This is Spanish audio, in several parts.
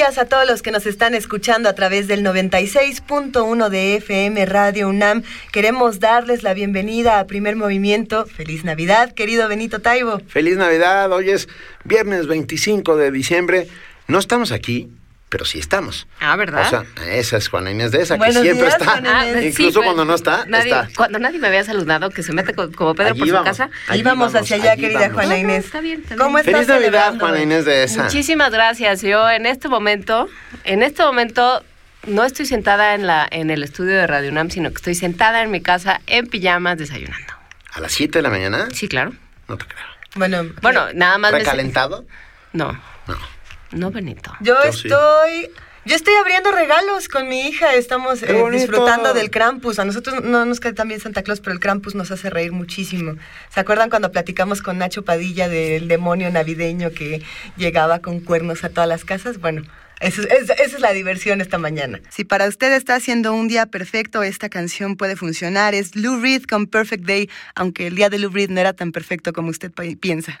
Días a todos los que nos están escuchando a través del 96.1 de FM Radio UNAM. Queremos darles la bienvenida a Primer Movimiento. Feliz Navidad, querido Benito Taibo. Feliz Navidad, hoy es viernes 25 de diciembre. No estamos aquí, pero sí estamos. Ah, ¿verdad? O sea, esa es Juana Inés de esa, que siempre está. Ah, Incluso cuando no está, está. Cuando nadie me había saludado, que se mete como Pedro por su casa. Ahí vamos hacia allá, querida Juana Inés. está bien, ¿Cómo estás Feliz Navidad, Juana Inés de esa. Muchísimas gracias. Yo en este momento, en este momento no estoy sentada en la en el estudio de Radio UNAM, sino que estoy sentada en mi casa en pijamas desayunando. ¿A las 7 de la mañana? Sí, claro. No te creo. Bueno, bueno, nada más. ¿Recalentado? No. No. No, Benito. Yo, estoy. Yo estoy abriendo regalos con mi hija, estamos eh, disfrutando del Krampus. A nosotros no nos cae tan bien Santa Claus, pero el Krampus nos hace reír muchísimo. ¿Se acuerdan cuando platicamos con Nacho Padilla del demonio navideño que llegaba con cuernos a todas las casas? Bueno, esa es, la diversión esta mañana. Si para usted está haciendo un día perfecto, esta canción puede funcionar. Es Lou Reed con Perfect Day, aunque el día de Lou Reed no era tan perfecto como usted piensa.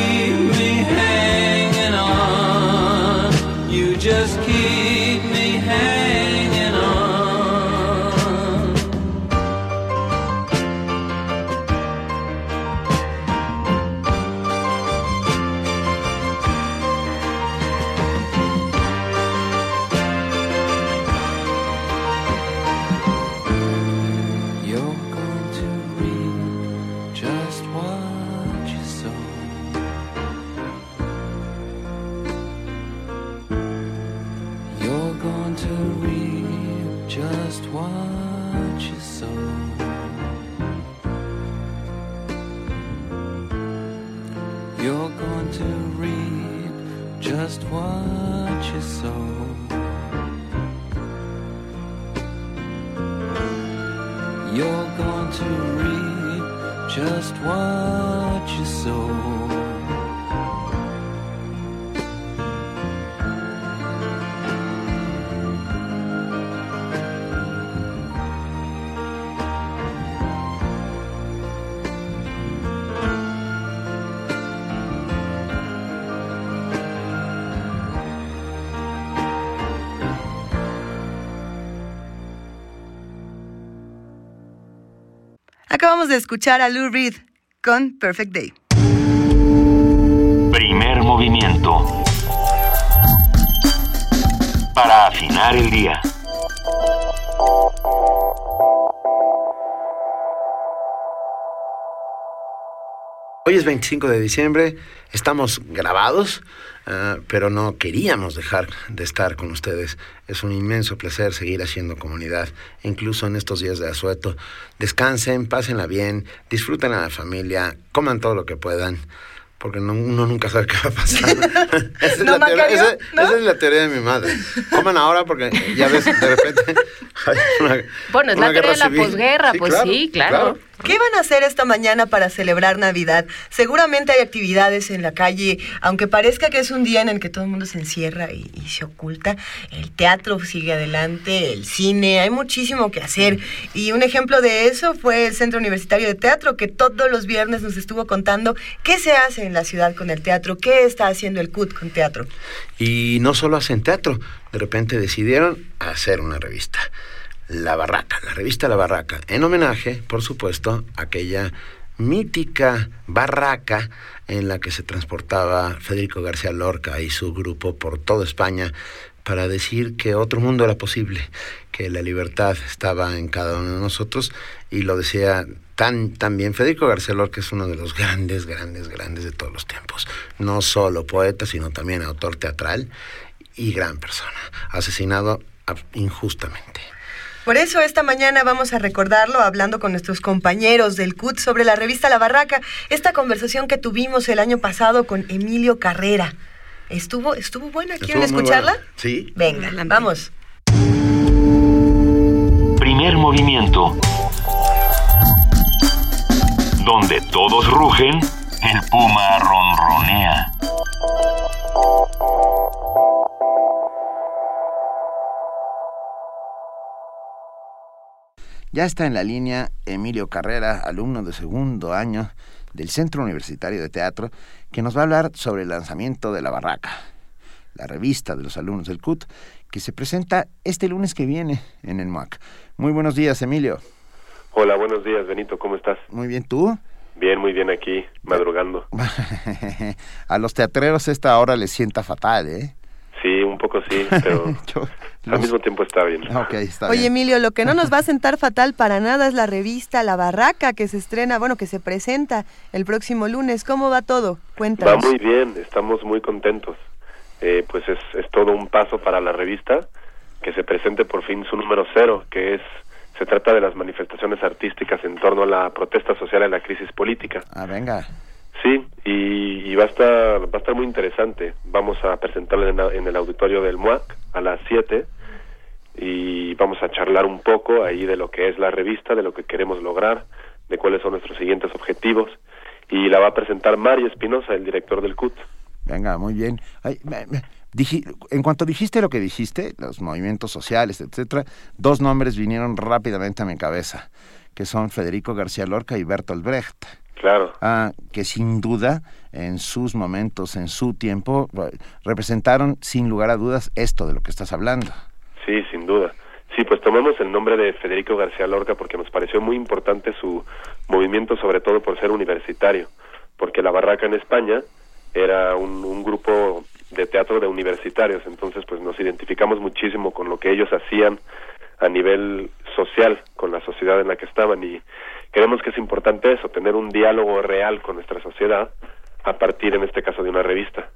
Acabamos de escuchar a Lou Reed con Perfect Day. Primer movimiento. Para afinar el día. Hoy es 25 de diciembre, estamos grabados, ah, pero no queríamos dejar de estar con ustedes. Es un inmenso placer seguir haciendo comunidad, incluso en estos días de asueto. Descansen, pásenla bien, disfruten a la familia, coman todo lo que puedan porque no, uno nunca sabe qué va a pasar. esa, es ¿No, la teoría, esa- ¿No? esa es la teoría de mi madre. Coman ahora porque ya ves, de repente... hay una- Bueno, es una la teoría de la posguerra, pues sí, claro. ¿Qué van a hacer esta mañana para celebrar Navidad? Seguramente hay actividades en la calle, aunque parezca que es un día en el que todo el mundo se encierra y, se oculta. El teatro sigue adelante, el cine, hay muchísimo que hacer. Y un ejemplo de eso fue el Centro Universitario de Teatro, que todos los viernes nos estuvo contando qué se hace en la ciudad con el teatro, qué está haciendo el CUT con teatro. Y no solo hacen teatro, de repente decidieron hacer una revista. La Barraca, la revista La Barraca, en homenaje, por supuesto, a aquella mítica barraca en la que se transportaba Federico García Lorca y su grupo por toda España para decir que otro mundo era posible, que la libertad estaba en cada uno de nosotros y lo decía tan, tan bien. Federico García Lorca es uno de los grandes, grandes, grandes de todos los tiempos. No solo poeta, sino también autor teatral y gran persona, asesinado injustamente. Por eso esta mañana vamos a recordarlo hablando con nuestros compañeros del CUT sobre la revista La Barraca, esta conversación que tuvimos el año pasado con Emilio Carrera. Estuvo, estuvo buena, ¿quieren Estuvo escucharla? buena. Sí. Venga, Adelante. vamos. Primer movimiento. Donde todos rugen, el puma ronronea. Ya está en la línea Emilio Carrera, alumno de segundo año del Centro Universitario de Teatro, que nos va a hablar sobre el lanzamiento de La Barraca, la revista de los alumnos del CUT, que se presenta este lunes que viene en el MUAC. Muy buenos días, Emilio. Hola, buenos días, Benito, ¿cómo estás? Muy bien, ¿tú? Bien, muy bien aquí, madrugando. a los teatreros esta hora les sienta fatal, ¿eh? Sí, un poco sí, pero Yo- al mismo tiempo está bien. Ok, está Oye, bien. Emilio, lo que no nos va a sentar fatal para nada es la revista La Barraca que se estrena, bueno, que se presenta el próximo lunes. ¿Cómo va todo? Va Cuéntanos. muy bien, estamos muy contentos. Eh, pues es, es todo un paso para la revista que se presente por fin su número cero, que es se trata de las manifestaciones artísticas en torno a la protesta social y la crisis política. Ah, venga. Sí, y, y va a estar va a estar muy interesante. Vamos a presentarla en, la- en el auditorio del MUAC a las 7 y vamos a charlar un poco ahí de lo que es la revista, de lo que queremos lograr, de cuáles son nuestros siguientes objetivos y la va a presentar Mario Espinosa, el director del CUT. Venga, muy bien. Ay, me- me- diji- en cuanto dijiste lo que dijiste, los movimientos sociales, etcétera, dos nombres vinieron rápidamente a mi cabeza, que son Federico García Lorca y Bertolt Brecht. Claro. Ah, que sin duda, en sus momentos, en su tiempo, representaron sin lugar a dudas esto de lo que estás hablando. Sí, sin duda. Sí, pues tomamos el nombre de Federico García Lorca porque nos pareció muy importante su movimiento, sobre todo por ser universitario, porque la Barraca en España era un, un grupo de teatro de universitarios, entonces pues nos identificamos muchísimo con lo que ellos hacían a nivel social, con la sociedad en la que estaban y creemos que es importante eso, tener un diálogo real con nuestra sociedad a partir, en este caso, de una revista.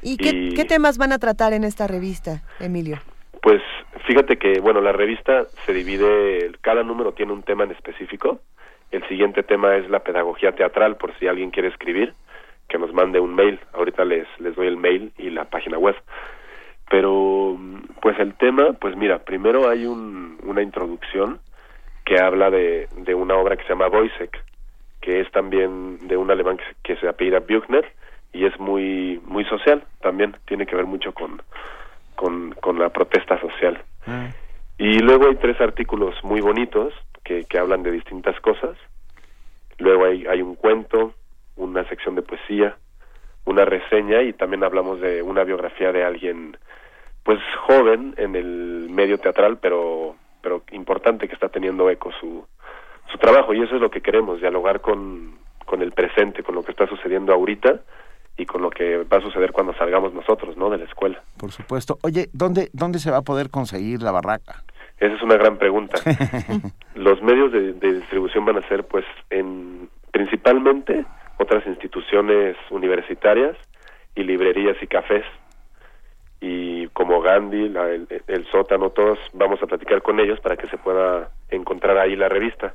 ¿Y qué, y- qué temas van a tratar en esta revista, Emilio? Pues fíjate que, bueno, la revista se divide, cada número tiene un tema en específico. El siguiente tema es la pedagogía teatral, por si alguien quiere escribir, que nos mande un mail. Ahorita les, les doy el mail y la página web. Pero, pues el tema, pues mira, primero hay un, una introducción que habla de, de una obra que se llama Boisek, que es también de un alemán que, se- que se apellida Buchner y es muy muy social también, tiene que ver mucho con, con, con la protesta social. Y luego hay tres artículos muy bonitos que, que hablan de distintas cosas. Luego hay, hay un cuento, una sección de poesía, una reseña y también hablamos de una biografía de alguien pues joven en el medio teatral, pero pero importante que está teniendo eco su su trabajo y eso es lo que queremos, dialogar con con el presente, con lo que está sucediendo ahorita y con lo que va a suceder cuando salgamos nosotros, ¿no? de la escuela. Por supuesto. Oye, ¿dónde, ¿dónde se va a poder conseguir la barraca? Esa es una gran pregunta. Los medios de, de distribución van a ser, pues, en principalmente otras instituciones universitarias y librerías y cafés. Y como Gandhi, la- el, el sótano, todos vamos a platicar con ellos para que se pueda encontrar ahí la revista.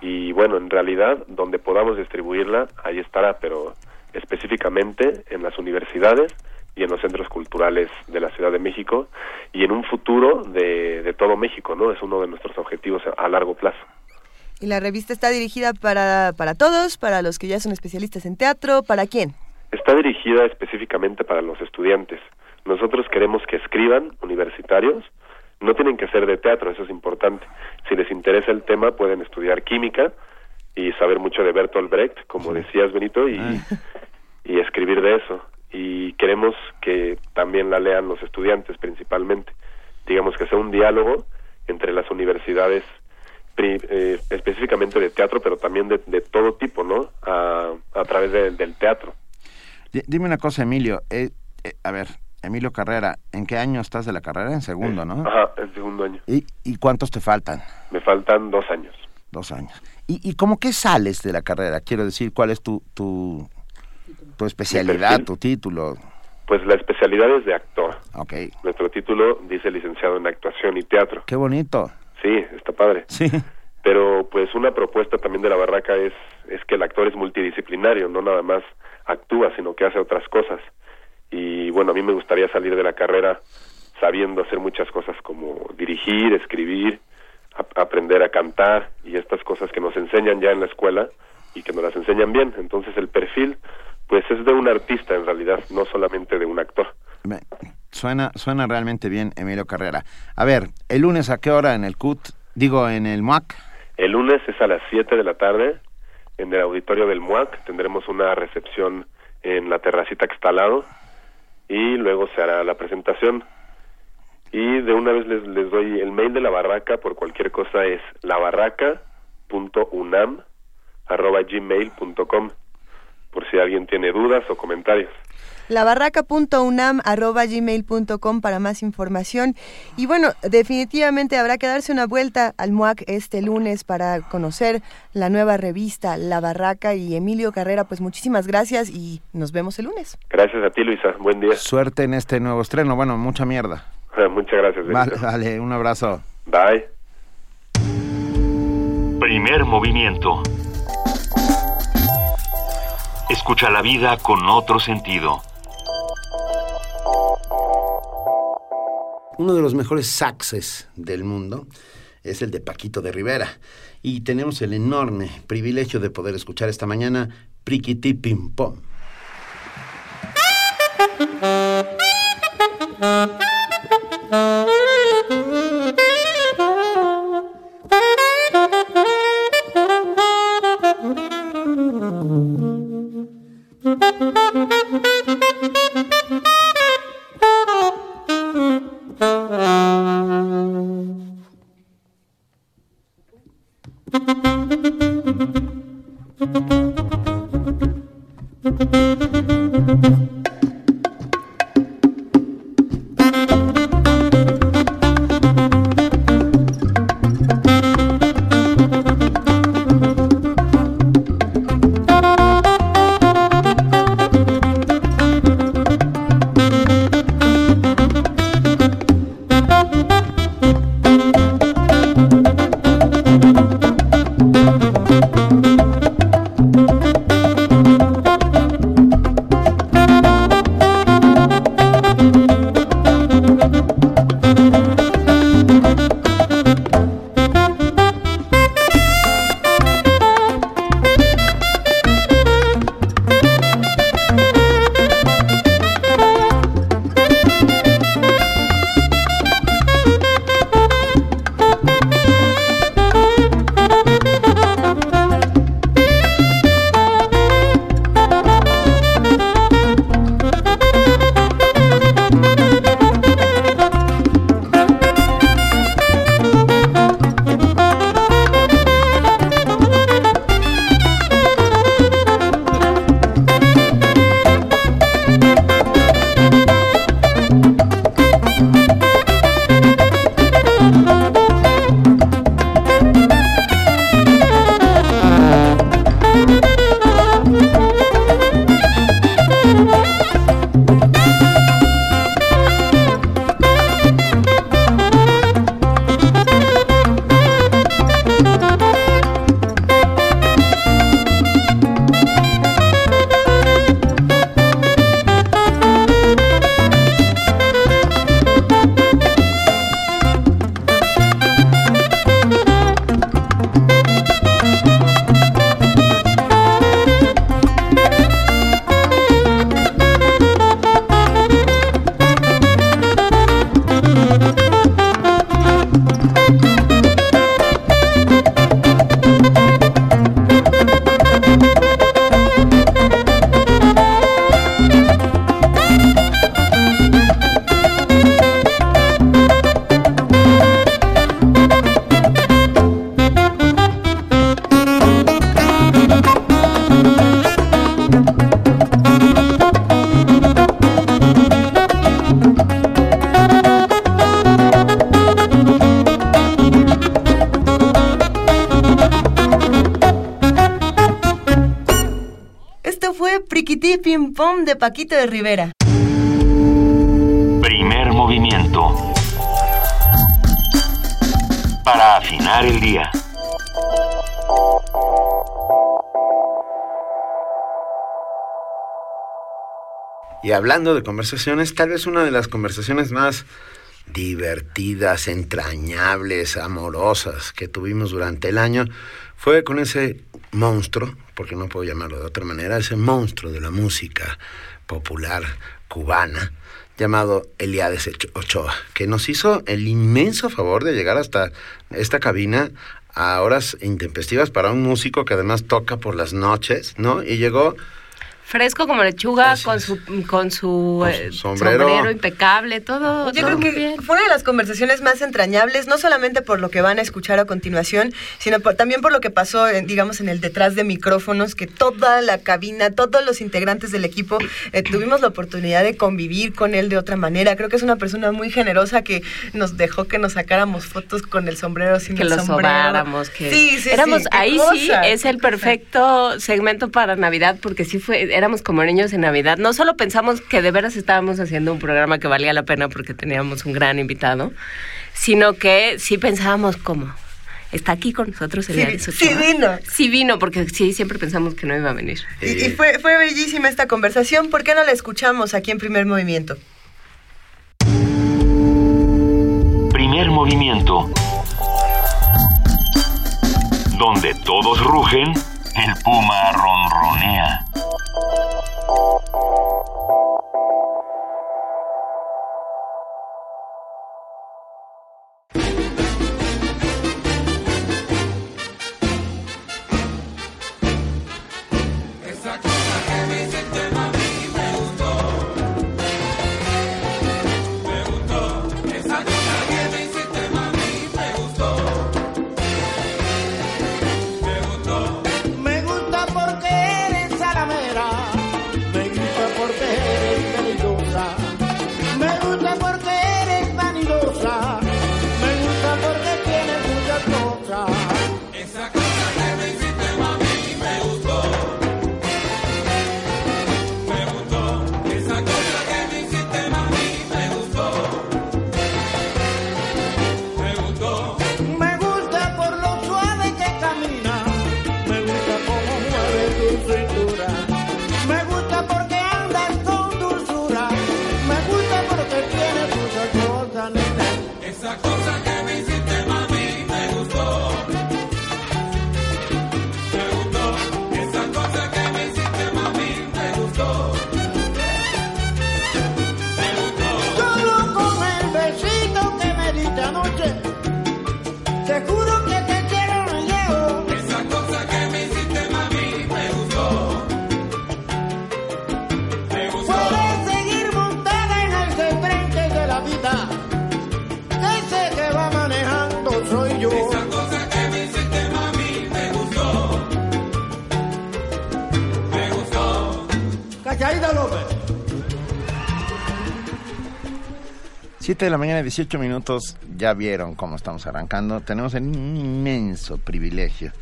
Y bueno, en realidad, donde podamos distribuirla, ahí estará, pero específicamente en las universidades y en los centros culturales de la Ciudad de México y en un futuro de, de todo México, ¿no? Es uno de nuestros objetivos a, a largo plazo. Y la revista está dirigida para, para todos, para los que ya son especialistas en teatro, ¿para quién? Está dirigida específicamente para los estudiantes. Nosotros queremos que escriban universitarios, no tienen que ser de teatro, eso es importante. Si les interesa el tema, pueden estudiar química y saber mucho de Bertolt Brecht, como decías, Benito, y, y escribir de eso. Y queremos que también la lean los estudiantes principalmente. Digamos que sea un diálogo entre las universidades, pri- eh, específicamente de teatro, pero también de, de todo tipo, ¿no? A, a través de- del teatro. Dime una cosa, Emilio. eh, eh, a ver, Emilio Carrera, ¿en qué año estás de la carrera? En segundo, ¿no? Ajá, el segundo año. ¿Y, y cuántos te faltan? Me faltan dos años. Dos años. ¿Y, y cómo que sales de la carrera? Quiero decir, ¿cuál es tu, tu, tu especialidad, tu título? Pues la especialidad es de actor. Ok. Nuestro título dice licenciado en actuación y teatro. Qué bonito. Sí, está padre. Sí. Pero pues una propuesta también de la barraca es, es que el actor es multidisciplinario, no nada más actúa, sino que hace otras cosas. Y bueno, a mí me gustaría salir de la carrera sabiendo hacer muchas cosas como dirigir, escribir, ap- aprender a cantar y estas cosas que nos enseñan ya en la escuela y que nos las enseñan bien. Entonces el perfil pues es de un artista en realidad, no solamente de un actor. Suena, suena realmente bien, Emilio Carrera. A ver, ¿el lunes a qué hora en el CUT? Digo, en el MUAC. El lunes es a las 7 de la tarde en el auditorio del MUAC. Tendremos una recepción en la terracita que está al lado y luego se hará la presentación. Y de una vez les, les doy el mail de la barraca por cualquier cosa es labarraca.unam@gmail.com por si alguien tiene dudas o comentarios. labarraca.unam.gmail.com para más información. Y bueno, definitivamente habrá que darse una vuelta al MUAC este lunes para conocer la nueva revista La Barraca. Y Emilio Carrera, pues muchísimas gracias y nos vemos el lunes. Gracias a ti, Luisa. Buen día. Suerte en este nuevo estreno. Bueno, mucha mierda. Muchas gracias. Vale, un abrazo. Bye. Primer movimiento. Escucha la vida con otro sentido. Uno de los mejores saxes del mundo es el de Paquito de Rivera. Y tenemos el enorme privilegio de poder escuchar esta mañana Priquiti Pim Pom. Música Pom de Paquito de Rivera. Primer movimiento. Para afinar el día. Y hablando de conversaciones, tal vez una de las conversaciones más divertidas, entrañables, amorosas que tuvimos durante el año fue con ese monstruo, porque no puedo llamarlo de otra manera, ese monstruo de la música popular cubana llamado Eliades Ochoa, que nos hizo el inmenso favor de llegar hasta esta cabina a horas intempestivas para un músico que además toca por las noches, ¿no? Y llegó Fresco como lechuga, con su, con su, eh, sombrero. impecable, todo. Yo creo que fue una de las conversaciones más entrañables, no solamente por lo que van a escuchar a continuación, sino también por lo que pasó, digamos, en el detrás de micrófonos, que toda la cabina, todos los integrantes del equipo eh, tuvimos la oportunidad de convivir con él de otra manera. Creo que es una persona muy generosa que nos dejó que nos sacáramos fotos con el sombrero sin que el lo sombrero. que sí, sí, éramos, ahí sí es el perfecto segmento para Navidad porque sí fue éramos como niños en Navidad. No solo pensamos que de veras estábamos haciendo un programa que valía la pena porque teníamos un gran invitado, sino que sí pensábamos como está aquí con nosotros el sí, sí vino. Sí vino, porque sí, siempre pensamos que no iba a venir. Y, fue, fue bellísima esta conversación. ¿Por qué no la escuchamos aquí en Primer Movimiento? Primer Movimiento. Donde todos rugen, el puma ronronea. De la mañana, 18 minutos. Ya vieron cómo estamos arrancando. Tenemos un inmenso privilegio.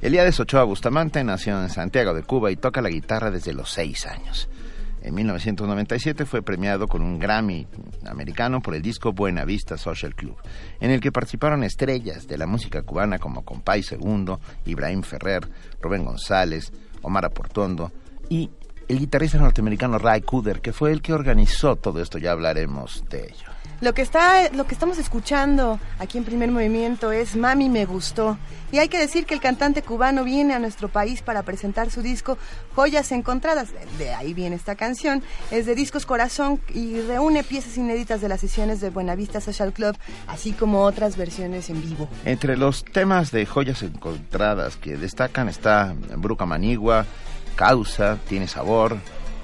Elías Ochoa Bustamante nació en Santiago de Cuba y toca la guitarra desde los 6 años. En 1997 fue premiado con un Grammy americano por el disco Buena Vista Social Club, en el que participaron estrellas de la música cubana como Compay Segundo, Ibrahim Ferrer, Rubén González, Omar Aportondo y el guitarrista norteamericano Ray Cooder, que fue el que organizó todo esto, ya hablaremos de ello. Lo que está, lo que estamos escuchando aquí en Primer Movimiento es Mami me gustó. Y hay que decir que el cantante cubano viene a nuestro país para presentar su disco Joyas Encontradas. De ahí viene esta canción. Es de Discos Corazón y reúne piezas inéditas de las sesiones de Buenavista Social Club, así como otras versiones en vivo. Entre los temas de Joyas Encontradas que destacan está Bruca Manigua, Causa, Tiene Sabor,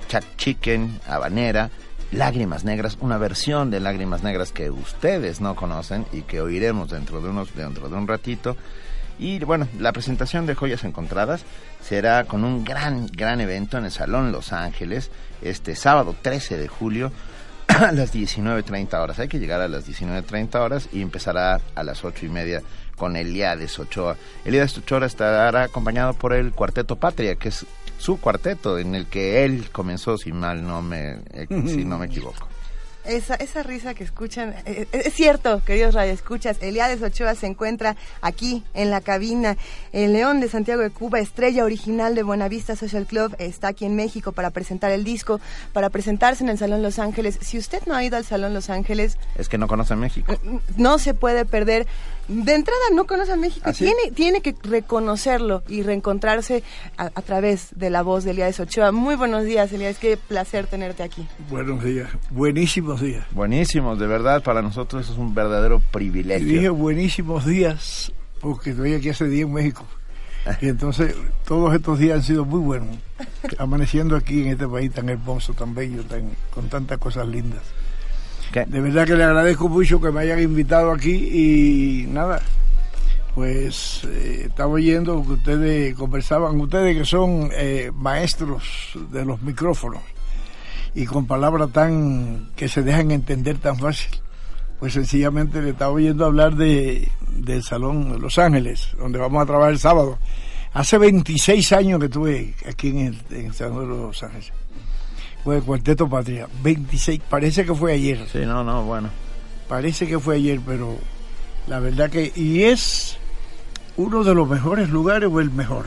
Chuck Chicken, Habanera Lágrimas Negras, una versión de Lágrimas Negras que ustedes no conocen y que oiremos dentro de, unos, dentro de un ratito. Y bueno, la presentación de Joyas Encontradas será con un gran, gran evento en el Salón Los Ángeles este sábado 13 de julio a las 19.30 horas. Hay que llegar a las 19.30 horas y empezará a las 8 y media con Eliades Ochoa. Eliades Ochoa estará acompañado por el Cuarteto Patria, que es su cuarteto en el que él comenzó, si mal no me, eh, si no me equivoco. Esa, esa risa que escuchan, eh, eh, es cierto, queridos radioescuchas, Eliades Ochoa se encuentra aquí en la cabina. El León de Santiago de Cuba, estrella original de Buenavista Social Club, está aquí en México para presentar el disco, para presentarse en el Salón Los Ángeles. Si usted no ha ido al Salón Los Ángeles... Es que no conoce México. No se puede perder de entrada no conoce a México, ¿Ah, tiene, tiene que reconocerlo y reencontrarse a, través de la voz de Elías Ochoa. Muy buenos días, Elías, qué placer tenerte aquí. Buenos días, buenísimos días. Buenísimos, de verdad, para nosotros es un verdadero privilegio. dije buenísimos días porque estoy aquí hace día en México. Y entonces todos estos días han sido muy buenos, amaneciendo aquí en este país tan hermoso, tan bello, tan, con tantas cosas lindas. De verdad que le agradezco mucho que me hayan invitado aquí y nada, pues eh, estaba oyendo que ustedes conversaban, ustedes que son eh, maestros de los micrófonos y con palabras tan que se dejan entender tan fácil. Pues sencillamente le estaba oyendo hablar de, del Salón de Los Ángeles, donde vamos a trabajar el sábado. Hace 26 años que estuve aquí en el, en el Salón de Los Ángeles fue el Cuarteto Patria. 26, parece que fue ayer. Sí, no, no, bueno. Parece que fue ayer, pero la verdad que. Y es uno de los mejores lugares o el mejor.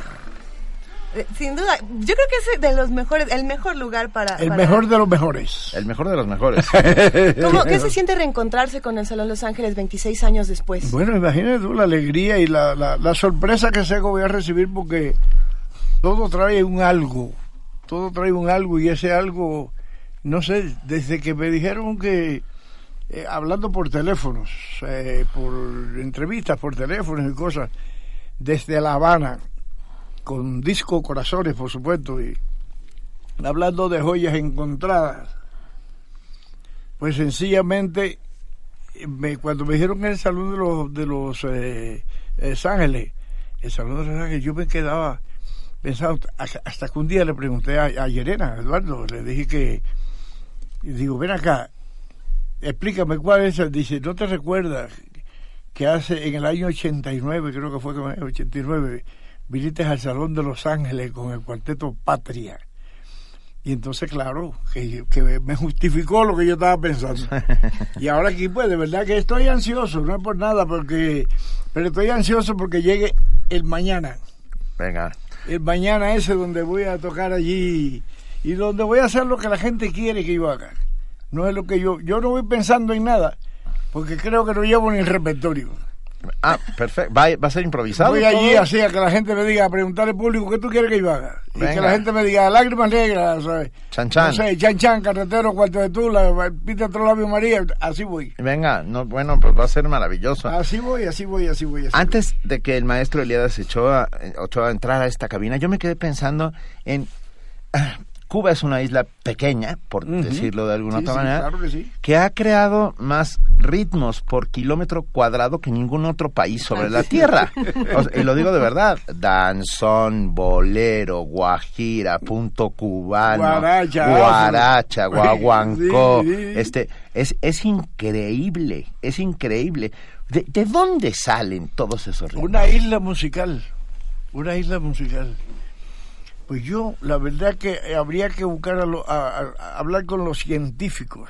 Eh, sin duda, yo creo que es de los mejores, el mejor lugar para... El mejor de los mejores. El mejor de los mejores. ¿Cómo, ¿Qué se siente reencontrarse con el Salón Los Ángeles 26 años después? Bueno, imagínate tú la alegría y la, la, la sorpresa que sé que voy a recibir porque todo trae un algo todo trae un algo y ese algo, no sé, desde que me dijeron que, eh, hablando por teléfonos, eh, por entrevistas por teléfonos y cosas, desde La Habana, con disco Corazones, por supuesto, y hablando de joyas encontradas, pues sencillamente, me, cuando me dijeron el Salón de los, de los eh, Ángeles, el Salón de los Ángeles, yo me quedaba pensado, hasta que un día le pregunté a, a Yerena, Eduardo, le dije que, digo, ven acá, explícame cuál es, dice, ¿no te recuerdas que hace en el año 89, creo que fue en el 89, viniste al Salón de Los Ángeles con el cuarteto Patria? Y entonces, claro, que, que, me justificó lo que yo estaba pensando. Y ahora aquí, pues, de verdad que estoy ansioso, no es por nada, porque, pero estoy ansioso porque llegue el mañana. Venga el mañana ese donde voy a tocar allí y donde voy a hacer lo que la gente quiere que yo haga. No es lo que yo, yo no voy pensando en nada, porque creo que no llevo ni el repertorio. Ah, perfecto. ¿Va, a ser improvisado? Voy allí así a que la gente me diga, a preguntar al público qué tú quieres que yo haga. Y que la gente me diga, lágrimas negras, ¿sabes? Chan chan. No sé, chan chan, carretero, cuarto de tula, pita labio María, así voy. Venga, no, bueno, pues va a ser maravilloso. Así voy, así voy, así voy. Antes de que el maestro Eliadas Ochoa, Ochoa entrara a esta cabina, yo me quedé pensando en Cuba es una isla pequeña, por decirlo de alguna otra manera, que, ha creado más ritmos por kilómetro cuadrado que ningún otro país sobre la Tierra. y lo digo de verdad. Danzón, bolero, guajira, punto cubano, guaracha, guaguancó. Este, es, es increíble, es increíble. ¿De, ¿De dónde salen todos esos ritmos? Una isla musical, una isla musical. Pues yo, la verdad que habría que buscar a, hablar con los científicos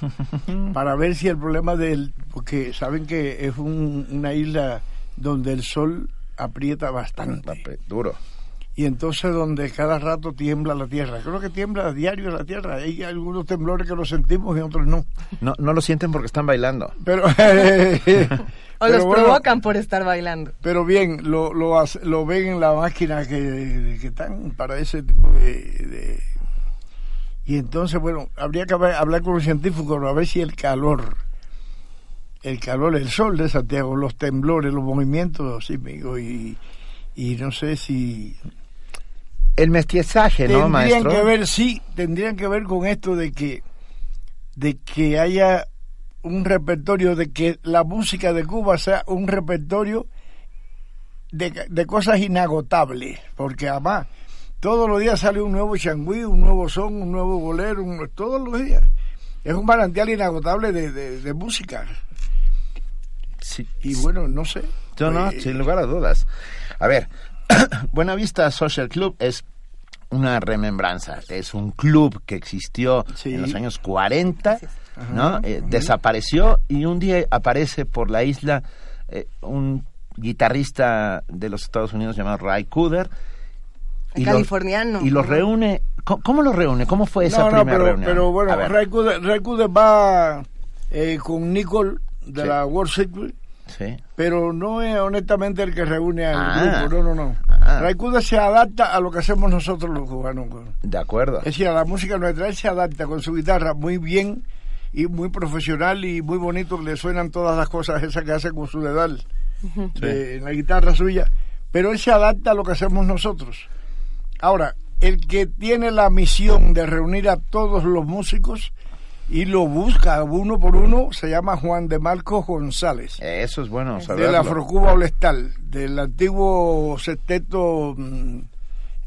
para ver si el problema del... porque saben que es una isla donde el sol aprieta bastante. Duro. Y entonces donde cada rato tiembla la tierra. Creo que tiembla a diario la tierra. Hay algunos temblores que los sentimos y otros no. No, no lo sienten porque están bailando. Pero... O los provocan por estar bailando. Pero bien, lo, lo, lo ven en la máquina que, que están para ese tipo de, Y entonces, bueno, habría que hablar con los científicos a ver si el calor, el calor, el sol de Santiago, los temblores, los movimientos sísmicos y, y no sé si... El mestizaje, ¿no, maestro? Tendrían que ver, sí, tendrían que ver con esto de que, de que haya un repertorio de que la música de Cuba sea un repertorio de, cosas inagotables, porque además todos los días sale un nuevo changüí, un nuevo son, un nuevo bolero, todos los días. es un manantial inagotable de, música. Sí. Y bueno, no sé. Yo no, pues, sin lugar a dudas. A ver, Buenavista Social Club es una remembranza. Es un club que existió en los años 40, ¿no? Eh, desapareció y un día aparece por la isla eh, un guitarrista de los Estados Unidos llamado Ray Cooder. Y californiano. y los reúne. ¿Cómo, los reúne? ¿Cómo fue esa primera pero, reunión? Pero bueno, Ray Cooder, va eh, con Nicole de la World Circuit pero no es honestamente el que reúne al ah. grupo, no, no, no. Ah. Se adapta a lo que hacemos nosotros los cubanos. De acuerdo. Es decir, a la música nuestra, él se adapta con su guitarra muy bien y muy profesional y muy bonito, le suenan todas las cosas esas que hace con su dedal en la guitarra suya, pero él se adapta a lo que hacemos nosotros. Ahora, el que tiene la misión de reunir a todos los músicos y lo busca uno por uno, se llama Juan de Marcos González. Eso es bueno saberlo. De la Afrocuba Olestal, del antiguo sexteto, mm,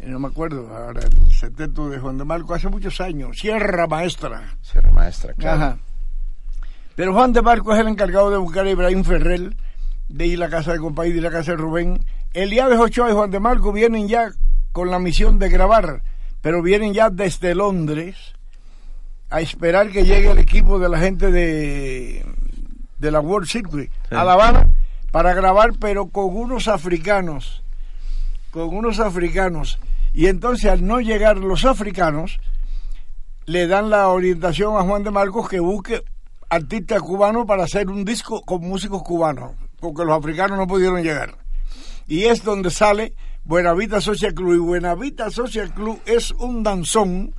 no me acuerdo ahora, el sexteto de Juan de Marcos, hace muchos años, Sierra Maestra. Sierra Maestra, claro. Ajá. Pero Juan de Marcos es el encargado de buscar a Ibrahim Ferrer, de ir a la casa de compañía y la casa de Rubén. Eliades Ochoa y Juan de Marcos vienen ya con la misión de grabar, pero vienen ya desde Londres a esperar que llegue el equipo de la gente de, de la World Circuit a La Habana para grabar, pero con unos africanos, con unos africanos. Y entonces al no llegar los africanos, le dan la orientación a Juan de Marcos que busque artistas cubanos para hacer un disco con músicos cubanos, porque los africanos no pudieron llegar. Y es donde sale Buenavita Social Club. Y Buenavita Social Club es un danzón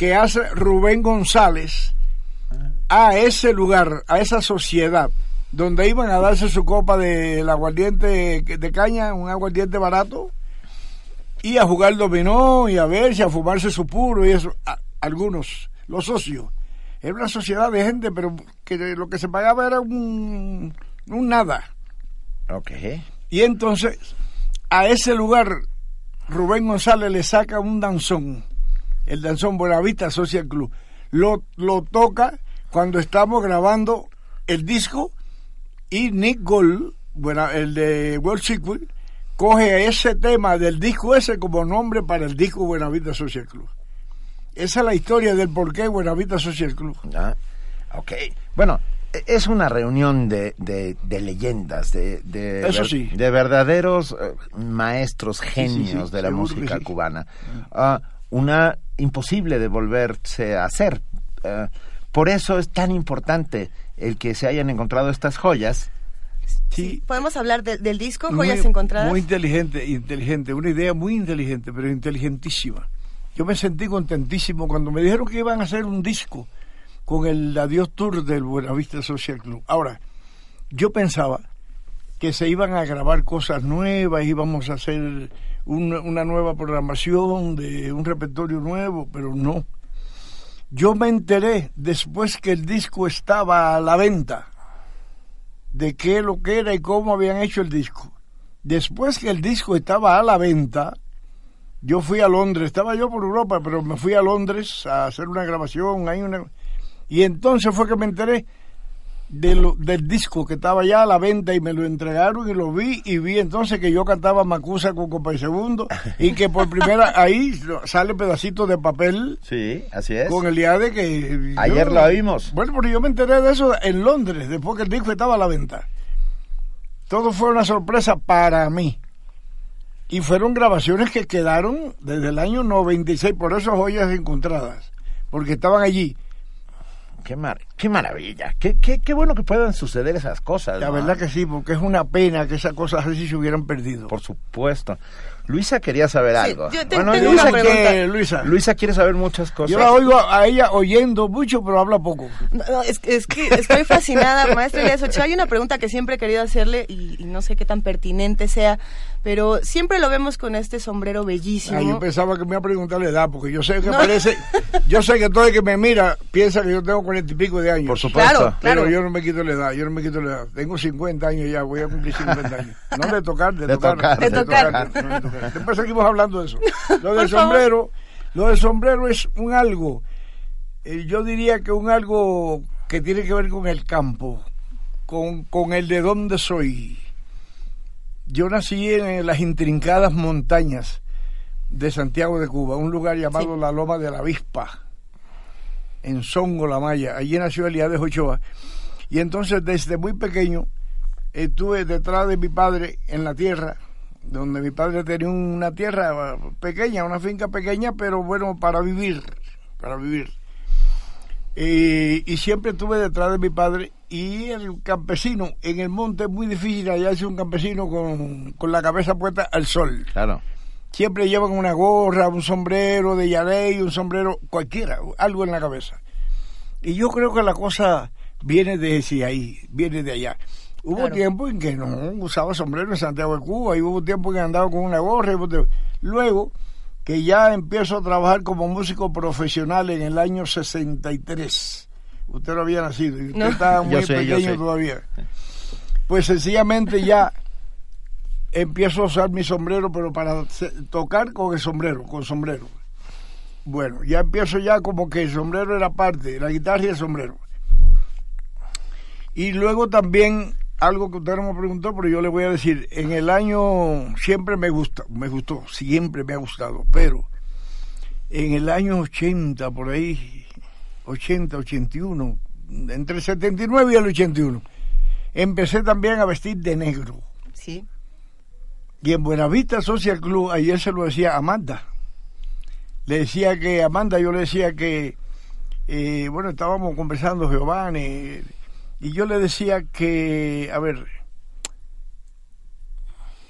que hace Rubén González a ese lugar, a esa sociedad, donde iban a darse su copa del aguardiente de caña, un aguardiente barato, y a jugar dominó y a verse, a fumarse su puro y eso, algunos, los socios. Era una sociedad de gente, pero que lo que se pagaba era un, un nada. Ok. Y entonces, a ese lugar, Rubén González le saca un danzón el danzón Buenavista Social Club. Lo, lo toca cuando estamos grabando el disco y Nick Gold, bueno, el de World Sequel, coge ese tema del disco ese como nombre para el disco Buenavista Social Club. Esa es la historia del por qué Buenavista Social Club. Ah, ok. Bueno, es una reunión de, de, leyendas, de, de, de verdaderos eh, maestros genios de la música cubana. Ah, una imposible de volverse a hacer. Eh, por eso es tan importante el que se hayan encontrado estas joyas. Sí, podemos hablar del disco Joyas Encontradas. Muy inteligente, inteligente, una idea muy inteligente, pero inteligentísima. Yo me sentí contentísimo cuando me dijeron que iban a hacer un disco con el Adiós Tour del Buenavista Social Club. Ahora, yo pensaba que se iban a grabar cosas nuevas, íbamos a hacer una, nueva programación, de un repertorio nuevo, pero no. Yo me enteré después que el disco estaba a la venta de qué lo que era y cómo habían hecho el disco. Después que el disco estaba a la venta, yo fui a Londres, estaba yo por Europa, pero me fui a Londres a hacer una grabación, hay una... y entonces fue que me enteré del disco que estaba ya a la venta y me lo entregaron y lo vi y vi entonces que yo cantaba Macusa con Copa y Segundo y que por primera ahí sale pedacito de papel. Sí, así es. Con el día de que... Ayer lo vimos. Bueno, porque yo me enteré de eso en Londres, después que el disco estaba a la venta. Todo fue una sorpresa para mí. Y fueron grabaciones que quedaron desde el año 96, por eso joyas encontradas, porque estaban allí qué, qué maravilla, qué, qué, qué, bueno que puedan suceder esas cosas. La verdad que sí, porque es una pena que esas cosas así se hubieran perdido. Por supuesto. Luisa quería saber algo. Yo bueno, Luisa, que, Luisa. Luisa quiere saber muchas cosas. Yo la oigo a ella oyendo mucho, pero habla poco. No, es, es, que estoy fascinada, maestro Hay una pregunta que siempre he querido hacerle y, y no sé qué tan pertinente sea pero siempre lo vemos con este sombrero bellísimo. yo pensaba que me iba a preguntar la edad, porque yo sé que parece, yo sé que todo el que me mira piensa que yo tengo cuarenta y pico de años. Por supuesto. Claro, pero yo no me quito la edad, yo no me quito la edad. Tengo 50 años ya, voy a cumplir 50 años. No de tocar, de, tocar, De tocar. Después seguimos hablando de eso. Lo del sombrero, lo del sombrero es un algo eh, yo diría que un algo que tiene que ver con el campo, con, con el de dónde soy. Yo nací en las intrincadas montañas de Santiago de Cuba, un lugar llamado la Loma de la Avispa, en Songo, La Maya. Allí nació Elías de Ochoa. Y entonces desde muy pequeño estuve detrás de mi padre en la tierra, donde mi padre tenía una tierra pequeña, una finca pequeña, pero bueno, para vivir, para vivir. Y siempre estuve detrás de mi padre y el campesino en el monte es muy difícil hallarse un campesino con, con la cabeza puesta al sol. Claro siempre llevan una gorra, un sombrero de yarey, un sombrero cualquiera, algo en la cabeza. Y yo creo que la cosa viene de ahí, viene de allá. Hubo tiempo en que no usaba sombrero en Santiago de Cuba, y hubo tiempo en que andaba con una gorra. Luego que ya empiezo a trabajar como músico profesional en el año 63. Usted no había nacido y usted estaba muy pequeño todavía. Pues sencillamente ya empiezo a usar mi sombrero, pero para tocar con el sombrero, con sombrero. Bueno, ya empiezo ya como que el sombrero era parte, la guitarra y el sombrero. Y luego también algo que usted no me preguntó, pero yo le voy a decir, en el año siempre me gusta, me gustó, siempre me ha gustado, pero en el año 80, por ahí, 80, 81, entre el 79 y el 81, empecé también a vestir de negro. Sí. Y en Buenavista Social Club, ayer se lo decía Amanda. Le decía que, Amanda, yo le decía que, eh, bueno, estábamos conversando, Giovanni, y yo le decía que, a ver,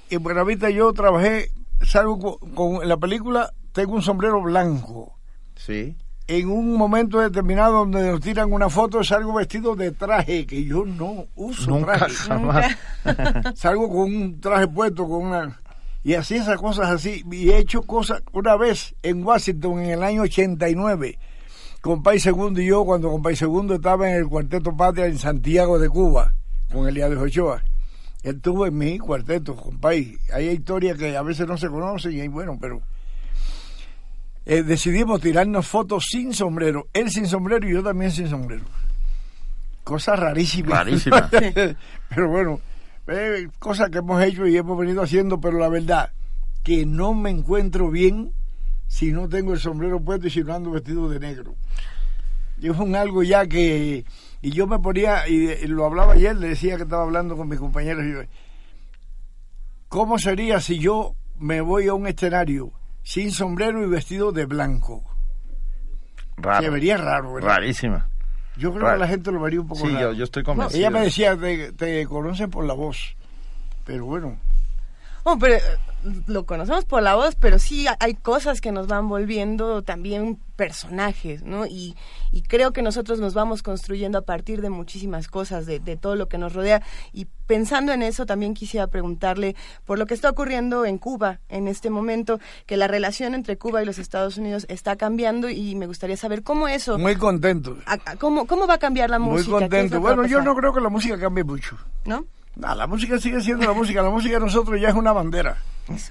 en Buenavista yo trabajé, salgo con, la película, tengo un sombrero blanco. Sí. En un momento determinado donde nos tiran una foto salgo vestido de traje que yo no uso traje. salgo con un traje puesto con una y así esas cosas así. Y he hecho cosas una vez en Washington en el año 89 con País Segundo y yo cuando con País Segundo estaba en el Cuarteto Patria en Santiago de Cuba con Elías de Ochoa él estuvo en mi cuarteto con País hay historias que a veces no se conocen y bueno pero eh, decidimos tirarnos fotos sin sombrero, él sin sombrero y yo también sin sombrero. Cosa rarísima. Rarísima. pero bueno, eh, cosas que hemos hecho y hemos venido haciendo, pero la verdad, que no me encuentro bien si no tengo el sombrero puesto y si no ando vestido de negro. Y es un algo ya que... Y yo me ponía, y, lo hablaba ayer, le decía que estaba hablando con mis compañeros, y yo, ¿cómo sería si yo me voy a un escenario sin sombrero y vestido de blanco. Raro. Se vería raro, ¿verdad? Rarísima. Yo creo que la gente lo vería un poco sí, raro. Yo, yo estoy convencido. ella me decía, te, te conocen por la voz. Pero bueno, Oh, pero eh, lo conocemos por la voz, pero sí hay cosas que nos van volviendo también personajes, ¿no? Y, y creo que nosotros nos vamos construyendo a partir de muchísimas cosas, de, de, todo lo que nos rodea. Y pensando en eso, también quisiera preguntarle por lo que está ocurriendo en Cuba en este momento, que la relación entre Cuba y los Estados Unidos está cambiando y me gustaría saber cómo eso... Muy contento. cómo, ¿Cómo va a cambiar la música? Muy contento. Bueno, yo no creo que la música cambie mucho. ¿No? La música sigue siendo la música. La música de nosotros ya es una bandera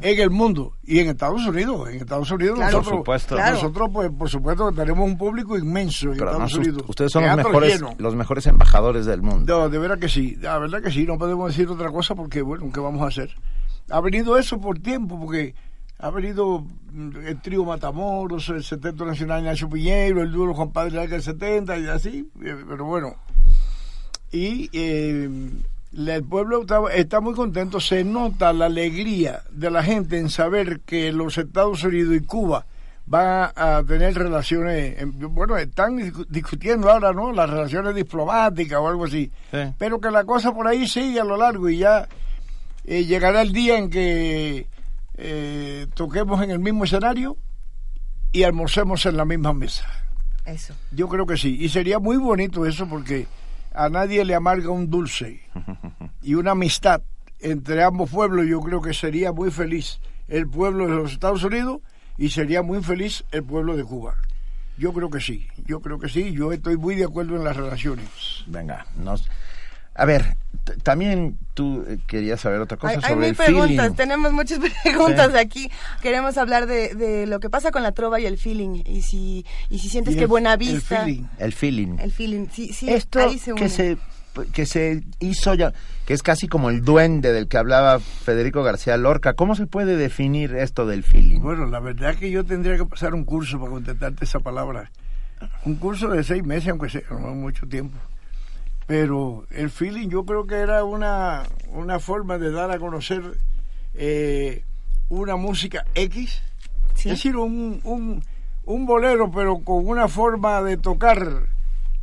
en el mundo y en Estados Unidos. En Estados Unidos nosotros, por supuesto. nosotros pues por supuesto tenemos un público inmenso en Estados Unidos. Ustedes son los mejores, los mejores embajadores del mundo. No, de verdad que sí, la verdad que sí. No podemos decir otra cosa porque bueno, ¿qué vamos a hacer? Ha venido eso por tiempo porque ha venido el trío Matamoros, el 70 Nacional Nacho Piñero, el dúo Juan Padre del 70 y así, eh, pero bueno. Y eh, el pueblo está, muy contento, se nota la alegría de la gente en saber que los Estados Unidos y Cuba van a tener relaciones, bueno, están discutiendo ahora, ¿no? Las relaciones diplomáticas o algo así, pero que la cosa por ahí sigue a lo largo y ya eh, llegará el día en que eh, toquemos en el mismo escenario y almorcemos en la misma mesa. Eso. Yo creo que sí, y sería muy bonito eso porque a nadie le amarga un dulce y una amistad entre ambos pueblos, yo creo que sería muy feliz el pueblo de los Estados Unidos y sería muy feliz el pueblo de Cuba. Yo creo que sí, yo creo que sí, yo estoy muy de acuerdo en las relaciones. Venga, nos A ver, también tú eh, querías saber otra cosa sobre hay el preguntas, tenemos muchas preguntas aquí. Queremos hablar de, de, lo que pasa con la trova y el feeling. Y si, y si sientes que buena vista. El feeling. El feeling. El feeling, sí, sí. Esto que se que se hizo ya, que es casi como el duende del que hablaba Federico García Lorca. ¿Cómo se puede definir esto del feeling? Bueno, la verdad es que yo tendría que pasar un curso para contestarte esa palabra. Un curso de seis meses, aunque sea no mucho tiempo. Pero el feeling yo creo que era una, una forma de dar a conocer eh, una música X. Es decir, un, un, un bolero, pero con una forma de tocar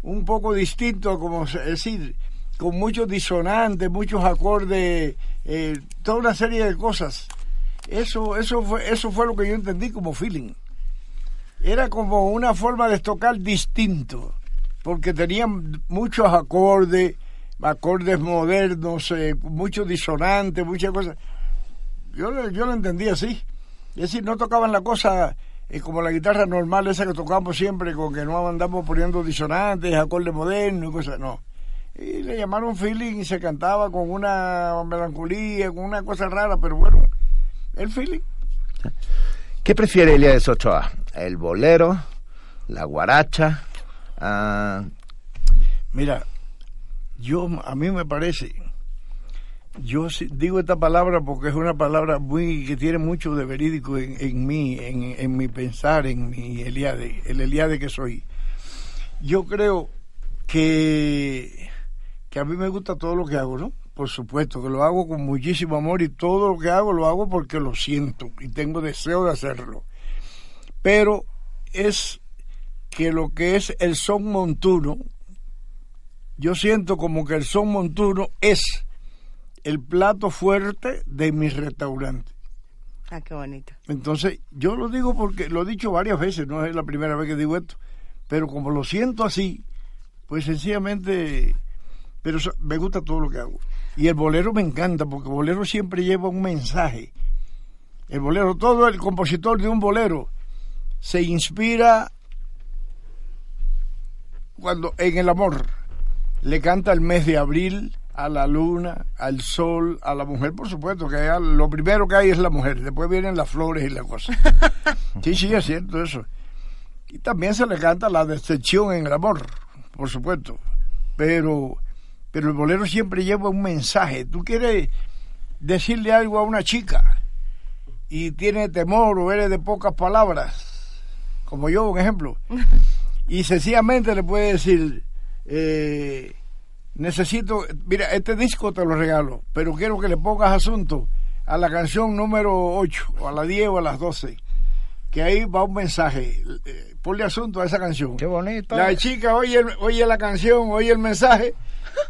un poco distinto, como decir, con muchos disonantes, muchos acordes, eh, toda una serie de cosas. Eso, eso, fue, eso fue lo que yo entendí como feeling. Era como una forma de tocar distinto, porque tenían muchos acordes, acordes modernos, eh, muchos disonantes, muchas cosas. Yo, yo lo entendí así. Es decir, no tocaban la cosa es como la guitarra normal esa que tocamos siempre, con que no andamos poniendo disonantes, acordes modernos y cosas, no. Y le llamaron feeling y se cantaba con una melancolía, con una cosa rara, pero bueno, el feeling. ¿Qué prefiere Elías Ochoa? ¿El bolero? ¿La guaracha? Ah, Mira, yo a mí me parece yo digo esta palabra porque es una palabra muy que tiene mucho de verídico en, en mí, en, mi pensar, en mi Eliade, el Eliade que soy. Yo creo que, que a mí me gusta todo lo que hago, ¿no? Por supuesto, que lo hago con muchísimo amor y todo lo que hago lo hago porque lo siento y tengo deseo de hacerlo. Pero es que lo que es el son montuno, yo siento como que el son montuno es el plato fuerte de mi restaurante. Ah, qué bonito. Entonces, yo lo digo porque lo he dicho varias veces, no es la primera vez que digo esto, pero como lo siento así, pues sencillamente, pero me gusta todo lo que hago. Y el bolero me encanta, porque el bolero siempre lleva un mensaje. El bolero, todo el compositor de un bolero se inspira cuando en el amor le canta el mes de abril, a la luna, al sol, a la mujer, por supuesto, que lo primero que hay es la mujer, después vienen las flores y la cosa. Sí, sí, es cierto eso. Y también se le canta la decepción en el amor, por supuesto. Pero, pero el bolero siempre lleva un mensaje. Tú quieres decirle algo a una chica y tiene temor o eres de pocas palabras, como yo, un ejemplo, y sencillamente le puede decir, eh, necesito, mira, este disco te lo regalo, pero quiero que le pongas asunto a la canción número 8, o a la 10 o a las 12, que ahí va un mensaje. Eh, ponle asunto a esa canción. Qué bonito. La chica oye, oye la canción, oye el mensaje.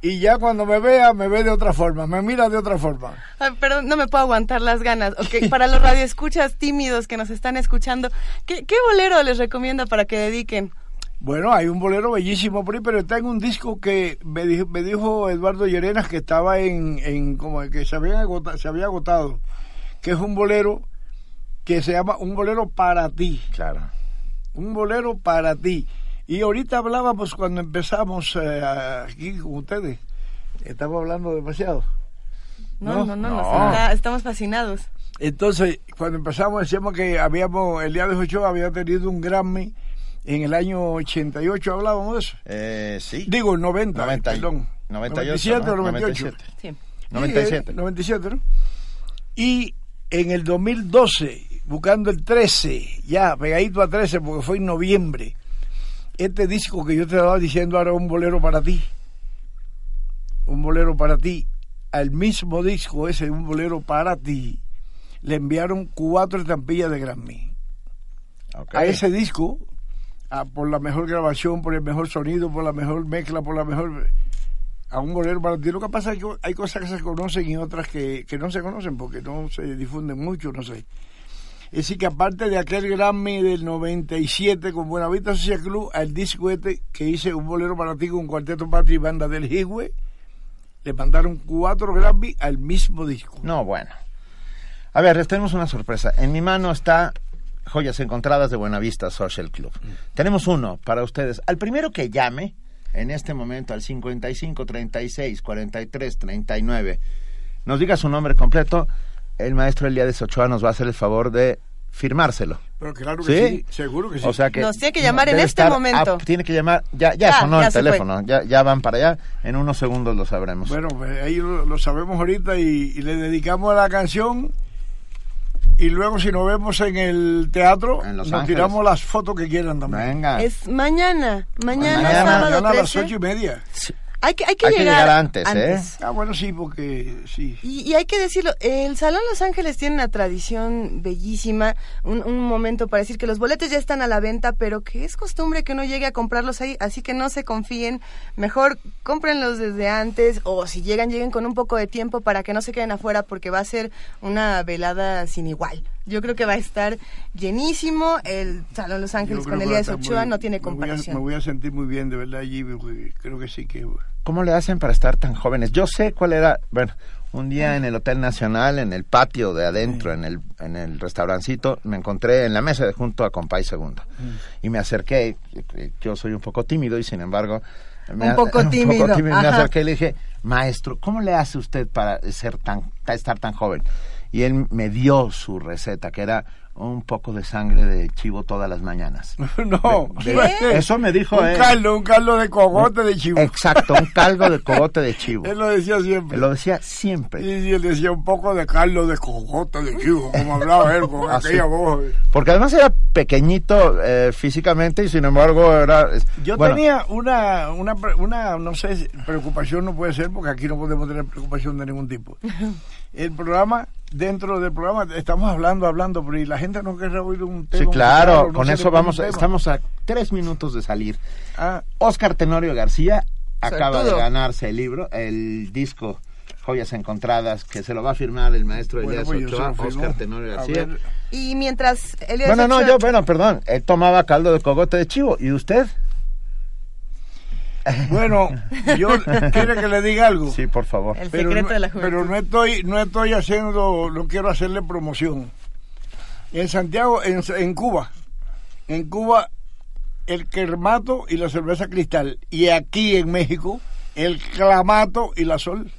Y ya cuando me vea, me ve de otra forma, me mira de otra forma. pero no me puedo aguantar las ganas. Okay, para los radioescuchas tímidos que nos están escuchando, ¿qué, ¿qué bolero les recomienda para que dediquen? Bueno, hay un bolero bellísimo por ahí, pero está en un disco que me dijo, me dijo Eduardo Llerenas que estaba en, en como que se había, agotado, se había agotado, que es un bolero que se llama Un bolero para ti. Claro. Un bolero para ti. Y ahorita hablábamos cuando empezamos eh, aquí con ustedes. Estamos hablando demasiado. No, no, no, no, estamos fascinados. Entonces, cuando empezamos decíamos que habíamos, el día de Ochoa había tenido un Grammy en el año 88 hablábamos de eso. Eh, sí. Digo, 90, 90 perdón. 97 o 98. 97. Sí. 97. 97, ¿no? Y en el 2012, buscando el 13, ya pegadito a 13 porque fue en noviembre, este disco que yo te estaba diciendo ahora un bolero para ti. Un bolero para ti. Al mismo disco ese, un bolero para ti, le enviaron cuatro estampillas de Grammy. Okay. A ese disco por la mejor grabación, por el mejor sonido, por la mejor mezcla, por la mejor a un bolero para ti. Lo que pasa es que hay cosas que se conocen y otras que, que no se conocen porque no se difunden mucho, no sé. Es decir, que aparte de aquel Grammy del 97 con Buenavista Social Club, al disco este que hice un bolero para ti con Cuarteto Patria y Banda del Higüe, le mandaron cuatro Grammy al mismo disco. No, bueno. A ver, tenemos una sorpresa. En mi mano está Joyas Encontradas de Buenavista Social Club. Tenemos uno para ustedes. Al primero que llame, en este momento al 55 36 43 39 nos diga su nombre completo, el maestro Elías Ochoa nos va a hacer el favor de firmárselo. Pero claro que ¿Sí? seguro que sí. O sea que nos tiene que llamar en este momento. tiene que llamar, ya, ya, sonó el teléfono, ya, ya van para allá, en unos segundos lo sabremos. Bueno, pues ahí lo, sabemos ahorita y, le dedicamos a la canción y luego si nos vemos en el teatro, nos tiramos las fotos que quieran también. Venga. Es mañana, mañana, mañana, mañana a las ocho y media. Hay que, hay que, llegar, antes, ¿eh? Ah, bueno, sí, porque sí. Y, hay que decirlo, el Salón Los Ángeles tiene una tradición bellísima, un, un, momento para decir que los boletos ya están a la venta, pero que es costumbre que uno llegue a comprarlos ahí, así que no se confíen, mejor cómprenlos desde antes o si llegan, lleguen con un poco de tiempo para que no se queden afuera porque va a ser una velada sin igual. Yo creo que va a estar llenísimo el Salón Los Ángeles con Elías Ochoa, no tiene comparación. Me voy, a, sentir muy bien de verdad allí, creo que sí que... ¿Cómo le hacen para estar tan jóvenes? Yo sé cuál era, bueno, un día en el Hotel Nacional, en el patio de adentro, en el, en el restaurancito, me encontré en la mesa de junto a Compay Segundo. Y me acerqué, yo soy un poco tímido y sin embargo... un, poco tímido. me acerqué y le dije, maestro, ¿cómo le hace usted para ser tan, estar tan joven? Y él me dio su receta, que era un poco de sangre de chivo todas las mañanas. No, eso me dijo un caldo, un caldo de cogote de chivo. Exacto, un caldo de cogote de chivo. él lo decía siempre. Él lo decía siempre. Sí, él decía un poco de caldo de cogote de chivo, como hablaba él con aquella voz. Porque además era pequeñito eh, físicamente y sin embargo era... Yo tenía una, una, una, no sé, preocupación no puede ser porque aquí no podemos tener preocupación de ningún tipo. El programa dentro del programa estamos hablando, hablando, pero y la gente no quiere oír un tema. Sí, claro, con eso vamos, estamos a tres minutos de salir. Ah. Oscar Tenorio García acaba de ganarse el libro, el disco Joyas Encontradas, que se lo va a firmar el maestro Elías pues Ochoa, Oscar Tenorio García. Y mientras Elías Bueno, no, yo, bueno, perdón, él tomaba caldo de cogote de chivo, ¿y usted? Bueno, yo quiere que le diga algo. Sí, por favor. El pero, secreto de la Pero no estoy, no estoy haciendo, no quiero hacerle promoción. En Santiago, en, en Cuba, en Cuba, el clamato y la cerveza cristal. Y aquí en México, el clamato y la sol.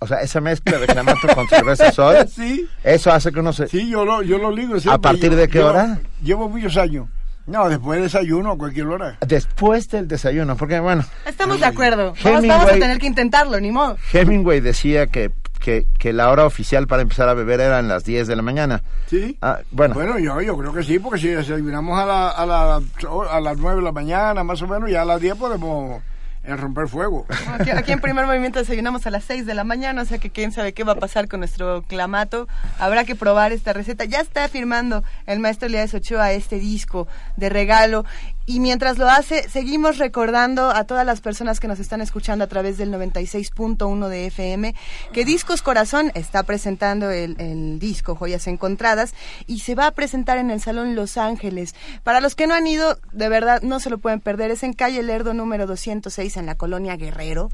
O sea, esa mezcla de clamato con cerveza sol. Sí. Eso hace que uno se. Sí, yo lo, yo lo ligo. ¿A partir de qué hora? Llevo muchos años. No, después del desayuno, a cualquier hora. Después del desayuno, porque bueno... Estamos de acuerdo. Vamos, a tener que intentarlo, ni modo. Hemingway decía que, que, que, la hora oficial para empezar a beber eran las 10 de la mañana. ¿Sí? Ah, bueno. Bueno, yo, yo creo que sí, porque si desayunamos a, la, a, la, a las 9 de la mañana, más o menos, ya a las 10 podemos en romper fuego. Aquí, en primer movimiento desayunamos a las 6 de la mañana, o sea que quién sabe qué va a pasar con nuestro clamato. Habrá que probar esta receta. Ya está firmando el maestro Elías Ochoa este disco de regalo y mientras lo hace, seguimos recordando a todas las personas que nos están escuchando a través del 96.1 de FM que Discos Corazón está presentando el, disco Joyas Encontradas y se va a presentar en el Salón Los Ángeles. Para los que no han ido, de verdad no se lo pueden perder. Es en calle Lerdo número 206 en la colonia Guerrero.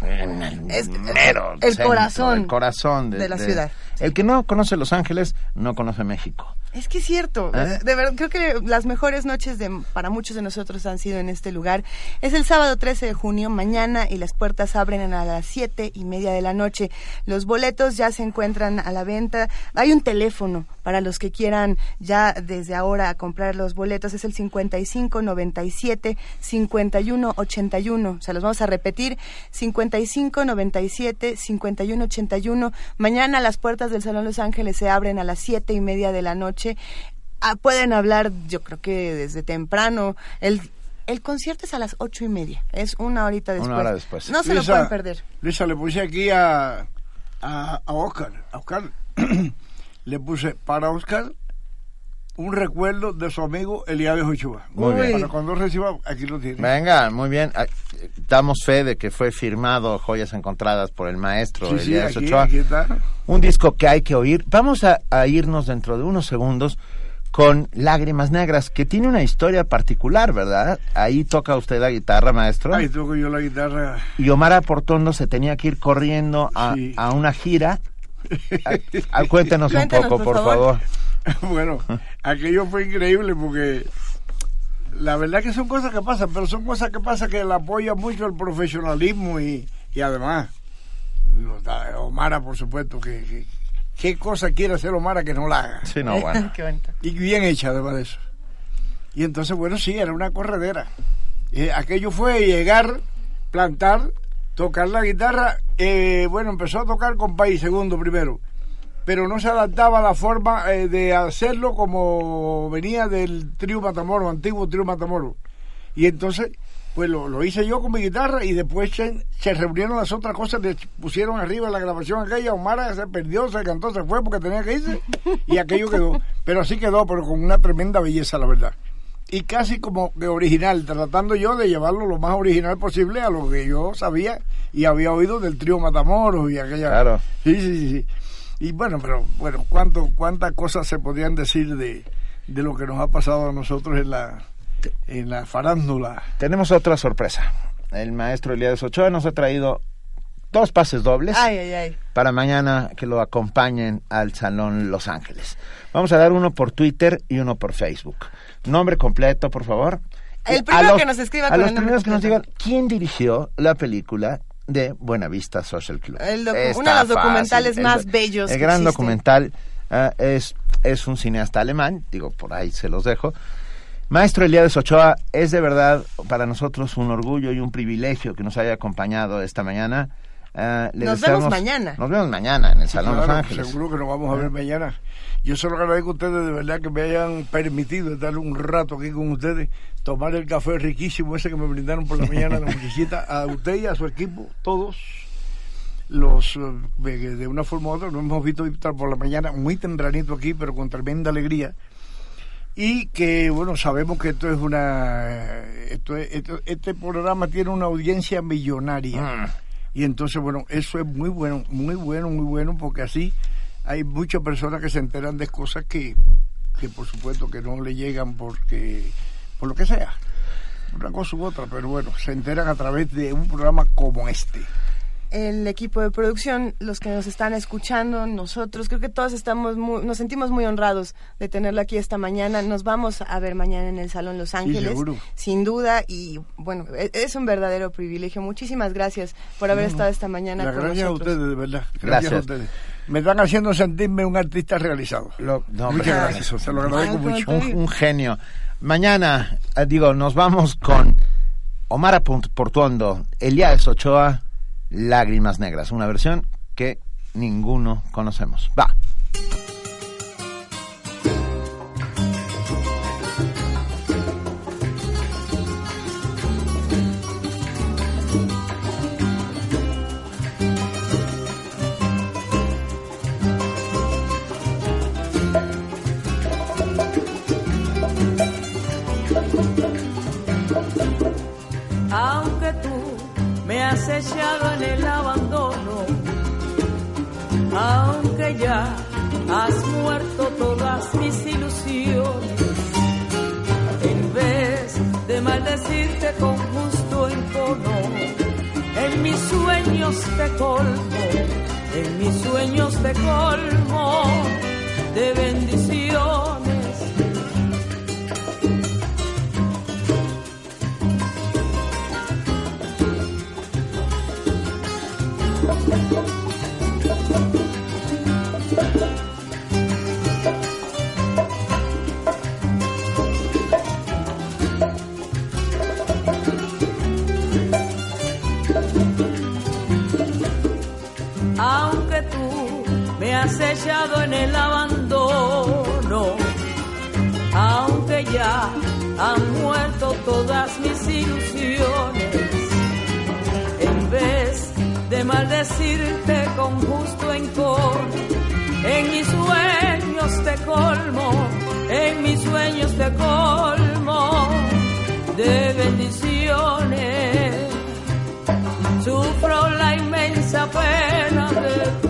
es, el, corazón, el corazón de, la ciudad. El que no conoce Los Ángeles no conoce México. Es que es cierto, ¿Eh? de verdad, creo que las mejores noches de, para muchos de nosotros han sido en este lugar. Es el sábado 13 de junio, mañana, y las puertas abren a las siete y media de la noche. Los boletos ya se encuentran a la venta. Hay un teléfono para los que quieran ya desde ahora comprar los boletos. Es el 55 97 51 81. O sea, los vamos a repetir. 55 97 51 81. Mañana las puertas del Salón Los Ángeles se abren a las siete y media de la noche Ah, pueden hablar, yo creo que desde temprano. El, el concierto es a las ocho y media, es una horita después. Una hora después. No se lo pueden perder. Luisa, le puse aquí a, a, Oscar, a Oscar, le puse para Oscar un recuerdo de su amigo Eliade Ochoa. Muy bien. Para cuando reciba, aquí lo tiene. Venga, muy bien. Ah, damos fe de que fue firmado Joyas Encontradas por el maestro sí, Ochoa. Un disco que hay que oír. Vamos a, irnos dentro de unos segundos con Lágrimas Negras, que tiene una historia particular, ¿verdad? Ahí toca usted la guitarra, maestro. Ahí toco yo la guitarra. Y Omar Aportondo se tenía que ir corriendo a, una gira. cuéntenos, un poco, por, favor. bueno, aquello fue increíble porque la verdad que son cosas que pasan, pero son cosas que pasan que le apoya mucho el profesionalismo y, y además, Omara, por supuesto, que, qué cosa quiere hacer Omara que no la haga. Sí, no, bueno. y bien hecha, además de eso. Y entonces, bueno, sí, era una corredera. Eh, aquello fue llegar, plantar, tocar la guitarra. Eh, bueno, empezó a tocar con País Segundo primero pero no se adaptaba a la forma eh, de hacerlo como venía del trío Matamoro, antiguo trío Matamoro. Y entonces, pues lo, hice yo con mi guitarra y después se, reunieron las otras cosas, le pusieron arriba la grabación aquella, Omar se perdió, se cantó, se fue porque tenía que irse y aquello quedó. Pero así quedó, pero con una tremenda belleza, la verdad. Y casi como de original, tratando yo de llevarlo lo más original posible a lo que yo sabía y había oído del trío Matamoros y aquella... Claro. Sí, sí, sí. sí. Y bueno, pero bueno, ¿cuánto, ¿cuántas cosas se podrían decir de, de lo que nos ha pasado a nosotros en la, en la farándula? Tenemos otra sorpresa. El maestro Elías Ochoa nos ha traído dos pases dobles para mañana que lo acompañen al Salón Los Ángeles. Vamos a dar uno por Twitter y uno por Facebook. Nombre completo, por favor. El primero que nos escriba a los primeros que nos digan quién dirigió la película de Buenavista Social Club. uno de los documentales más bellos. El gran documental ah, es, es un cineasta alemán, digo, por ahí se los dejo. Maestro Elías Ochoa, es de verdad para nosotros un orgullo y un privilegio que nos haya acompañado esta mañana. Ah, nos vemos mañana. Nos vemos mañana en el Salón Los Ángeles. Seguro que nos vamos a ver mañana. Yo solo agradezco a ustedes de verdad que me hayan permitido estar un rato aquí con ustedes, tomar el café riquísimo ese que me brindaron por la mañana la muchachita, a usted y a su equipo, todos los eh, de una forma u otra nos hemos visto estar por la mañana muy tempranito aquí, pero con tremenda alegría. Y que, bueno, sabemos que esto es una. Esto, este programa tiene una audiencia millonaria. Ah. Y entonces, bueno, eso es muy bueno, muy bueno, muy bueno, porque así hay muchas personas que se enteran de cosas que, que por supuesto que no le llegan porque por lo que sea una cosa u otra pero bueno se enteran a través de un programa como este el equipo de producción, los que nos están escuchando, nosotros, creo que todos estamos nos sentimos muy honrados de tenerlo aquí esta mañana. Nos vamos a ver mañana en el Salón Los Ángeles, sin duda, y bueno, e, es un verdadero privilegio. Muchísimas gracias por haber estado esta mañana con gracias a ustedes, de verdad. Gracias, a ustedes. Me están haciendo sentirme un artista realizado. Muchas gracias, se lo agradezco mucho. Un, genio. Mañana, eh, digo, nos vamos con Omar Portuondo, Elías Ochoa, Lágrimas Negras, una versión que ninguno conocemos. Va. Has echado en el abandono, aunque ya has muerto todas mis ilusiones. En vez de maldecirte con justo encono, en mis sueños te colmo, en mis sueños te colmo de bendiciones has echado en el abandono, aunque ya han muerto todas mis ilusiones, en vez de maldecirte con justo encor. En mis sueños te colmo, en mis sueños te colmo de bendiciones. Sufro la inmensa pena de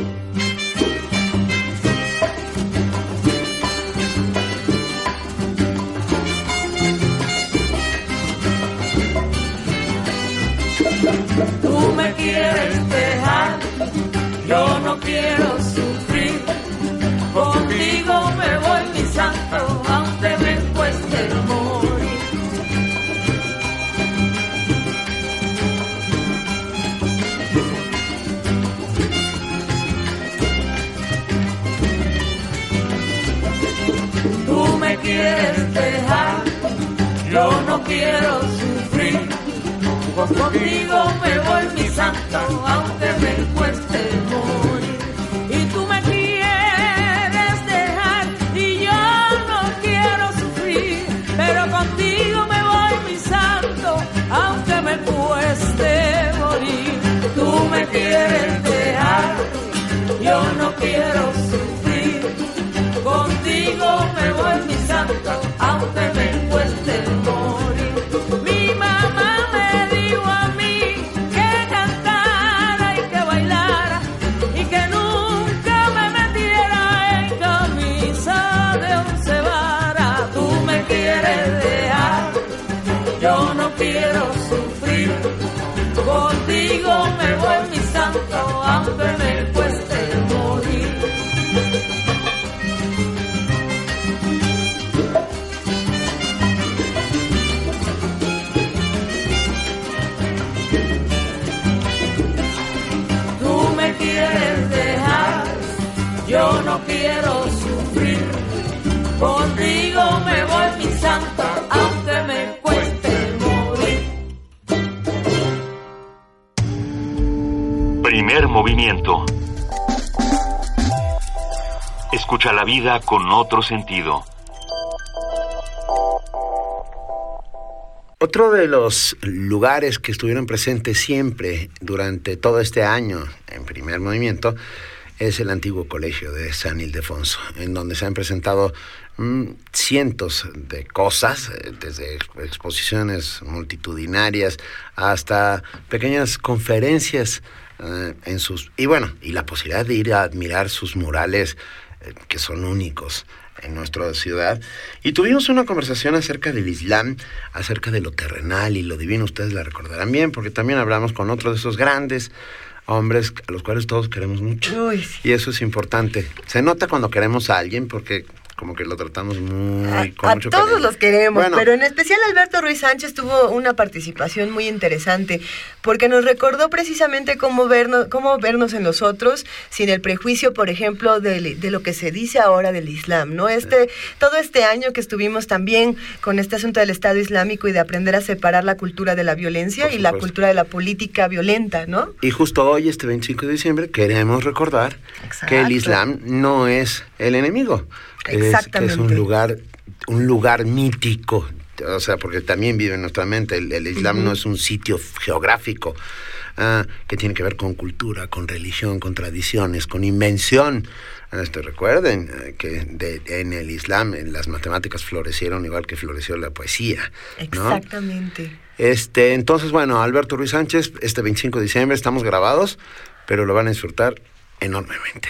quieres dejar, yo no quiero sufrir. Contigo me voy, mi santo, aunque me cueste morir. Tú me quieres dejar, yo no quiero Contigo me voy mi santo, aunque me cueste morir. Y tú me quieres dejar y yo no quiero sufrir, pero contigo me voy mi santo, aunque me cueste morir. Tú me quieres dejar, yo no quiero sufrir. Contigo me voy mi santo, aunque me cueste santo, aunque me cueste morir. Tú me quieres dejar, yo no quiero sufrir. Contigo me voy Escucha la vida con otro sentido. Otro de los lugares que estuvieron presentes siempre durante todo este año en primer movimiento es el antiguo colegio de San Ildefonso, en donde se han presentado mm, cientos de cosas, eh, desde exposiciones multitudinarias hasta pequeñas conferencias eh, en sus... Y bueno, y la posibilidad de ir a admirar sus murales eh, que son únicos en nuestra ciudad. Y tuvimos una conversación acerca del Islam, acerca de lo terrenal y lo divino. Ustedes la recordarán bien, porque también hablamos con otro de esos grandes hombres a los cuales todos queremos mucho. Uy, sí. Y eso es importante. Se nota cuando queremos a alguien porque como que lo tratamos muy A, con a mucho todos cariño. los queremos, Bueno, pero en especial Alberto Ruiz Sánchez tuvo una participación muy interesante porque nos recordó precisamente cómo vernos, cómo vernos en los otros sin el prejuicio, por ejemplo, de, de lo que se dice ahora del Islam, ¿no? Este, todo este año que estuvimos también con este asunto del Estado Islámico y de aprender a separar la cultura de la violencia y la cultura de la política violenta, ¿no? Y justo hoy, este 25 de diciembre, queremos recordar que el. Islam no es el enemigo. Es- Que es, un lugar, un lugar mítico. O sea, porque también vive en nuestra mente. El, el Islam no es un sitio geográfico ah, que tiene que ver con cultura, con religión, con tradiciones, con invención. Este, recuerden eh, que de- en el Islam en las matemáticas florecieron igual que floreció la poesía. ¿no? Exactamente. Este, entonces, bueno, Alberto Ruiz Sánchez, este 25 de diciembre estamos grabados, pero lo van a disfrutar enormemente.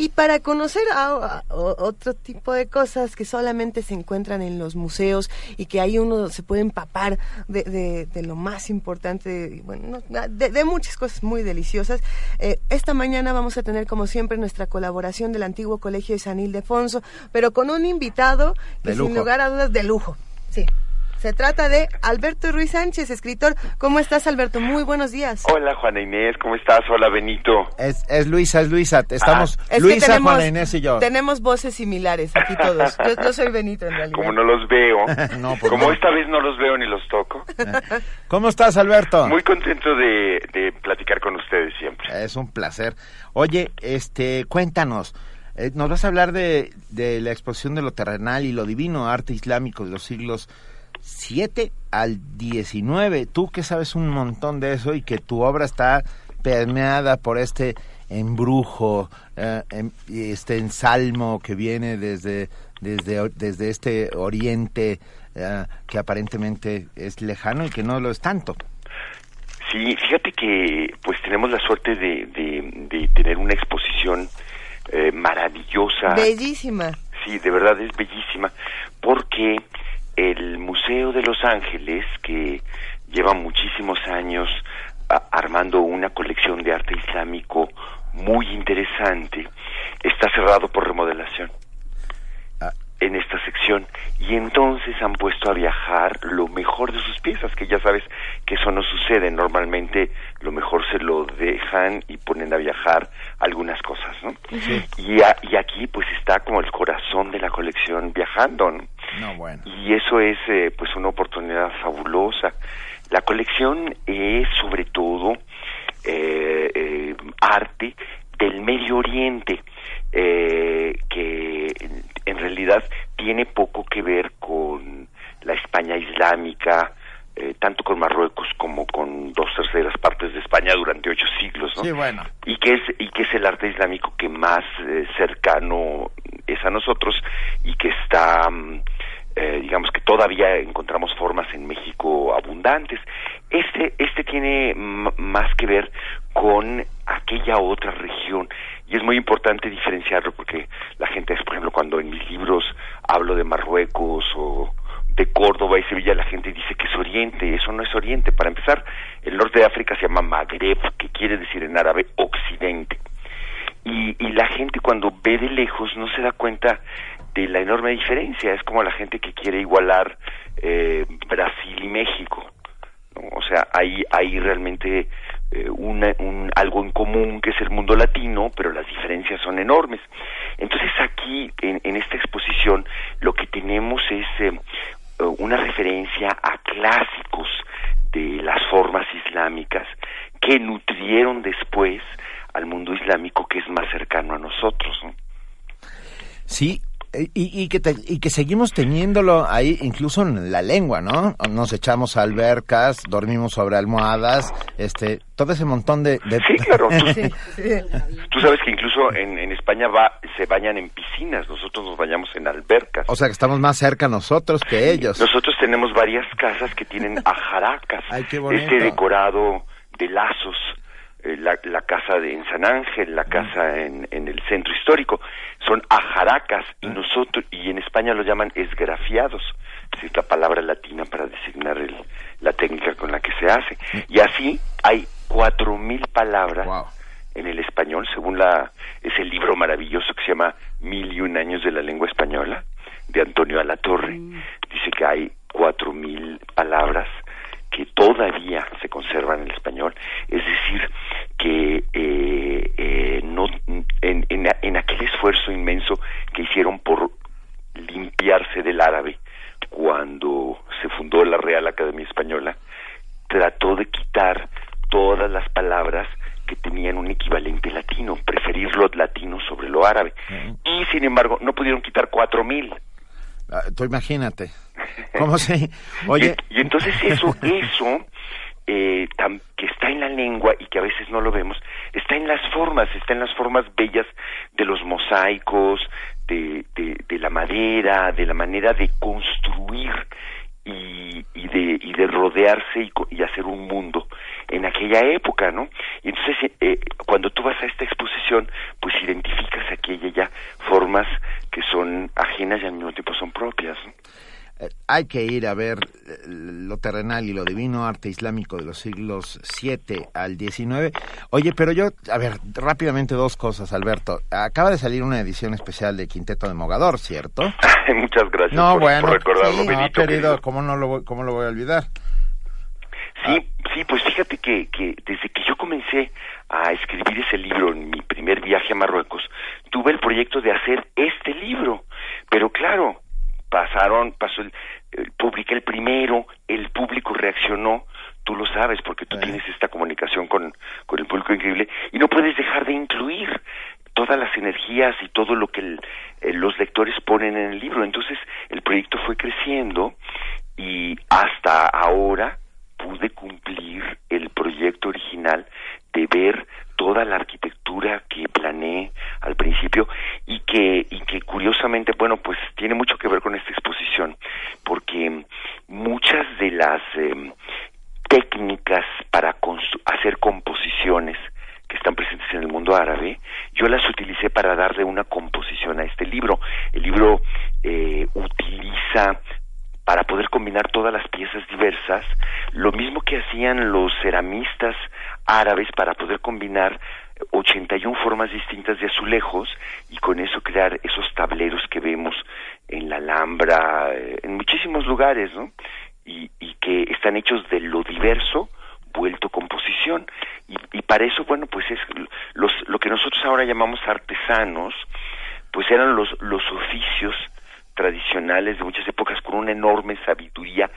Y para conocer a, otro tipo de cosas que solamente se encuentran en los museos y que ahí uno se puede empapar de, de- de lo más importante, bueno, no, de, de muchas cosas muy deliciosas, eh, esta mañana vamos a tener como siempre nuestra colaboración del antiguo Colegio de San Ildefonso, pero con un invitado que sin lugar a dudas de lujo. Sí. Se trata de Alberto Ruiz Sánchez, escritor. ¿Cómo estás, Alberto? Muy buenos días. Hola Juana Inés, ¿cómo estás? Hola Benito. Es, es Luisa, es Luisa. Estamos Es que Luisa, tenemos- Juana Inés y yo. Tenemos voces similares aquí todos. Yo, yo soy Benito en realidad. Como no los veo, No, pues como no. esta vez no los veo ni los toco, ¿Cómo estás, Alberto? muy contento de, de platicar con ustedes siempre. Es un placer. Oye, este, cuéntanos. eh, nos vas a hablar de, de la exposición de lo terrenal y lo divino, arte islámico de los siglos 7 al 19. Tú que sabes un montón de eso y que tu obra está permeada por este embrujo, eh, em- este ensalmo que viene desde, desde, desde este oriente eh, que aparentemente es lejano y que no lo es tanto. Sí, fíjate que pues tenemos la suerte de, de, de tener una exposición eh, maravillosa. Bellísima. Sí, de verdad es bellísima, porque el Museo de Los Ángeles, que lleva muchísimos años armando una colección de arte islámico muy interesante está cerrado por remodelación en esta sección y entonces han puesto a viajar lo mejor de sus piezas, que ya sabes que eso no sucede, normalmente lo mejor se lo dejan y ponen a viajar algunas cosas, ¿no? Y, y aquí pues está como el corazón de la colección viajando, ¿no? bueno. Y eso es eh, pues una oportunidad fabulosa. La colección es sobre todo eh, eh, arte del Medio Oriente, eh, que en realidad tiene poco que ver con la España islámica, eh, tanto con Marruecos como con dos terceras partes de España durante ocho siglos, ¿no? Sí, bueno. Y que es y que es el arte islámico que más eh, cercano es a nosotros y que está mm, eh, digamos que todavía encontramos formas en México abundantes. Este, este tiene más que ver con aquella otra región y es muy importante diferenciarlo porque la gente, por ejemplo, cuando en mis libros hablo de Marruecos o de Córdoba y Sevilla, la gente dice que es Oriente, eso no es Oriente. Para empezar, el norte de África se llama Magreb, que quiere decir en árabe Occidente. Y, y la gente cuando ve de lejos no se da cuenta de la enorme diferencia. Es como la gente que quiere igualar eh, Brasil y México. O sea, hay, hay realmente eh, un, algo en común que es el mundo latino, pero las diferencias son enormes. Entonces aquí, en, en esta exposición, lo que tenemos es eh, una referencia a clásicos de las formas islámicas que nutrieron después al mundo islámico que es más cercano a nosotros. Sí, y, que y que seguimos teniéndolo ahí incluso en la lengua, ¿no? Nos echamos albercas, dormimos sobre almohadas, este, todo ese montón de... Sí, claro. Tú, sabes que incluso en, en España va, se bañan en piscinas, nosotros nos bañamos en albercas. O sea que estamos más cerca nosotros que ellos. Nosotros tenemos varias casas que tienen ajaracas. Ay, qué bonito. Este decorado de lazos eh, la, la, casa de, en San Ángel, la casa en, en el centro histórico, son ajaracas y nosotros y en España lo llaman esgrafiados, es la palabra latina para designar el, la técnica con la que se hace. Y así hay cuatro mil palabras en el español, según la ese libro maravilloso que se llama Mil y un años de la lengua española de Antonio Alatorre. Dice que hay cuatro mil palabras que todavía se conserva en el español, es decir, que eh, eh, no, en, en, aquel esfuerzo inmenso que hicieron por limpiarse del árabe cuando se fundó la Real Academia Española, trató de quitar todas las palabras que tenían un equivalente latino, preferir lo latino sobre lo árabe. Y sin embargo, no pudieron quitar cuatro mil. Ah, tú imagínate. ¿Cómo se? Oye. Y, entonces eso, eso, eh, que está en la lengua y que a veces no lo vemos, está en las formas, está en las formas bellas de los mosaicos, de, de, la madera, de la manera de construir y, y, de, y de rodearse y, hacer un mundo en aquella época, ¿no? Y entonces, eh, cuando tú vas a esta exposición, pues identificas aquella ya formas que son ajenas y al mismo tiempo son propias. ¿no? Eh, hay que ir a ver eh, lo terrenal y lo divino, arte islámico de los siglos 7 al 19. Oye, pero yo, a ver, rápidamente dos cosas, Alberto. Acaba de salir una edición especial de Quinteto de Mogador, ¿cierto? Muchas gracias no, por, bueno, recordarlo, no, querido, ¿cómo, no lo voy, ¿cómo lo voy a olvidar? Sí, ah. sí, pues fíjate que, que desde que yo comencé a escribir ese libro en mi primer viaje a Marruecos, tuve el proyecto de hacer este libro. Pero claro, pasaron, pasó el, publiqué el primero, el público reaccionó, tú lo sabes porque tú tienes esta comunicación con, con el público increíble y no puedes dejar de incluir todas las energías y todo lo que los lectores ponen en el libro. Entonces el proyecto fue creciendo y hasta ahora pude cumplir el proyecto original de ver toda la arquitectura que planeé al principio y que y que curiosamente bueno pues tiene mucho que ver con esta exposición porque muchas de las em, técnicas para hacer composiciones que están presentes en el mundo árabe, yo las utilicé para darle una composición a este libro. El libro eh, utiliza para poder combinar todas las piezas diversas, lo mismo que hacían los ceramistas árabes para poder combinar 81 formas distintas de azulejos y con eso crear esos tableros que vemos en la Alhambra, eh, en muchísimos lugares, ¿no? Y, que están hechos de lo diverso vuelto composición. Y, y para eso, bueno, pues es los, lo que nosotros ahora llamamos artesanos, pues eran los, los oficios tradicionales de muchas épocas con una enorme sabiduría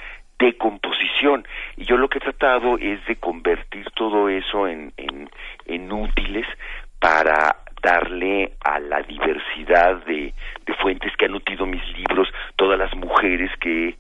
de composición. Y yo lo que he tratado es de convertir todo eso en, en, útiles para darle a la diversidad de, de, fuentes que han nutrido mis libros, todas las mujeres que,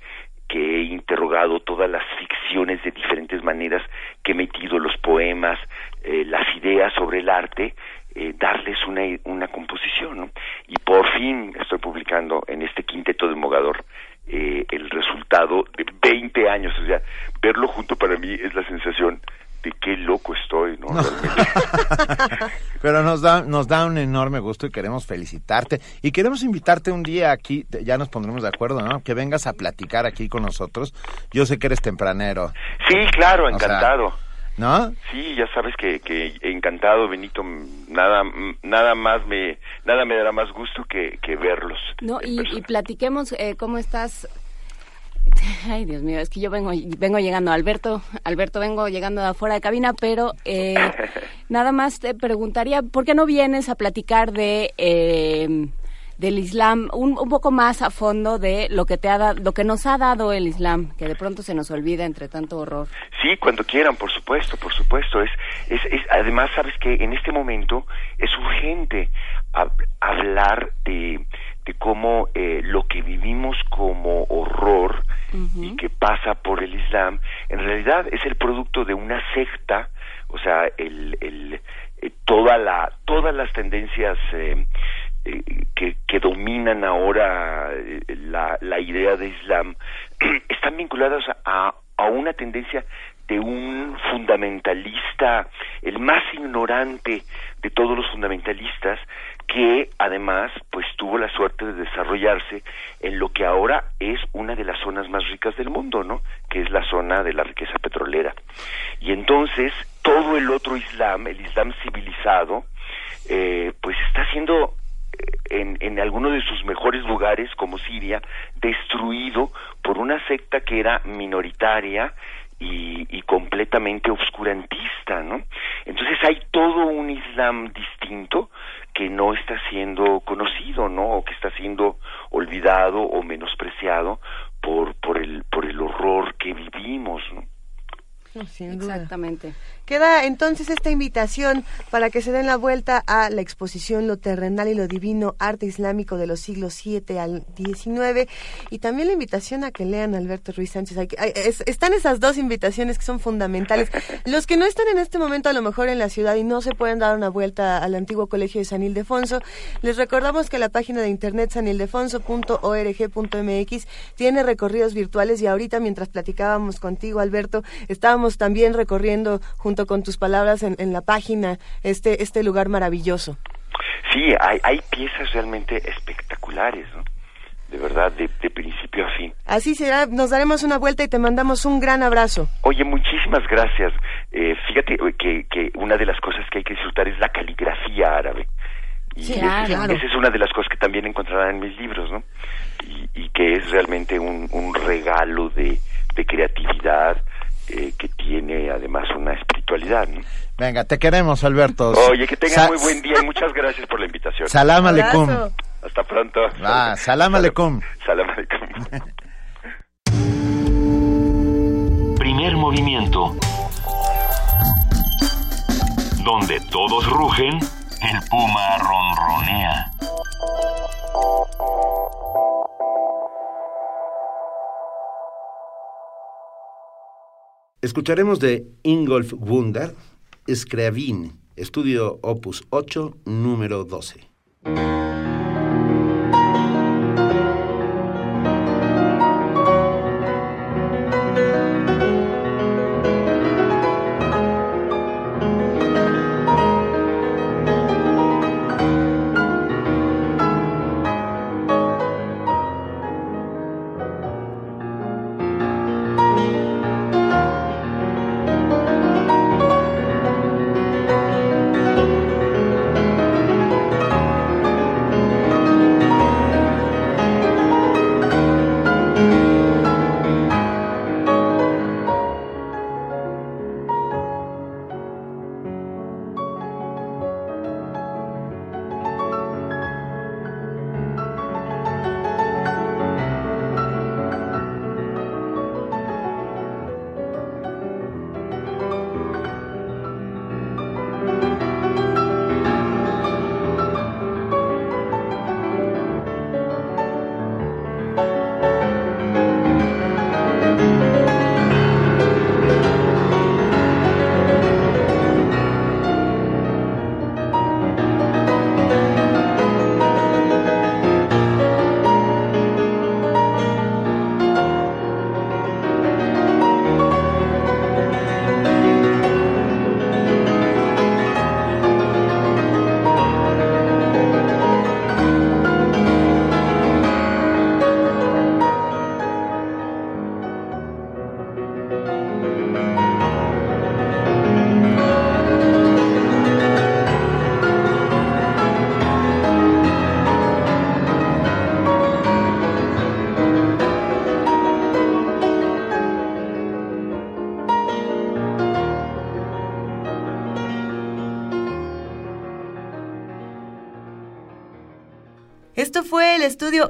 que he interrogado, todas las ficciones de diferentes maneras que he metido, los poemas, eh, las ideas sobre el arte, eh, darles una, una composición. Y por fin estoy publicando en este quinteto de Mogador eh, el resultado de 20 años. O sea, verlo junto para mí es la sensación de qué loco estoy, ¿no? Pero nos da, nos da un enorme gusto y queremos felicitarte. Y queremos invitarte un día aquí, ya nos pondremos de acuerdo, ¿no? Que vengas a platicar aquí con nosotros. Yo sé que eres tempranero. Sí, claro, encantado. ¿No? Sí, ya sabes que, que encantado, Benito. Nada, nada más me, nada me dará más gusto que, que verlos. No, y, y, platiquemos eh, cómo estás Ay, Dios mío, es que yo vengo, vengo llegando, Alberto, Alberto, vengo llegando de afuera de cabina, pero eh, nada más te preguntaría, ¿por qué no vienes a platicar de eh, del Islam un, un, poco más a fondo de lo que te ha dado, lo que nos ha dado el Islam, que de pronto se nos olvida entre tanto horror? Sí, cuando quieran, por supuesto, por supuesto. Es, es, es además, sabes que en este momento es urgente hablar de de cómo eh, lo que vivimos como horror y que pasa por el Islam, en realidad es el producto de una secta, o sea, el, el, eh, toda la, todas las tendencias eh que, que, dominan ahora eh, la, idea de Islam están vinculadas a, una tendencia de un fundamentalista, el más ignorante de todos los fundamentalistas, que además pues tuvo la suerte de desarrollarse en lo que ahora es una de las zonas más ricas del mundo, ¿no? Que es la zona de la riqueza petrolera. Y entonces todo el otro Islam, el Islam civilizado, eh, pues está siendo eh, en, en alguno de sus mejores lugares, como Siria, destruido por una secta que era minoritaria y, completamente obscurantista, ¿no? Entonces hay todo un Islam distinto que no está siendo conocido, ¿no? O que está siendo olvidado o menospreciado por, por, el, por el horror que vivimos, ¿no? Exactamente. Queda entonces esta invitación para que se den la vuelta a la exposición Lo terrenal y lo divino, arte islámico de los siglos 7 al 19 y también la invitación a que lean Alberto Ruiz Sánchez. están esas dos invitaciones que son fundamentales. Los que no están en este momento a lo mejor en la ciudad y no se pueden dar una vuelta al antiguo colegio de San Ildefonso, les recordamos que la página de internet sanildefonso.org.mx tiene recorridos virtuales y ahorita mientras platicábamos contigo Alberto, estábamos también recorriendo junto con tus palabras en, en la página este, este lugar maravilloso. Sí, hay, hay piezas realmente espectaculares, ¿no? de verdad, de, de, principio a fin. Así será, nos daremos una vuelta y te mandamos un gran abrazo. Oye, muchísimas gracias. Eh, fíjate que, que, una de las cosas que hay que disfrutar es la caligrafía árabe. Y sí, esa, claro. esa es una de las cosas que también encontrarán en mis libros, ¿no? Y, y que es realmente un, un regalo de, de creatividad, eh, que tiene además una espiritualidad. ¿no? Venga, te queremos, Alberto. Oye, que tengan muy buen día y muchas gracias por la invitación. Salam aleikum. Hasta pronto. Ah, salam aleikum. Salam aleikum. Primer movimiento. Donde todos rugen, el puma ronronea. Escucharemos de Ingolf Wunder, Scriabin, estudio opus 8, número 12.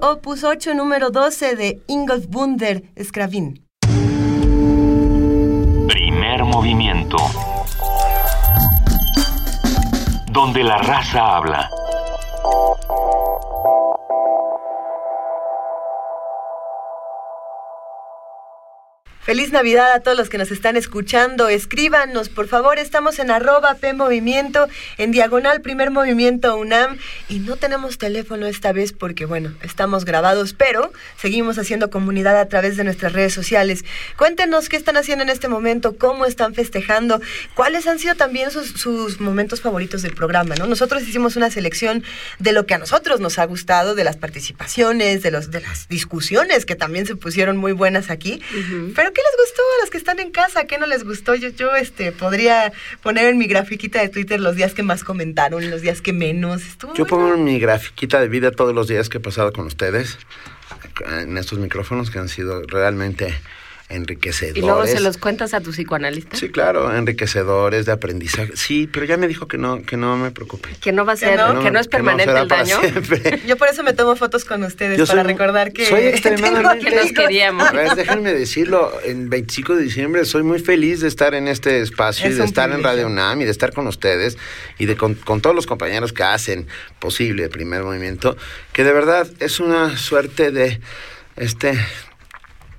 Opus 8 número 12 de Ingolf Wunder Skravin. Primer movimiento. Donde la raza habla. Navidad a todos los que nos están escuchando. Escríbanos, por favor. Estamos en arroba P Movimiento, en diagonal Primer Movimiento UNAM. Y no tenemos teléfono esta vez porque, bueno, estamos grabados, pero seguimos haciendo comunidad a través de nuestras redes sociales. Cuéntenos qué están haciendo en este momento, cómo están festejando, cuáles han sido también sus, momentos favoritos del programa, ¿no? Nosotros hicimos una selección de lo que a nosotros nos ha gustado, de las participaciones, de, los, de las discusiones que también se pusieron muy buenas aquí. Pero ¿qué les gustó a los que están en casa? ¿Qué no les gustó? Yo, yo este, podría poner en mi grafiquita de Twitter los días que más comentaron, los días que menos. yo pongo en mi grafiquita de vida todos los días que he pasado con ustedes en estos micrófonos que han sido realmente enriquecedores. ¿Y luego se los cuentas a tu psicoanalista? Sí, claro, enriquecedores de aprendizaje. Sí, pero ya me dijo que no, que no me preocupe. Que no va a ser, que no, es permanente el daño. Yo por eso me tomo fotos con ustedes, para recordar que... Soy extremadamente... que nos queríamos. A ver, déjenme decirlo, el 25 de diciembre soy muy feliz de estar en este espacio y de estar en Radio UNAM y de estar con ustedes y de con, con todos los compañeros que hacen posible el primer movimiento, que de verdad es una suerte de este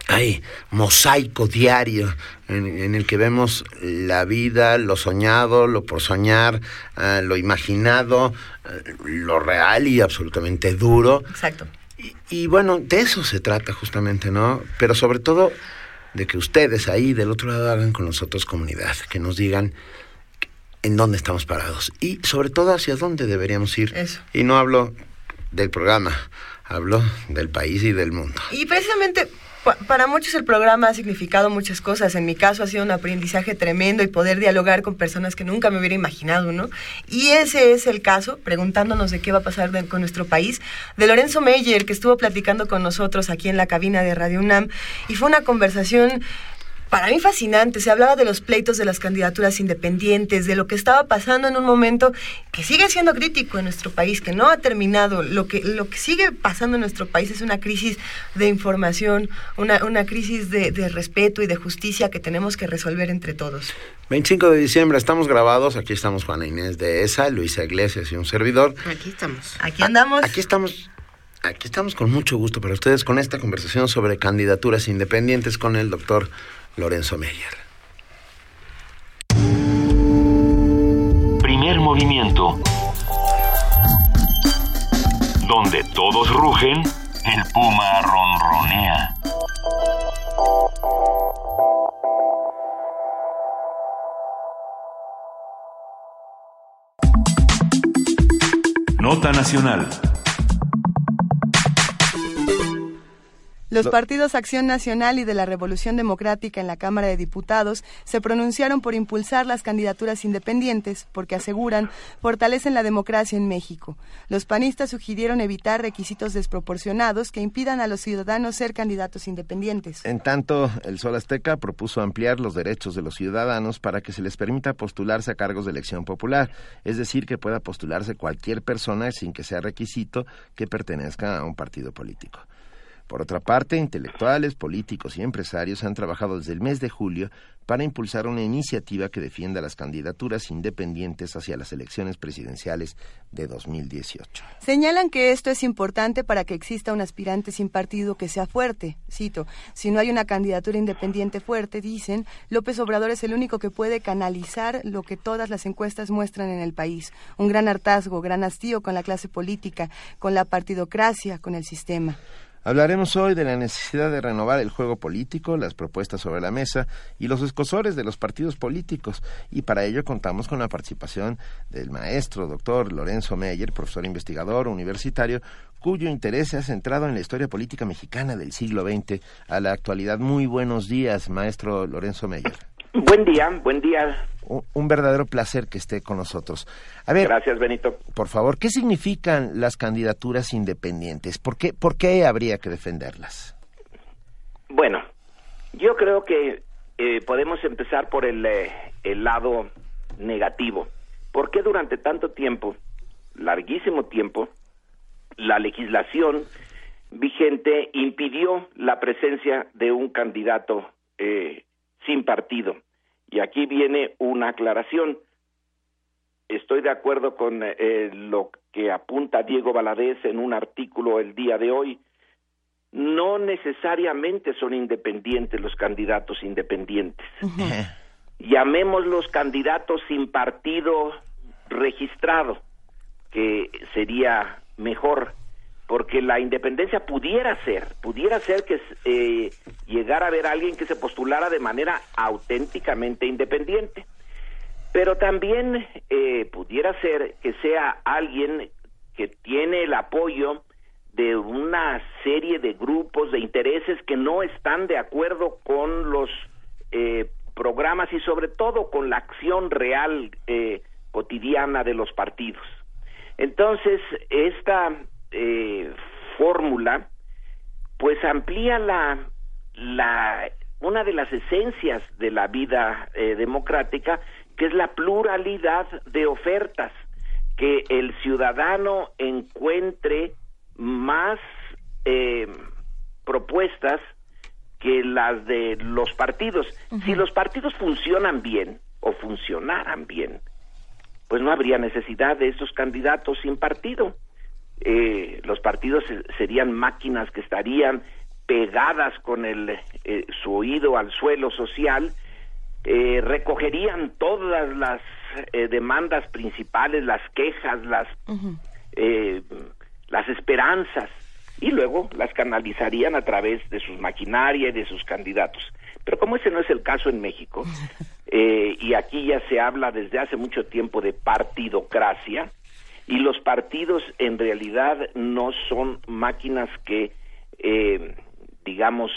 hay mosaico diario en, el que vemos la vida, lo soñado, lo por soñar, eh, lo imaginado, eh, lo real y absolutamente duro. Exacto. Y, y, bueno, de eso se trata justamente, ¿no? Pero sobre todo de que ustedes ahí del otro lado hagan con nosotros comunidad, que nos digan en dónde estamos parados y sobre todo hacia dónde deberíamos ir. Eso. Y no hablo del programa, hablo del país y del mundo. Y precisamente para muchos el programa ha significado muchas cosas. En mi caso ha sido un aprendizaje tremendo y poder dialogar con personas que nunca me hubiera imaginado, ¿no? Y ese es el caso, preguntándonos de qué va a pasar con nuestro país, de Lorenzo Meyer, que estuvo platicando con nosotros aquí en la cabina de Radio UNAM. Y fue una conversación para mí fascinante. Se hablaba de los pleitos de las candidaturas independientes, de lo que estaba pasando en un momento que sigue siendo crítico en nuestro país, que no ha terminado. Lo que, lo que sigue pasando en nuestro país es una crisis de información, una, una crisis de, de respeto y de justicia que tenemos que resolver entre todos. 25 de diciembre, estamos grabados. Aquí estamos Juana Inés de ESA, Luisa Iglesias y un servidor. Aquí estamos. Aquí andamos. Aquí estamos aquí estamos con mucho gusto para ustedes con esta conversación sobre candidaturas independientes con el doctor Lorenzo Meyer. Primer movimiento. Donde todos rugen, el puma ronronea. Nota Nacional. Los partidos Acción Nacional y de la Revolución Democrática en la Cámara de Diputados se pronunciaron por impulsar las candidaturas independientes porque aseguran fortalecen la democracia en México. Los panistas sugirieron evitar requisitos desproporcionados que impidan a los ciudadanos ser candidatos independientes. En tanto, el Sol Azteca propuso ampliar los derechos de los ciudadanos para que se les permita postularse a cargos de elección popular, es decir, que pueda postularse cualquier persona sin que sea requisito que pertenezca a un partido político. Por otra parte, intelectuales, políticos y empresarios han trabajado desde el mes de julio para impulsar una iniciativa que defienda las candidaturas independientes hacia las elecciones presidenciales de 2018. Señalan que esto es importante para que exista un aspirante sin partido que sea fuerte. Cito, si no hay una candidatura independiente fuerte, dicen, López Obrador es el único que puede canalizar lo que todas las encuestas muestran en el país. Un gran hartazgo, gran hastío con la clase política, con la partidocracia, con el sistema. Hablaremos hoy de la necesidad de renovar el juego político, las propuestas sobre la mesa y los escosores de los partidos políticos. Y para ello contamos con la participación del maestro doctor Lorenzo Meyer, profesor investigador universitario, cuyo interés se ha centrado en la historia política mexicana del siglo XX a la actualidad. Muy buenos días, maestro Lorenzo Meyer. Buen día, buen día. Un, verdadero placer que esté con nosotros. A ver, Gracias, Benito. Por favor, ¿qué significan las candidaturas independientes? ¿Por qué, por qué habría que defenderlas? Bueno, yo creo que eh, podemos empezar por el, eh, el lado negativo. ¿Por qué durante tanto tiempo, larguísimo tiempo, la legislación vigente impidió la presencia de un candidato eh, sin partido. Y aquí viene una aclaración. Estoy de acuerdo con eh, lo que apunta Diego Valadez en un artículo el día de hoy. No necesariamente son independientes los candidatos independientes. Llamémoslos candidatos sin partido registrado, que sería mejor porque la independencia pudiera ser, pudiera ser que eh, llegara a haber alguien que se postulara de manera auténticamente independiente, pero también eh, pudiera ser que sea alguien que tiene el apoyo de una serie de grupos de intereses que no están de acuerdo con los eh, programas y sobre todo con la acción real cotidiana de los partidos. Entonces, esta eh, fórmula, pues amplía la, la, una de las esencias de la vida eh, democrática, que es la pluralidad de ofertas, que el ciudadano encuentre más eh, propuestas que las de los partidos. Si los partidos funcionan bien o funcionaran bien, pues no habría necesidad de esos candidatos sin partido eh, los partidos serían máquinas que estarían pegadas con el, eh, su oído al suelo social, eh, recogerían todas las eh, demandas principales, las quejas, las, las esperanzas, y luego las canalizarían a través de sus maquinaria y de sus candidatos. Pero como ese no es el caso en México, y aquí ya se habla desde hace mucho tiempo de partidocracia, y los partidos en realidad no son máquinas que, eh, digamos,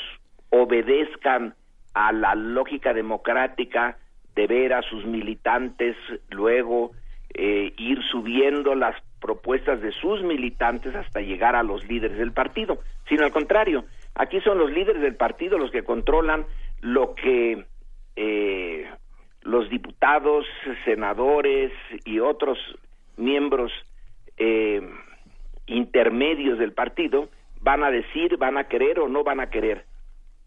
obedezcan a la lógica democrática de ver a sus militantes luego eh, ir subiendo las propuestas de sus militantes hasta llegar a los líderes del partido, sino al contrario, aquí son los líderes del partido los que controlan lo que eh, los diputados, senadores y otros miembros eh, intermedios del partido van a decir, van a querer o no van a querer.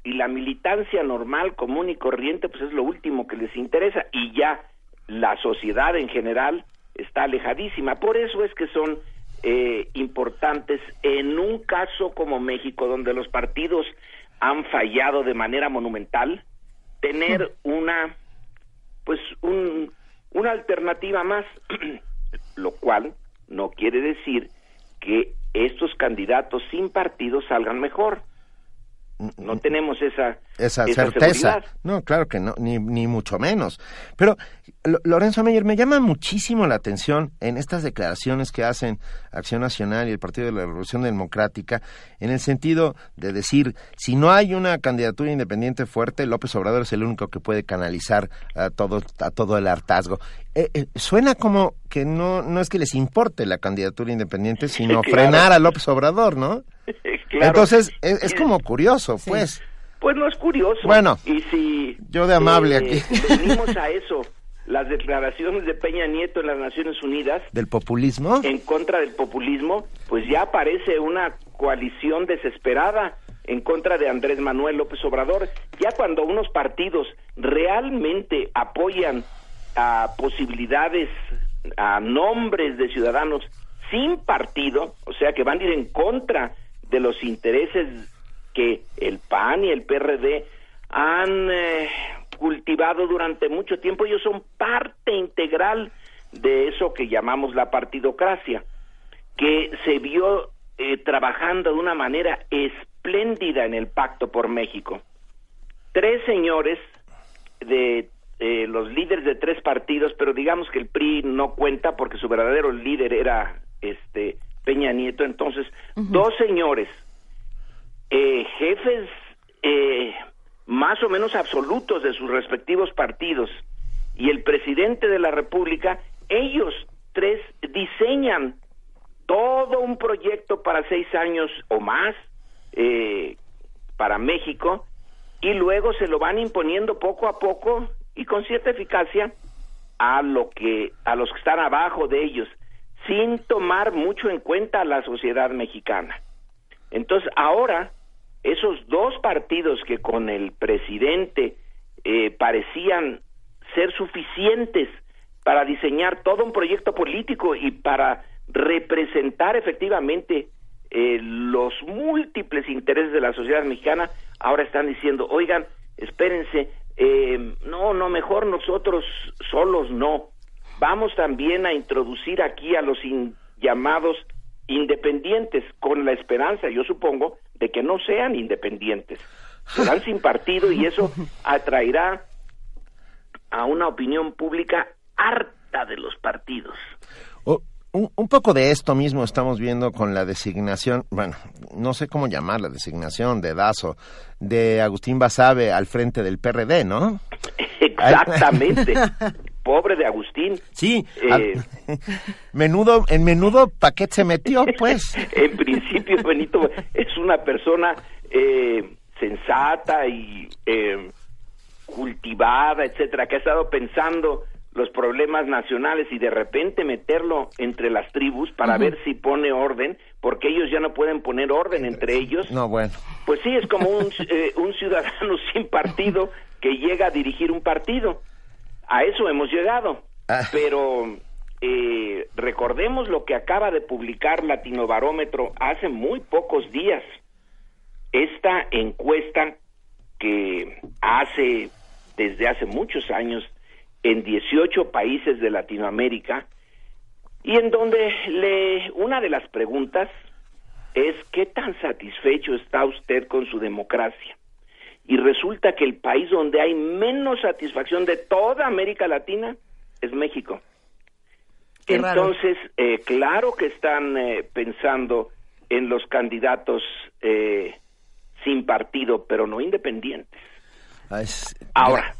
Y la militancia normal, común y corriente, pues es lo último que les interesa y ya la sociedad en general está alejadísima. Por eso es que son eh, importantes en un caso como México, donde los partidos han fallado de manera monumental, tener una, pues, un, una alternativa más. lo cual no quiere decir que estos candidatos sin partido salgan mejor. No tenemos esa, esa, certeza. No, claro que no, ni, ni mucho menos. Pero, Lorenzo Meyer, me llama muchísimo la atención en estas declaraciones que hacen Acción Nacional y el Partido de la Revolución Democrática, en el sentido de decir, si no hay una candidatura independiente fuerte, López Obrador es el único que puede canalizar a todo, a todo el hartazgo. Eh, eh, suena como que no, no es que les importe la candidatura independiente, sino frenar a López Obrador, ¿no? Entonces, es, como curioso, pues. Pues no es curioso. Bueno, y si yo de amable eh, aquí. venimos a eso, las declaraciones de Peña Nieto en las Naciones Unidas. ¿Del populismo? En contra del populismo, pues ya aparece una coalición desesperada en contra de Andrés Manuel López Obrador. Ya cuando unos partidos realmente apoyan a posibilidades, a nombres de ciudadanos sin partido, o sea que van a ir en contra de los intereses que el PAN y el PRD han eh, cultivado durante mucho tiempo. Ellos son parte integral de eso que llamamos la partidocracia, que se vio eh, trabajando de una manera espléndida en el Pacto por México. Tres señores de eh, los líderes de tres partidos, pero digamos que el PRI no cuenta porque su verdadero líder era este Peña Nieto. Entonces, dos señores, eh, jefes eh, más o menos absolutos de sus respectivos partidos y el presidente de la República, ellos tres diseñan todo un proyecto para seis años o más eh, para México y luego se lo van imponiendo poco a poco y con cierta eficacia a lo que a los que están abajo de ellos sin tomar mucho en cuenta a la sociedad mexicana. Entonces, ahora, esos dos partidos que con el presidente eh, parecían ser suficientes para diseñar todo un proyecto político y para representar efectivamente eh, los múltiples intereses de la sociedad mexicana, ahora están diciendo, oigan, espérense, eh, no, no, mejor nosotros solos no. Vamos también a introducir aquí a los llamados independientes, con la esperanza, yo supongo, de que no sean independientes. Serán sin partido y eso atraerá a una opinión pública harta de los partidos. un, poco de esto mismo estamos viendo con la designación, bueno, no sé cómo llamar la designación de Dazo, de Agustín Basabe al frente del PRD, ¿no? Exactamente. Pobre de Agustín. Sí. Eh, menudo, en menudo paquete se metió, pues. en principio, Benito es una persona eh, sensata y eh, cultivada, etcétera, que ha estado pensando los problemas nacionales y de repente meterlo entre las tribus para ver si pone orden, porque ellos ya no pueden poner orden entre ellos. No, bueno. Pues sí, es como un, eh, un ciudadano sin partido que llega a dirigir un partido. A eso hemos llegado. Ah. Pero eh, recordemos lo que acaba de publicar Latino Barómetro hace muy pocos días. Esta encuesta que hace desde hace muchos años en 18 países de Latinoamérica y en donde le una de las preguntas es qué tan satisfecho está usted con su democracia. Y resulta que el país donde hay menos satisfacción de toda América Latina es México. Entonces, eh, claro que están eh, pensando en los candidatos eh, sin partido, pero no independientes. Ah, Ahora,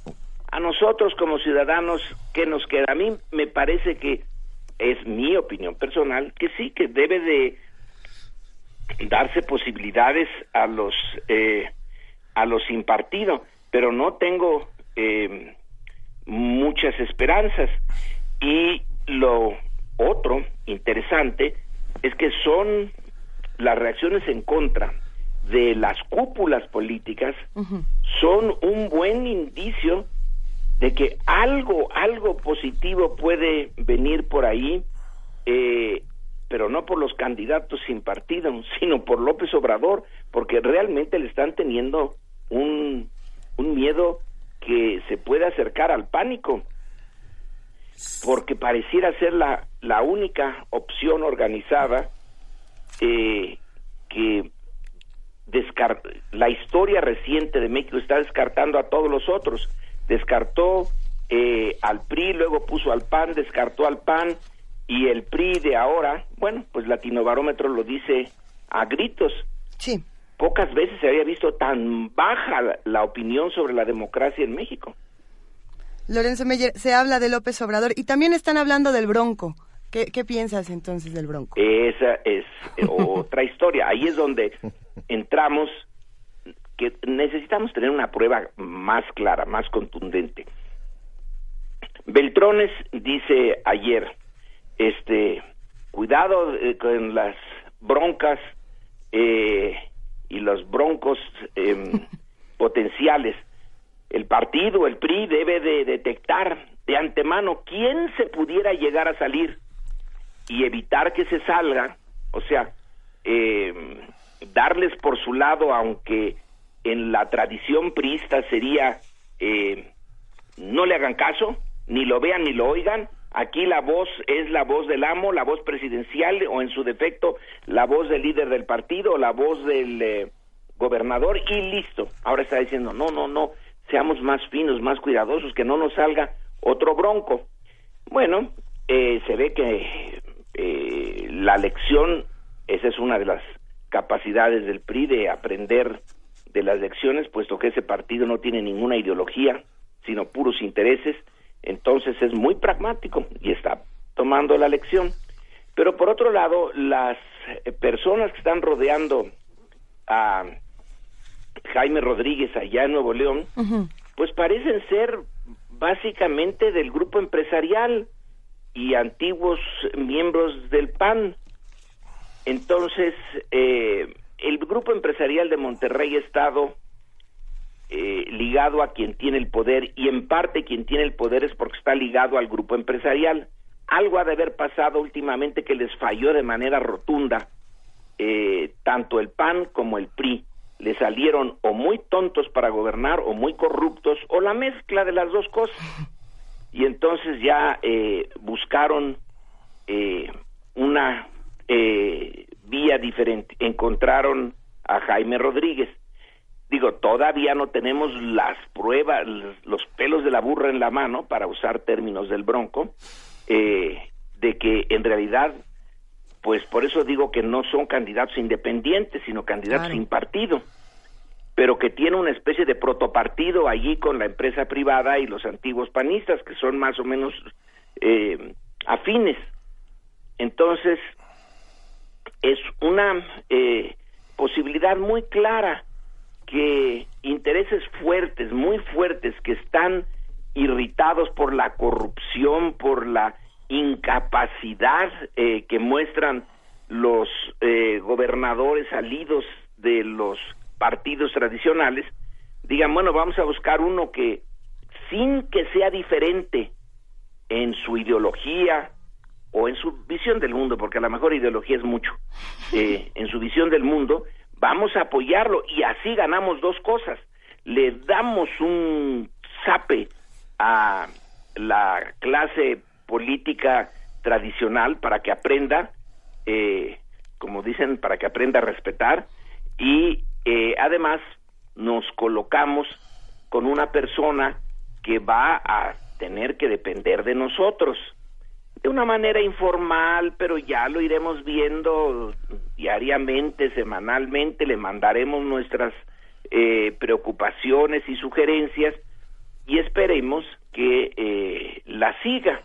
a nosotros como ciudadanos, ¿qué nos queda? A mí me parece que es mi opinión personal, que sí, que debe de darse posibilidades a los eh, a los sin partido, pero no tengo eh, muchas esperanzas. Y lo otro interesante es que son las reacciones en contra de las cúpulas políticas son un buen indicio de que algo, algo positivo puede venir por ahí, eh, pero no por los candidatos sin partido, sino por López Obrador, porque realmente le están teniendo un, un miedo que se puede acercar al pánico, porque pareciera ser la, la única opción organizada eh, que la historia reciente de México está descartando a todos los otros. Descartó eh, al PRI, luego puso al PAN, descartó al PAN y el PRI de ahora, bueno, pues Latino Barómetro lo dice a gritos. Sí. Pocas veces se había visto tan baja la, opinión sobre la democracia en México. Lorenzo Meyer, se habla de López Obrador y también están hablando del Bronco. ¿Qué, qué piensas entonces del Bronco? Esa es otra historia. Ahí es donde entramos que necesitamos tener una prueba más clara, más contundente. Beltrones dice ayer, este, cuidado eh, con las broncas eh, y los broncos em, potenciales. El partido, el PRI, debe de detectar de antemano quién se pudiera llegar a salir y evitar que se salga, o sea, eh, darles por su lado, aunque en la tradición priista sería eh, no le hagan caso, ni lo vean ni lo oigan, aquí la voz es la voz del amo, la voz presidencial o en su defecto la voz del líder del partido, la voz del eh, gobernador y listo. Ahora está diciendo, no, no, no, seamos más finos, más cuidadosos, que no nos salga otro bronco. Bueno, eh, se ve que la lección, esa es una de las capacidades del PRI de aprender de las lecciones, puesto que ese partido no tiene ninguna ideología, sino puros intereses, entonces es muy pragmático y está tomando la lección. Pero por otro lado, las eh, personas que están rodeando a Jaime Rodríguez allá en Nuevo León, pues parecen ser básicamente del grupo empresarial. y antiguos miembros del PAN. Entonces, eh, el grupo empresarial de Monterrey estado eh, ligado a quien tiene el poder y en parte quien tiene el poder es porque está ligado al grupo empresarial. Algo ha de haber pasado últimamente que les falló de manera rotunda eh, tanto el PAN como el PRI. Le salieron o muy tontos para gobernar o muy corruptos o la mezcla de las dos cosas. Y entonces ya eh, buscaron una vía diferente. Encontraron a Jaime Rodríguez. Digo, todavía no tenemos las pruebas, los pelos de la burra en la mano, para usar términos del bronco, eh, de que en realidad, pues por eso digo que no son candidatos independientes, sino candidatos sin partido, pero que tiene una especie de protopartido allí con la empresa privada y los antiguos panistas, que son más o menos eh, afines. Entonces, es una eh, posibilidad muy clara que intereses fuertes, muy fuertes, que están irritados por la corrupción, por la incapacidad eh, que muestran los eh, gobernadores salidos de los partidos tradicionales, digan, bueno, vamos a buscar uno que sin que sea diferente en su ideología, o en su visión del mundo, porque a lo mejor ideología es mucho, eh, en su visión del mundo, vamos a apoyarlo y así ganamos dos cosas. Le damos un zape a la clase política tradicional para que aprenda, eh, como dicen, para que aprenda a respetar y eh, además nos colocamos con una persona que va a tener que depender de nosotros de una manera informal, pero ya lo iremos viendo diariamente, semanalmente, le mandaremos nuestras eh, preocupaciones y sugerencias y esperemos que eh, la siga.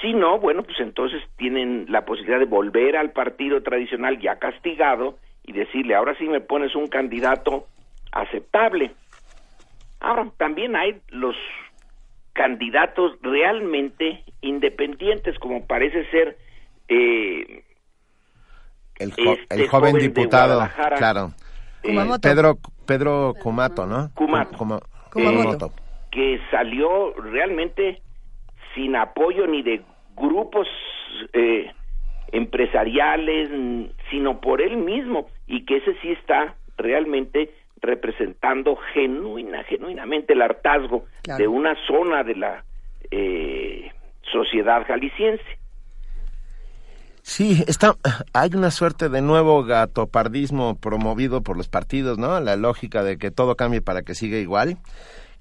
Si no, bueno, pues entonces tienen la posibilidad de volver al partido tradicional ya castigado y decirle, ahora sí me pones un candidato aceptable. Ahora, también hay los candidatos realmente independientes, como parece ser eh, el, este joven, diputado, claro, eh, Pedro Pedro Kumato, ¿no? Kumato, eh, que salió realmente sin apoyo ni de grupos empresariales, sino por él mismo, y que ese sí está realmente representando genuina, genuinamente el hartazgo de una zona de la eh, sociedad jalisciense. Sí, está, hay una suerte de nuevo gatopardismo promovido por los partidos, ¿no? La lógica de que todo cambie para que siga igual.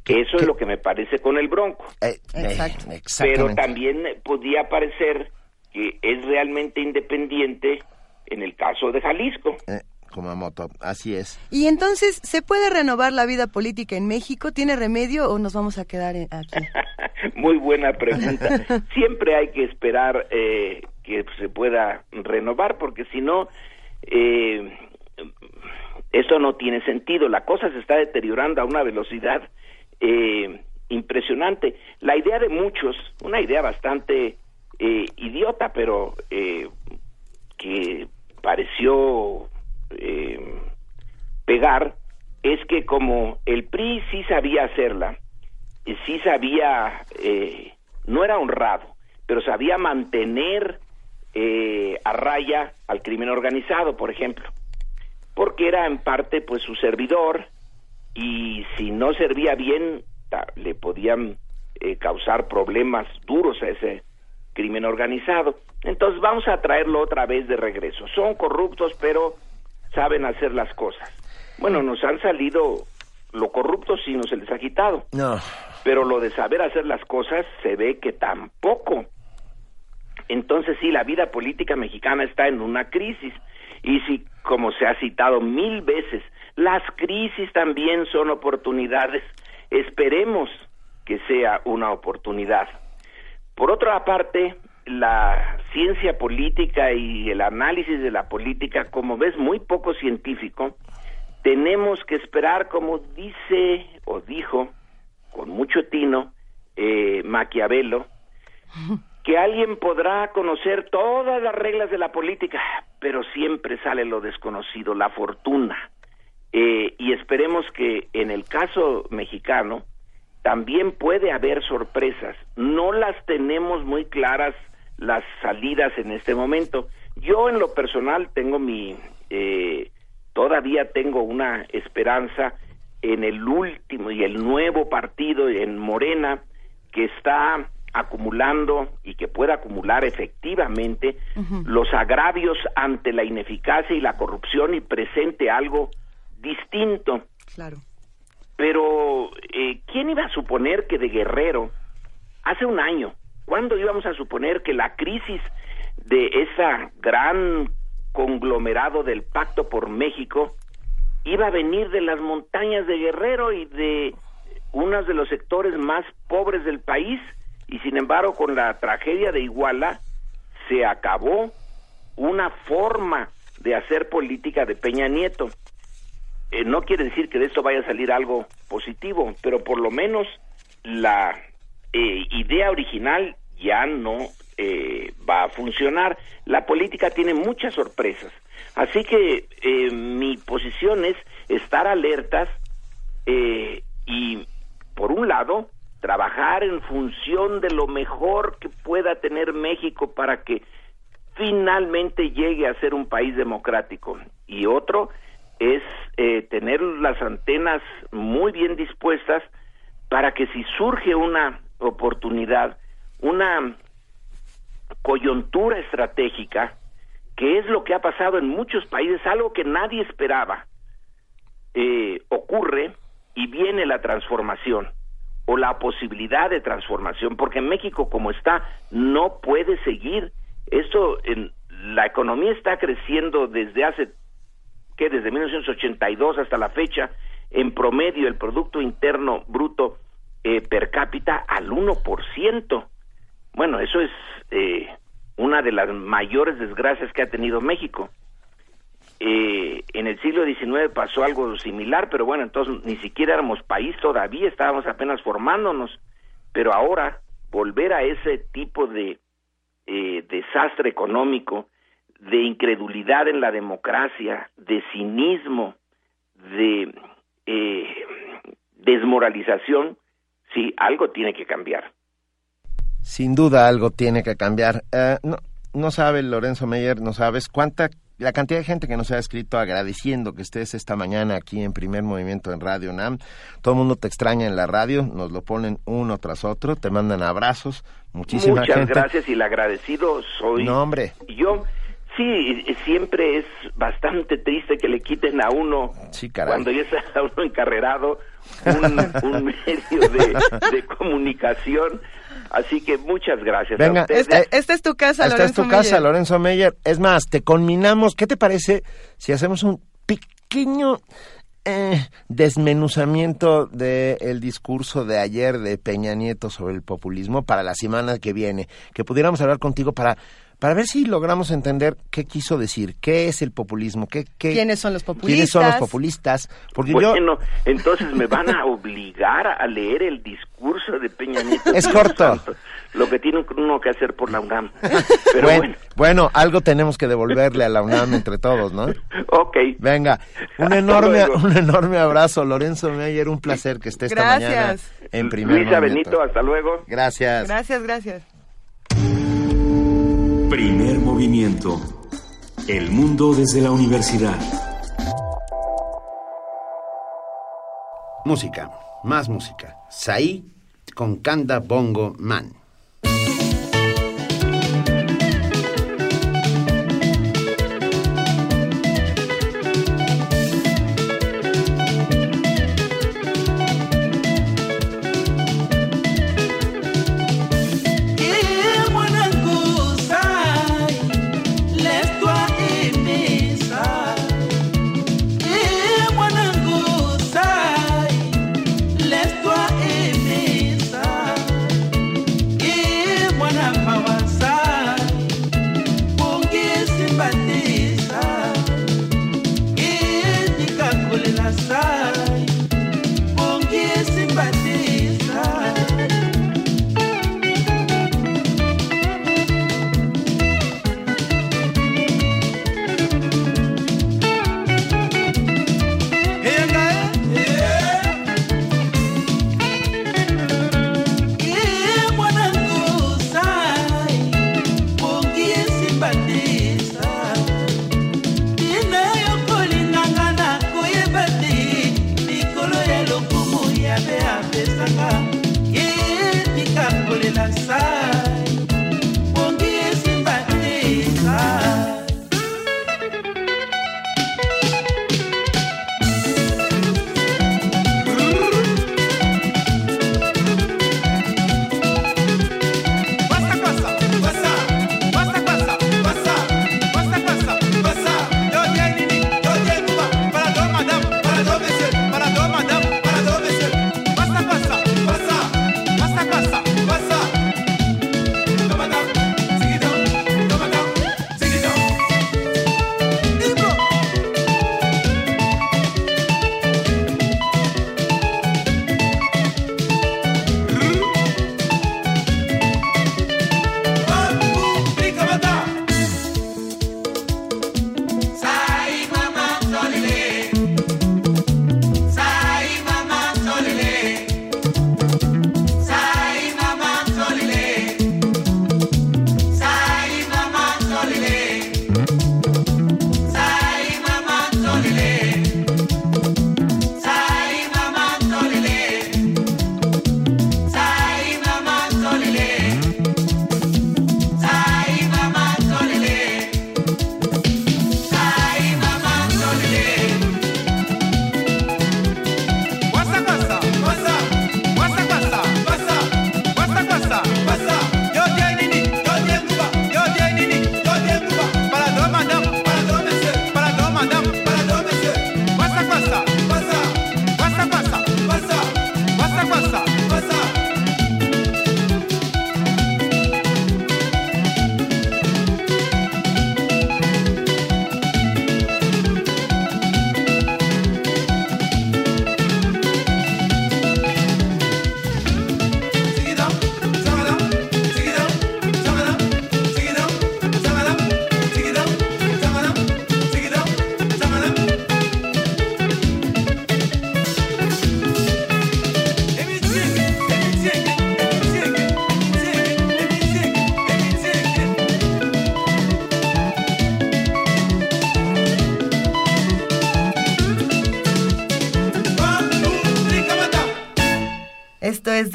Eso es lo que me parece con el Bronco. Eh, Exacto. Pero también podía parecer que es realmente independiente en el caso de Jalisco. Eh, Kumamoto, así es. Y entonces, ¿se puede renovar la vida política en México? ¿Tiene remedio o nos vamos a quedar aquí? Muy buena pregunta. Siempre hay que esperar eh, que se pueda renovar, porque si no, eh, eso no tiene sentido. La cosa se está deteriorando a una velocidad eh, impresionante. La idea de muchos, una idea bastante eh, idiota, pero eh, que pareció eh, pegar es que como el PRI sí sabía hacerla, sí sabía, eh, no era honrado, pero sabía mantener eh, a raya al crimen organizado, por ejemplo, porque era en parte pues su servidor y si no servía bien le podían eh, causar problemas duros a ese crimen organizado. Entonces vamos a traerlo otra vez de regreso. Son corruptos, pero saben hacer las cosas. Bueno, nos han salido lo corrupto sí no se les ha quitado. No. Pero lo de saber hacer las cosas se ve que tampoco. Entonces sí, la vida política mexicana está en una crisis. Y si, como se ha citado mil veces, las crisis también son oportunidades. Esperemos que sea una oportunidad. Por otra parte, la ciencia política y el análisis de la política, como ves, muy poco científico, tenemos que esperar, como dice o dijo con mucho tino eh, Maquiavelo, que alguien podrá conocer todas las reglas de la política, pero siempre sale lo desconocido, la fortuna. Eh, y esperemos que en el caso mexicano también puede haber sorpresas. No las tenemos muy claras las salidas en este momento. Yo en lo personal tengo mi, eh, todavía tengo una esperanza en el último y el nuevo partido en Morena que está acumulando y que pueda acumular efectivamente los agravios ante la ineficacia y la corrupción y presente algo distinto. Claro. Pero, eh, ¿quién iba a suponer que de Guerrero, hace un año, ¿cuándo íbamos a suponer que la crisis de esa gran conglomerado del Pacto por México iba a venir de las montañas de Guerrero y de uno de los sectores más pobres del país? y sin embargo con la tragedia de Iguala se acabó una forma de hacer política de Peña Nieto. Eh, no quiere decir que de esto vaya a salir algo positivo, pero por lo menos la eh, idea original ya no eh, va a funcionar. La política tiene muchas sorpresas. Así que mi posición es estar alertas y, por un lado, trabajar en función de lo mejor que pueda tener México para que finalmente llegue a ser un país democrático. Y otro es eh, tener las antenas muy bien dispuestas para que si surge una oportunidad, una coyuntura estratégica, que es lo que ha pasado en muchos países, algo que nadie esperaba, eh, ocurre y viene la transformación o la posibilidad de transformación, porque México como está no puede seguir. Esto, en, la economía está creciendo desde hace, que desde 1982 hasta la fecha, en promedio el Producto Interno Bruto eh, per cápita al 1%. Bueno, eso es eh, una de las mayores desgracias que ha tenido México. Eh, en el siglo XIX pasó algo similar, pero bueno, entonces ni siquiera éramos país todavía, estábamos apenas formándonos, pero ahora volver a ese tipo de eh, desastre económico, de incredulidad en la democracia, de cinismo, de eh, desmoralización, sí, algo tiene que cambiar. Sin duda algo tiene que cambiar. no, no sabe Lorenzo Meyer, no sabes cuánta la cantidad de gente que nos ha escrito agradeciendo que estés esta mañana aquí en Primer Movimiento en Radio NAM. Todo el mundo te extraña en la radio, nos lo ponen uno tras otro, te mandan abrazos, muchísimas Muchas gracias y el agradecido soy. No, hombre. Yo Sí, siempre es bastante triste que le quiten a uno, cuando ya está uno encarrerado, un, medio de, comunicación. Así que muchas gracias. Venga, esta, es tu casa, Esta es tu casa, Lorenzo Meyer. Es más, te conminamos. ¿Qué te parece si hacemos un pequeño eh, desmenuzamiento del discurso de ayer de Peña Nieto sobre el populismo para la semana que viene? Que pudiéramos hablar contigo para para ver si logramos entender qué quiso decir, qué es el populismo, qué, quiénes son los populistas. ¿Quiénes son los populistas? Porque bueno, entonces me van a obligar a leer el discurso de Peña Nieto. Es corto. lo que tiene uno que hacer por la UNAM. Pero bueno, bueno. algo tenemos que devolverle a la UNAM entre todos, ¿no? Ok. Venga, un enorme, un enorme abrazo, Lorenzo Meyer, un placer que esté esta mañana en primer Luisa Benito, hasta luego. Gracias. Gracias, gracias. Primer movimiento. El mundo desde la universidad. Música, más música. Saí con Kanda Bongo Man.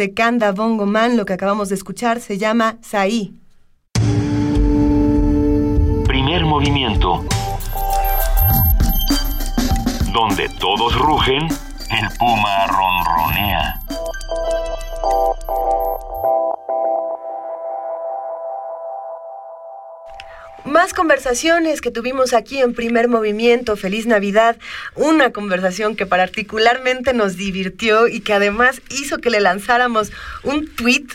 De Kanda Bongo Man, lo que acabamos de escuchar se llama Saí. Que tuvimos aquí en primer movimiento, Feliz Navidad, una conversación que particularmente nos divirtió y que además hizo que le lanzáramos un tweet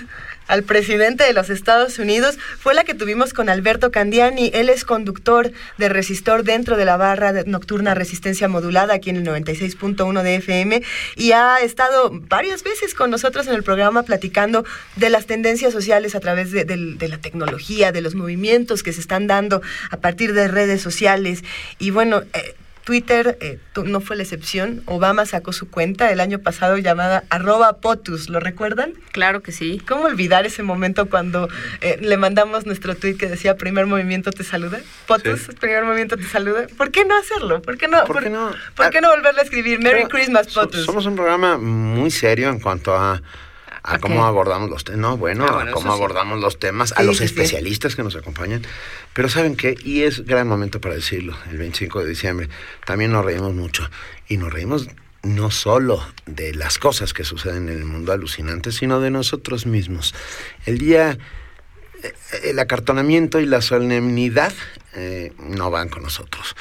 al presidente de los Estados Unidos fue la que tuvimos con Alberto Candiani. Él es conductor de Resistor dentro de la barra de nocturna Resistencia Modulada aquí en el 96.1 de FM y ha estado varias veces con nosotros en el programa platicando de las tendencias sociales a través de, la tecnología, de los movimientos que se están dando a partir de redes sociales. Y bueno, eh, Twitter eh, no fue la excepción. Obama sacó su cuenta el año pasado llamada arroba POTUS. ¿Lo recuerdan? Claro que sí. ¿Cómo olvidar ese momento cuando eh, le mandamos nuestro tweet que decía primer movimiento te saluda? POTUS, primer movimiento te saluda. ¿Por qué no hacerlo? ¿Por qué no, ¿Por, qué no, ¿por qué no volverle a escribir Merry Christmas, POTUS? Somos un programa muy serio en cuanto a a cómo abordamos los temas, no, bueno, ah, a cómo abordamos los temas, a los especialistas que nos acompañan. Pero ¿saben qué? Y es gran momento para decirlo, el 25 de diciembre. También nos reímos mucho. Y nos reímos no solo de las cosas que suceden en el mundo alucinante, sino de nosotros mismos. El día, eh, el acartonamiento y la solemnidad eh, no van con nosotros.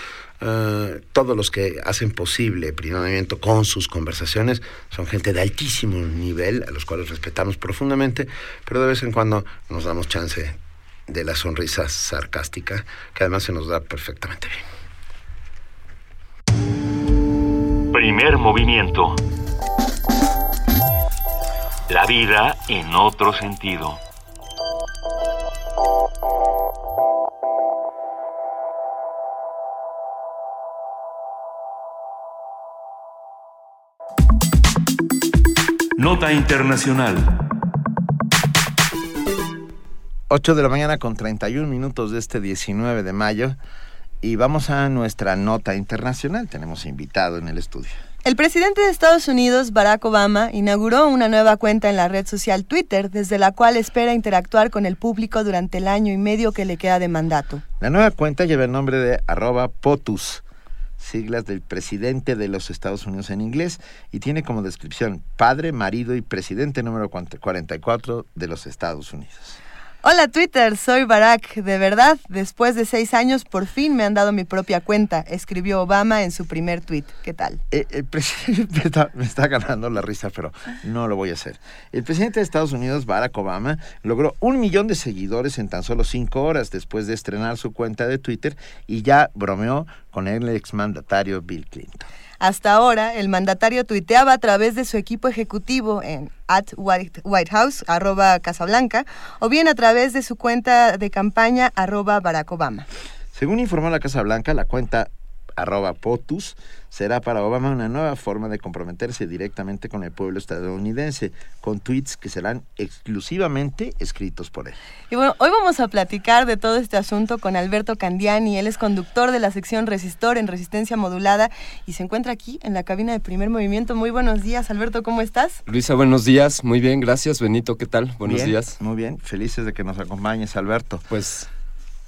Eh, todos los que hacen posible el con sus conversaciones son gente de altísimo nivel, a los cuales respetamos profundamente, pero de vez en cuando nos damos chance de la sonrisa sarcástica, que además se nos da perfectamente bien. Primer movimiento. La vida en otro sentido. Nota Internacional. 8 de la mañana con 31 minutos de este 19 de mayo y vamos a nuestra nota internacional. Tenemos invitado en el estudio. El presidente de Estados Unidos, Barack Obama, inauguró una nueva cuenta en la red social Twitter, desde la cual espera interactuar con el público durante el año y medio que le queda de mandato. La nueva cuenta lleva el nombre de arroba POTUS, siglas del presidente de los Estados Unidos en inglés, y tiene como descripción padre, marido y presidente número 44 de los Estados Unidos. Hola Twitter, soy Barack. De verdad, después de seis años por fin me han dado mi propia cuenta, escribió Obama en su primer tweet. ¿Qué tal? Eh, el presidente me está, ganando la risa, pero no lo voy a hacer. El presidente de Estados Unidos, Barack Obama, logró un millón de seguidores en tan solo cinco horas después de estrenar su cuenta de Twitter y ya bromeó con el exmandatario Bill Clinton. Hasta ahora, el mandatario tuiteaba a través de su equipo ejecutivo en at White, House, arroba Casablanca, o bien a través de su cuenta de campaña, arroba Barack Obama. Según informó la Casa Blanca, la cuenta arroba POTUS, será para Obama una nueva forma de comprometerse directamente con el pueblo estadounidense, con tweets que serán exclusivamente escritos por él. Y bueno, hoy vamos a platicar de todo este asunto con Alberto Candiani, él es conductor de la sección Resistor en Resistencia Modulada y se encuentra aquí en la cabina de primer movimiento. Muy buenos días, Alberto, ¿cómo estás? Luisa, buenos días, muy bien, gracias. Benito, ¿qué tal? Buenos días. Muy bien, felices de que nos acompañes, Alberto. Pues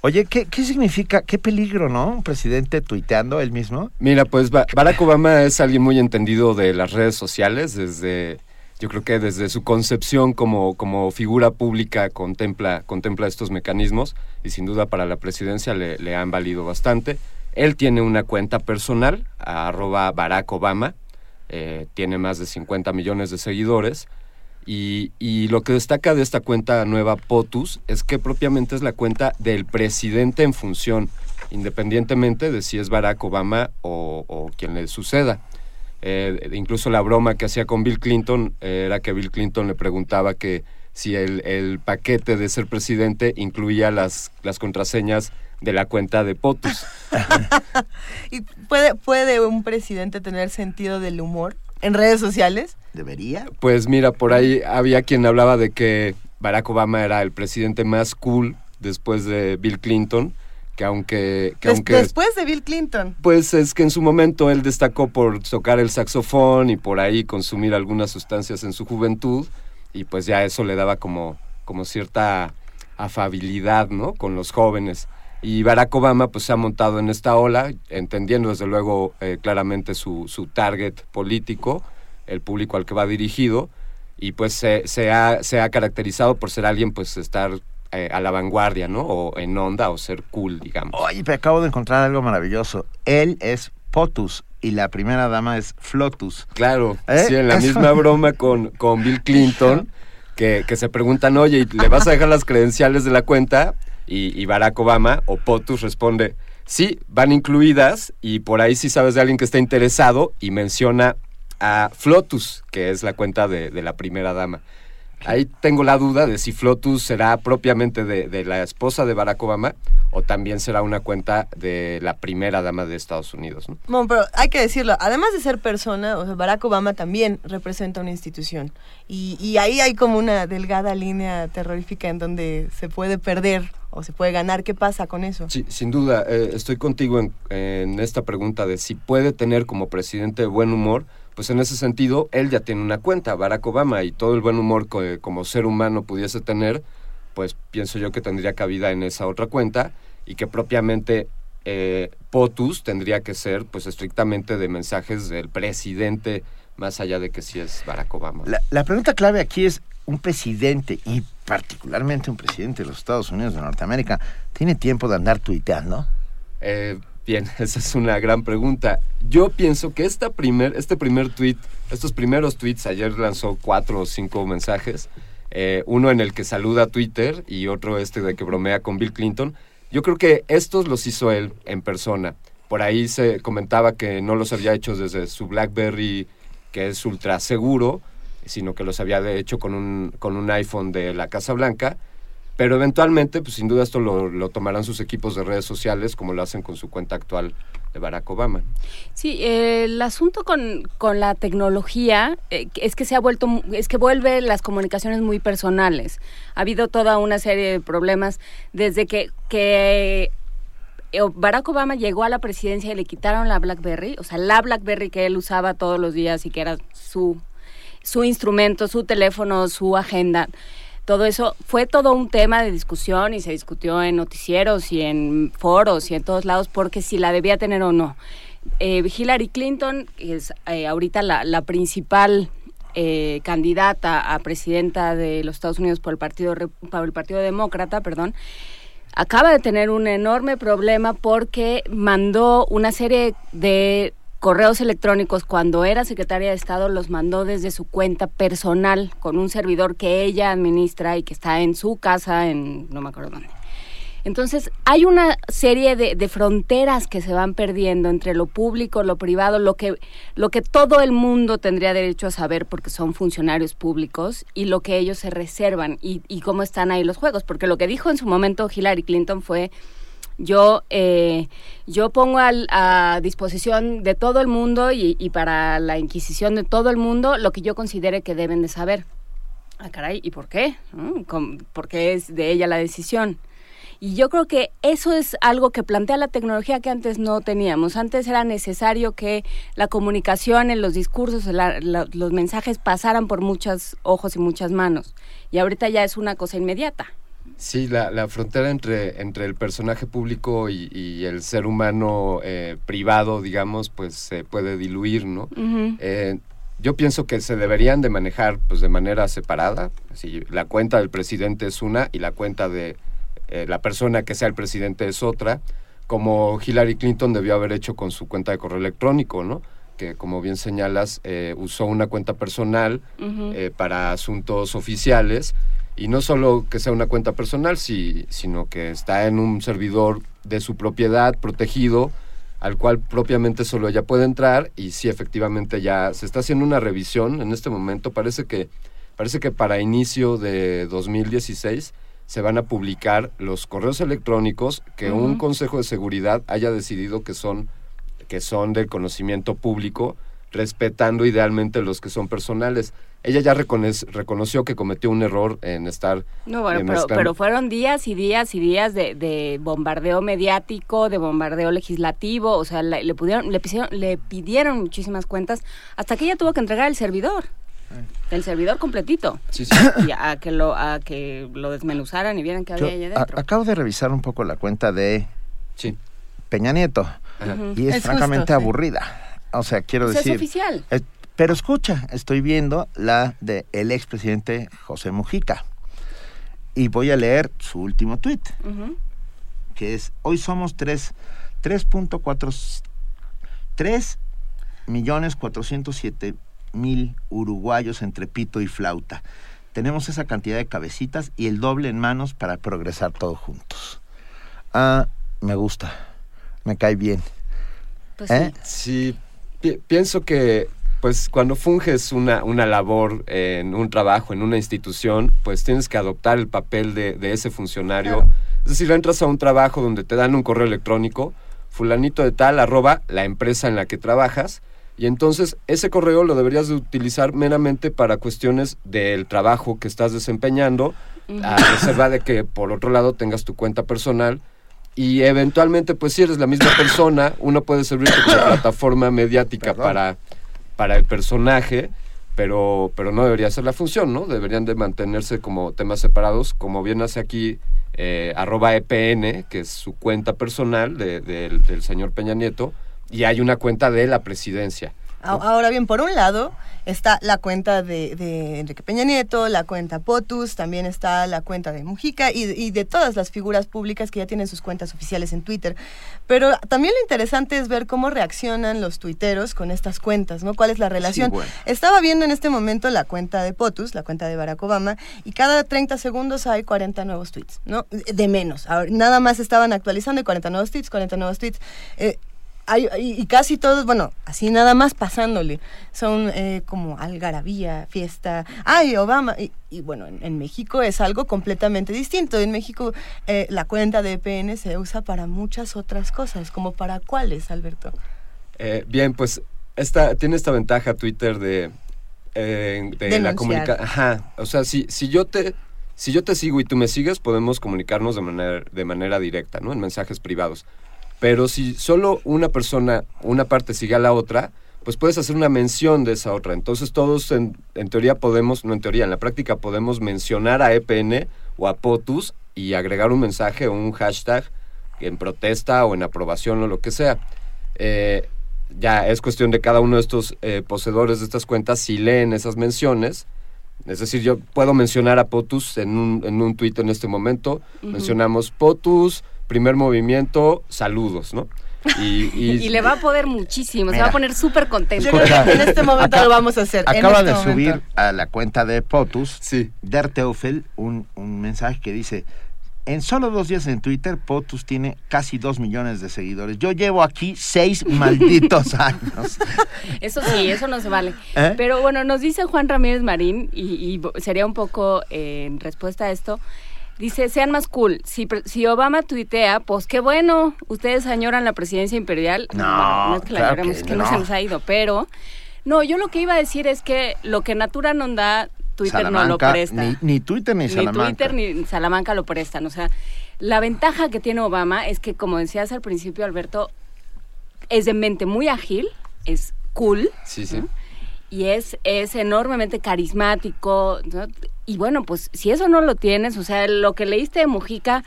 Oye, ¿qué, ¿qué, significa? ¿Qué peligro, no? ¿Un presidente tuiteando él mismo? Mira, pues Barack Obama es alguien muy entendido de las redes sociales, desde, yo creo que desde su concepción como, como figura pública contempla, contempla estos mecanismos y sin duda para la presidencia le, han valido bastante. Él tiene una cuenta personal, arroba Barack Obama, eh, tiene más de 50 millones de seguidores y, lo que destaca de esta cuenta nueva POTUS es que propiamente es la cuenta del presidente en función, independientemente de si es Barack Obama o, quien le suceda. Eh, incluso la broma que hacía con Bill Clinton era que Bill Clinton le preguntaba que si el, paquete de ser presidente incluía las, las contraseñas de la cuenta de POTUS. ¿Y puede, puede un presidente tener sentido del humor? En redes sociales? ¿Debería? Pues mira, por ahí había quien hablaba de que Barack Obama era el presidente más cool después de Bill Clinton, que aunque... Que aunque después de Bill Clinton. Pues es que en su momento él destacó por tocar el saxofón y por ahí consumir algunas sustancias en su juventud y pues ya eso le daba como, como cierta afabilidad, ¿no? Con los jóvenes. Y Barack Obama pues se ha montado en esta ola, entendiendo desde luego eh, claramente su, su target político, el público al que va dirigido, y pues se, se, ha, se ha caracterizado por ser alguien pues estar eh, a la vanguardia, ¿no? O en onda o ser cool, digamos. Oye, me acabo de encontrar algo maravilloso. Él es POTUS y la primera dama es Flotus. Claro, ¿Eh? sí, en la misma broma con, con Bill Clinton, que, que se preguntan, oye, ¿le vas a dejar las credenciales de la cuenta? Y, Barack Obama, o POTUS responde, sí, van incluidas y por ahí sí sabes de alguien que está interesado y menciona a Flotus, que es la cuenta de, la primera dama. Ahí tengo la duda de si Flotus será propiamente de, la esposa de Barack Obama o también será una cuenta de la primera dama de Estados Unidos. ¿no? Bueno, pero hay que decirlo, además de ser persona, Barack Obama también representa una institución. Y ahí hay como una delgada línea terrorífica en donde se puede perder o se puede ganar. ¿Qué pasa con eso? Sí, sin duda, eh, estoy contigo en, esta pregunta de si puede tener como presidente buen humor. Pues en ese sentido, él ya tiene una cuenta, Barack Obama, y todo el buen humor que como ser humano pudiese tener, pues pienso yo que tendría cabida en esa otra cuenta y que propiamente eh, POTUS tendría que ser pues estrictamente de mensajes del presidente, más allá de que si es Barack Obama. La, la pregunta clave aquí es, un presidente y particularmente un presidente de los Estados Unidos de Norteamérica tiene tiempo de andar tuiteando? Eh, bien, esa es una gran pregunta. Yo pienso que esta primer, este primer tweet, estos primeros tweets, ayer lanzó cuatro o cinco mensajes, eh, uno en el que saluda a Twitter y otro este de que bromea con Bill Clinton. Yo creo que estos los hizo él en persona. Por ahí se comentaba que no los había hecho desde su BlackBerry, que es ultra seguro, sino que los había hecho con un, con un iPhone de la Casa Blanca. Pero eventualmente, pues sin duda esto lo, tomarán sus equipos de redes sociales como lo hacen con su cuenta actual de Barack Obama. Sí, el asunto con, con la tecnología eh, es que se ha vuelto, es que vuelve las comunicaciones muy personales. Ha habido toda una serie de problemas desde que, que eh, Barack Obama llegó a la presidencia y le quitaron la BlackBerry, o sea, la BlackBerry que él usaba todos los días y que era su su instrumento, su teléfono, su agenda. Todo eso fue todo un tema de discusión y se discutió en noticieros y en foros y en todos lados porque si la debía tener o no. Eh, Hillary Clinton es eh, ahorita la, principal eh, candidata a presidenta de los Estados Unidos por el Partido, por el Partido Demócrata, perdón, acaba de tener un enorme problema porque mandó una serie de correos electrónicos cuando era secretaria de Estado los mandó desde su cuenta personal con un servidor que ella administra y que está en su casa en no me acuerdo dónde. Entonces hay una serie de, fronteras que se van perdiendo entre lo público, lo privado, lo que, lo que todo el mundo tendría derecho a saber porque son funcionarios públicos y lo que ellos se reservan y, y cómo están ahí los juegos. Porque lo que dijo en su momento Hillary Clinton fue yo, eh, yo pongo a disposición de todo el mundo y, para la inquisición de todo el mundo lo que yo considere que deben de saber. Ah, caray, ¿y por qué? Porque es de ella la decisión. Y yo creo que eso es algo que plantea la tecnología que antes no teníamos. Antes era necesario que la comunicación, en los discursos, los mensajes pasaran por muchos ojos y muchas manos. Y ahorita ya es una cosa inmediata. Sí, la, frontera entre, entre el personaje público y, el ser humano eh, privado, digamos, pues se puede diluir, ¿no? Eh, yo pienso que se deberían de manejar pues de manera separada. Así, la cuenta del presidente es una y la cuenta de eh, la persona que sea el presidente es otra, como Hillary Clinton debió haber hecho con su cuenta de correo electrónico, ¿no? que como bien señalas, usó una cuenta personal para asuntos oficiales y no solo que sea una cuenta personal, sino que está en un servidor de su propiedad protegido al cual propiamente solo ella puede entrar y sí efectivamente ya se está haciendo una revisión en este momento parece que parece que para inicio de 2016 se van a publicar los correos electrónicos que un consejo de seguridad haya decidido que son que son del conocimiento público respetando idealmente los que son personales ella ya reconoció que cometió un error en estar... No, bueno, pero, fueron días y días y días de, bombardeo mediático, de bombardeo legislativo, o sea, le, pudieron, le, pidieron, le pidieron muchísimas cuentas hasta que ella tuvo que entregar el servidor. El servidor completito. Sí, sí. Y a que lo, a que lo desmenuzaran y vieran que había allá dentro. acabo de revisar un poco la cuenta de Peña Nieto. Y es, francamente aburrida. O sea, quiero decir. Es oficial. Pero escucha, estoy viendo la del el expresidente José Mujica. Y voy a leer su último tuit, que es, hoy somos 3, 3.4, 3 millones 407 mil uruguayos entre pito y flauta. Tenemos esa cantidad de cabecitas y el doble en manos para progresar todos juntos. Ah, me gusta, me cae bien. Pues ¿Eh? sí, pienso que pues cuando funges una, una labor en un trabajo, en una institución, pues tienes que adoptar el papel de, ese funcionario. Es decir, entras a un trabajo donde te dan un correo electrónico, fulanito de tal, arroba la empresa en la que trabajas, y entonces ese correo lo deberías de utilizar meramente para cuestiones del trabajo que estás desempeñando, a reserva de que por otro lado tengas tu cuenta personal, y eventualmente, pues si eres la misma persona, uno puede servir como plataforma mediática para para el personaje, pero, pero no debería ser la función, ¿no? Deberían de mantenerse como temas separados, como bien hace aquí eh, arroba EPN, que es su cuenta personal del señor Peña Nieto, y hay una cuenta de la presidencia. Ahora bien, por un lado está la cuenta de, Enrique Peña Nieto, la cuenta POTUS, también está la cuenta de Mujica y, de todas las figuras públicas que ya tienen sus cuentas oficiales en Twitter. Pero también lo interesante es ver cómo reaccionan los tuiteros con estas cuentas, ¿no? ¿Cuál es la relación? Estaba viendo en este momento la cuenta de POTUS, la cuenta de Barack Obama, y cada 30 segundos hay 40 nuevos tweets, ¿no? De menos. nada más estaban actualizando y 40 nuevos tweets, 40 nuevos tweets. Eh, y casi todos, bueno, así nada más pasándole, son eh, como algarabía, fiesta, ay, Obama, y, bueno, en, México es algo completamente distinto. En México eh, la cuenta de EPN se usa para muchas otras cosas, como para cuáles, Alberto. Eh, bien, pues esta, tiene esta ventaja Twitter de, de la comunicación. Ajá, o sea, si, si yo te... Si yo te sigo y tú me sigues, podemos comunicarnos de manera, de manera directa, ¿no? En mensajes privados pero si solo una persona, una parte sigue a la otra, pues puedes hacer una mención de esa otra. Entonces todos en, teoría podemos, no en teoría, en la práctica podemos mencionar a EPN o a POTUS y agregar un mensaje o un hashtag en protesta o en aprobación o lo que sea. Eh, ya es cuestión de cada uno de estos eh, poseedores de estas cuentas si leen esas menciones. Es decir, yo puedo mencionar a POTUS en un, en un tuit en este momento. Mencionamos POTUS, primer movimiento, saludos, ¿no? Y, le va a poder muchísimo, se va a poner súper contento. en este momento lo vamos a hacer. Acaba este de subir a la cuenta de POTUS, sí. Der Teufel, un, un mensaje que dice, en solo dos días en Twitter, POTUS tiene casi dos millones de seguidores. Yo llevo aquí seis malditos años. Eso sí, eso no se vale. ¿Eh? Pero bueno, nos dice Juan Ramírez Marín, y, sería un poco eh, en respuesta a esto, Dice, sean más cool. Si, si Obama tuitea, pues qué bueno. Ustedes añoran la presidencia imperial. No, no es que la es que no. se nos ha ido. Pero, no, yo lo que iba a decir es que lo que Natura no da, Twitter no lo presta. Ni, Twitter ni, Salamanca. Ni Twitter ni Salamanca lo prestan. O sea, la ventaja que tiene Obama es que, como decías al principio, Alberto, es de mente muy ágil, es cool. Sí, sí. Y es, es enormemente carismático. Y bueno, pues si eso no lo tienes, o sea, lo que leíste de Mujica,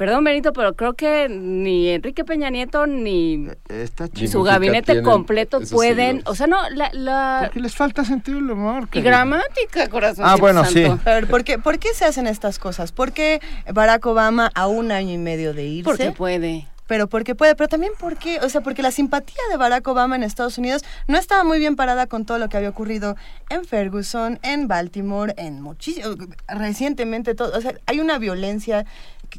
perdón Benito, pero creo que ni Enrique Peña Nieto ni su gabinete completo pueden, o sea, no, la, Porque les falta sentido el humor. Y gramática, corazón. Ah, bueno, sí. A ver, ¿por qué, ¿por qué se hacen estas cosas? ¿Por qué Barack Obama a un año y medio de irse? Porque puede pero porque puede, pero también porque, o sea, porque la simpatía de Barack Obama en Estados Unidos no estaba muy bien parada con todo lo que había ocurrido en Ferguson, en Baltimore, en muchísimo, recientemente todo, o sea, hay una violencia que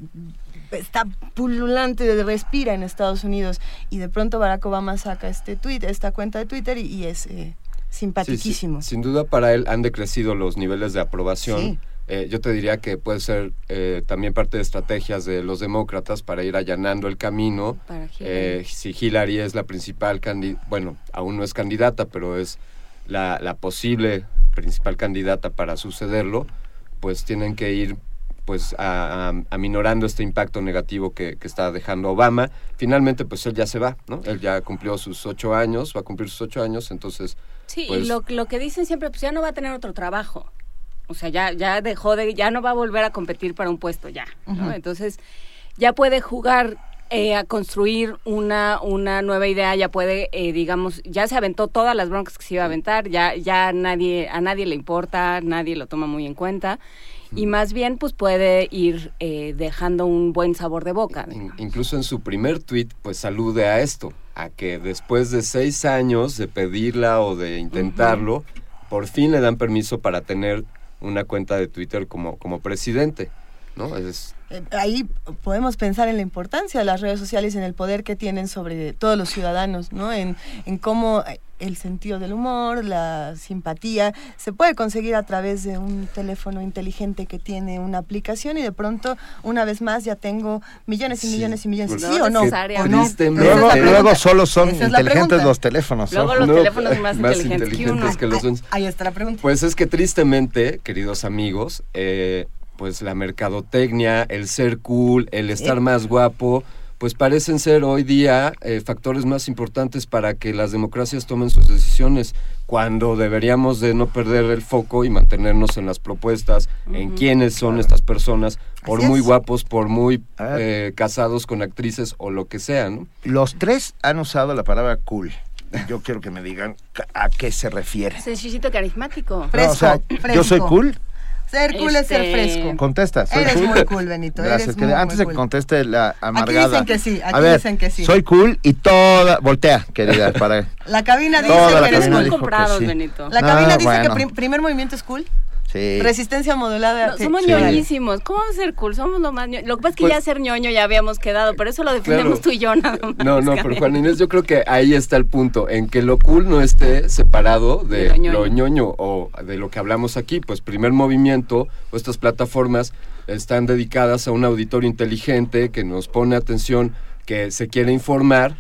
está pululante, respira en Estados Unidos y de pronto Barack Obama saca este tweet, esta cuenta de Twitter y, es eh, simpaticísimo. sin duda para él han decrecido los niveles de aprobación. Eh, yo te diría que puede ser eh, también parte de estrategias de los demócratas para ir allanando el camino. Eh, si Hillary es la principal candidata, bueno, aún no es candidata, pero es la, la posible principal candidata para sucederlo, pues tienen que ir pues aminorando este impacto negativo que, que, está dejando Obama. Finalmente, pues él ya se va, ¿no? Él ya cumplió sus ocho años, va a cumplir sus ocho años, entonces... Sí, y pues lo, lo que dicen siempre, pues ya no va a tener otro trabajo. O sea, ya, ya dejó de, ya no va a volver a competir para un puesto ya, Entonces, ya puede jugar eh, a construir una, una nueva idea, ya puede, eh, digamos, ya se aventó todas las broncas que se iba a aventar, ya, ya nadie, a nadie le importa, nadie lo toma muy en cuenta. Y más bien, pues puede ir eh, dejando un buen sabor de boca. Incluso en su primer tweet, pues salude a esto, a que después de seis años de pedirla o de intentarlo, por fin le dan permiso para tener una cuenta de Twitter como, como presidente. ¿No? Es, eh, ahí podemos pensar en la importancia de las redes sociales y en el poder que tienen sobre todos los ciudadanos, ¿no? En, en cómo el sentido del humor, la simpatía, se puede conseguir a través de un teléfono inteligente que tiene una aplicación y de pronto, una vez más, ya tengo millones y millones y millones. ¿Sí o no? Luego, solo son inteligentes los teléfonos. Luego los teléfonos más, inteligentes, que, los Ahí está la pregunta. Pues es que tristemente, queridos amigos, eh, pues la mercadotecnia, el ser cool, el estar más guapo, pues parecen ser hoy día eh, factores más importantes para que las democracias tomen sus decisiones, cuando deberíamos de no perder el foco y mantenernos en las propuestas, en quiénes son estas personas, por muy guapos, por muy eh, casados con actrices o lo que sea, ¿no? Los tres han usado la palabra cool. Yo quiero que me digan a qué se refiere. Sencillito carismático. Fresco, Yo soy cool, ser cool es ser este, fresco. Contesta. Soy eres muy cool, Benito. Gracias. antes de que conteste la amargada. Aquí dicen que sí. Aquí dicen que sí. Soy cool y toda. Voltea, querida. Para... La cabina dice que eres muy comprados, Benito. La cabina dice que primer movimiento es cool. Resistencia modulada. somos ñoñísimos. ¿Cómo vamos a ser cool? Somos lo más ñoño. Lo que pasa es que pues ya ser ñoño ya habíamos quedado, pero eso lo defendemos tú y yo nada más. No, no, pero Juan Inés, yo creo que ahí está el punto, en que lo cool no esté separado de, lo, ñoño. o de lo que hablamos aquí. Pues primer movimiento o estas plataformas están dedicadas a un auditorio inteligente que nos pone atención, que se quiere informar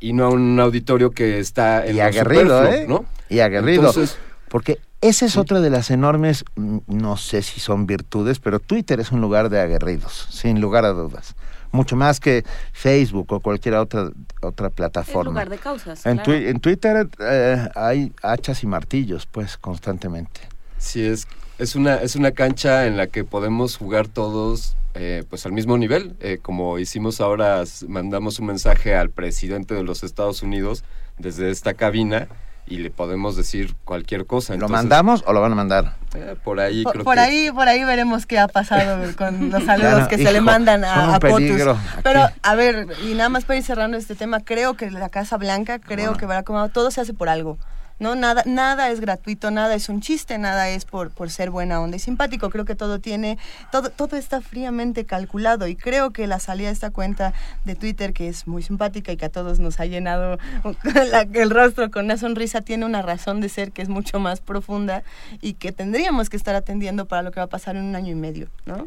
y no a un auditorio que está en y aguerrido, ¿eh? ¿no? Y aguerrido. Entonces, porque esa es otra de las enormes, mm, no sé si son virtudes, pero Twitter es un lugar de aguerridos, sin lugar a dudas. Mucho más que Facebook o cualquier otra otra plataforma. lugar de causas. En, Twitter eh, hay hachas y martillos, pues, constantemente. Sí, es, es, una, es una cancha en la que podemos jugar todos eh, pues al mismo nivel. Eh, como hicimos ahora, mandamos un mensaje al presidente de los Estados Unidos desde esta cabina y le podemos decir cualquier cosa. ¿Lo mandamos o lo van a mandar? Eh, por ahí por, por ahí por ahí veremos qué ha pasado con los saludos que se le mandan a, a Potus. Pero a ver, y nada más para ir cerrando este tema, creo que la Casa Blanca, creo que Barack Obama, todo se hace por algo. ¿No? Nada, nada es gratuito, nada es un chiste, nada es por, por ser buena onda y simpático. Creo que todo tiene, todo, todo está fríamente calculado y creo que la salida de esta cuenta de Twitter, que es muy simpática y que a todos nos ha llenado el rostro con una sonrisa, tiene una razón de ser que es mucho más profunda y que tendríamos que estar atendiendo para lo que va a pasar en un año y medio, ¿no?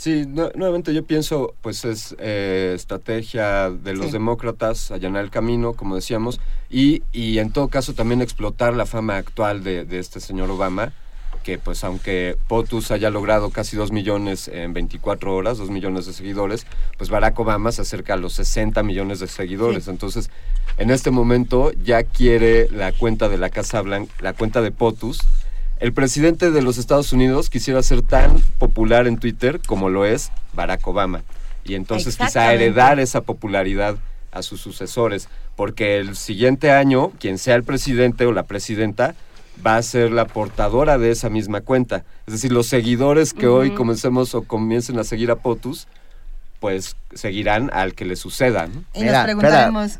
Sí, nuevamente yo pienso, pues es eh, estrategia de los demócratas allanar el camino, como decíamos, y, y en todo caso también explotar la fama actual de, de este señor Obama, que pues aunque POTUS haya logrado casi 2 millones en 24 horas, 2 millones de seguidores, pues Barack Obama se acerca a los 60 millones de seguidores. Entonces, en este momento ya quiere la cuenta de la Casa Blanca, la cuenta de POTUS, el presidente de los Estados Unidos quisiera ser tan popular en Twitter como lo es Barack Obama. Y entonces quizá heredar esa popularidad a sus sucesores, porque el siguiente año, quien sea el presidente o la presidenta, va a ser la portadora de esa misma cuenta. Es decir, los seguidores que hoy comencemos o comiencen a seguir a POTUS, pues seguirán al que le suceda. Y nos preguntaremos...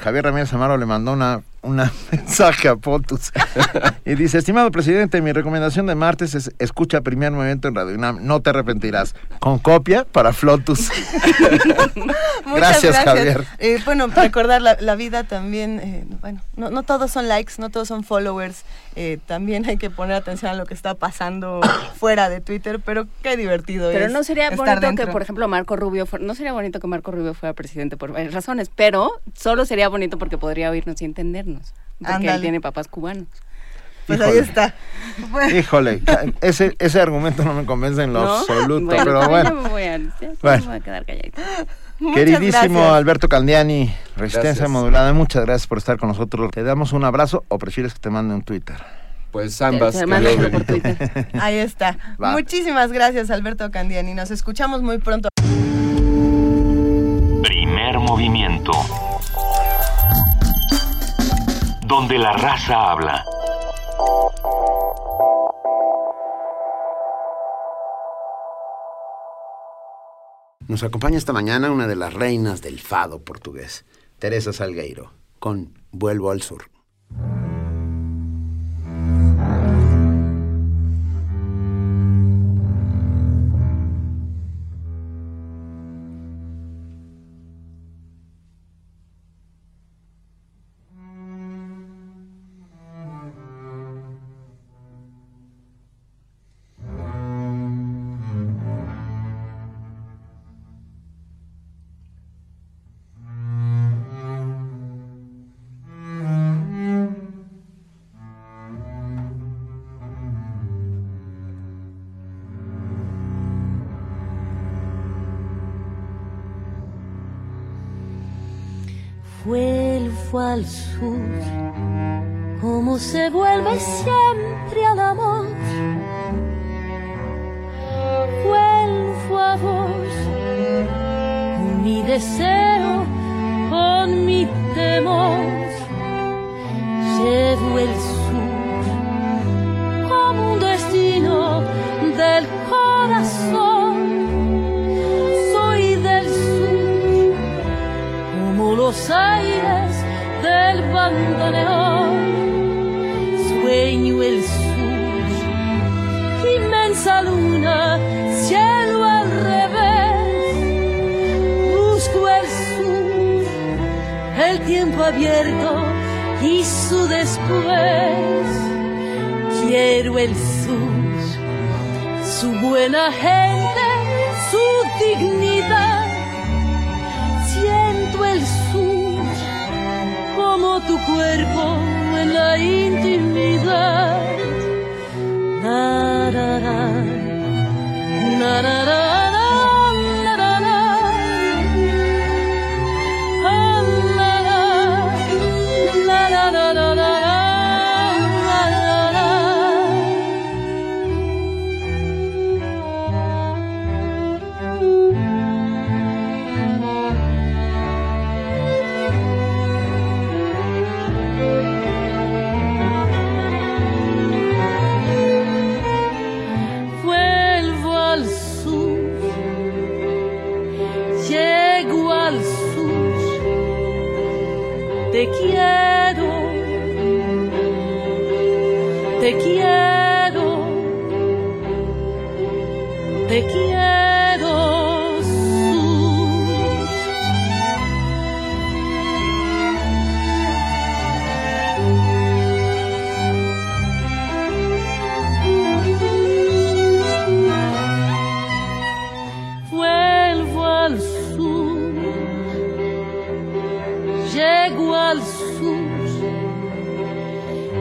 Javier Ramírez Amaro le mandó una una mensaje a Potus. y dice, estimado presidente, mi recomendación de martes es escucha primer movimiento en Radio no te arrepentirás. Con copia para Flotus. gracias, Javier. Eh, bueno, recordar la, vida también, eh, bueno, no, no, todos son likes, no todos son followers, eh, también hay que poner atención a lo que está pasando fuera de Twitter, pero qué divertido pero no sería bonito que, por ejemplo, Marco Rubio, no sería bonito que Marco Rubio fuera presidente por varias razones, pero solo sería bonito porque podría oírnos y entendernos. Porque él tiene papás cubanos. Pues ahí está. Híjole, ese, ese argumento no me convence en lo absoluto, pero bueno. me voy a, voy a quedar calladito. Queridísimo Alberto Candiani, Resistencia Modulada, muchas gracias por estar con nosotros. ¿Te damos un abrazo o prefieres que te mande un Twitter? Pues ambas. por Twitter. Ahí está. Muchísimas gracias Alberto Candiani. Nos escuchamos muy pronto. Primer movimiento donde la raza habla. Nos acompaña esta mañana una de las reinas del fado portugués, Teresa Salgueiro, con Vuelvo al Sur.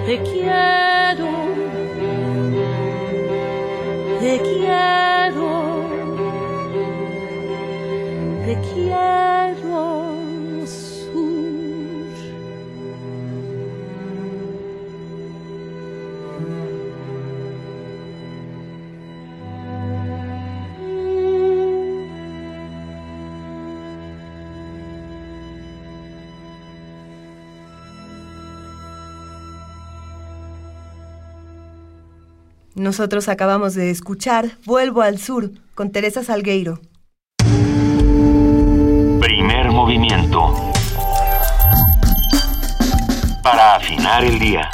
Te quiero, Nosotros acabamos de escuchar Vuelvo al Sur con Teresa Salgueiro. Primer movimiento. Para afinar el día.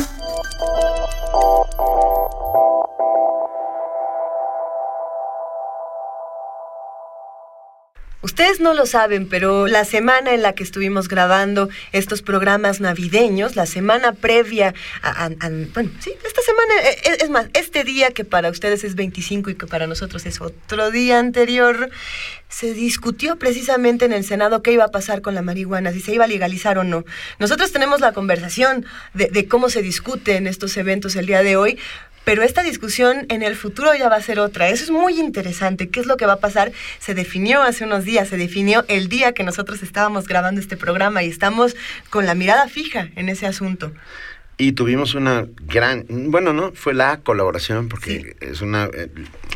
No lo saben, pero la semana en la que estuvimos grabando estos programas navideños, la semana previa a, bueno, sí, esta semana, eh, eh, es, más, este día que para ustedes es 25 y que para nosotros es otro día anterior, se discutió precisamente en el Senado qué iba a pasar con la marihuana, si se iba a legalizar o no. Nosotros tenemos la conversación de, de cómo se discute en estos eventos el día de hoy, pero esta discusión en el futuro ya va a ser otra. Eso es muy interesante. ¿Qué es lo que va a pasar? Se definió hace unos días, se definió el día que nosotros estábamos grabando este programa y estamos con la mirada fija en ese asunto. Y tuvimos una gran, bueno, no, fue la colaboración, porque es una eh,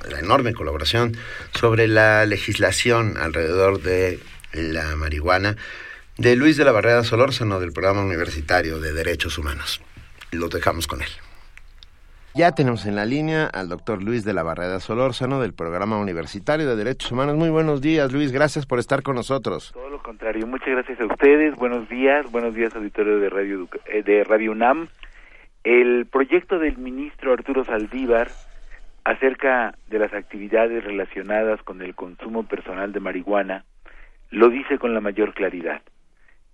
la enorme colaboración sobre la legislación alrededor de la marihuana de Luis de la Barrera Solórzano del Programa Universitario de Derechos Humanos. Lo dejamos con él. Ya tenemos en la línea al doctor Luis de la Barrera Solórzano del Programa Universitario de Derechos Humanos. Muy buenos días, Luis. Gracias por estar con nosotros. Todo lo contrario. Muchas gracias a ustedes. Buenos días. Buenos días, auditorio de Radio, eh, de Radio UNAM. El proyecto del ministro Arturo Saldívar acerca de las actividades relacionadas con el consumo personal de marihuana lo dice con la mayor claridad.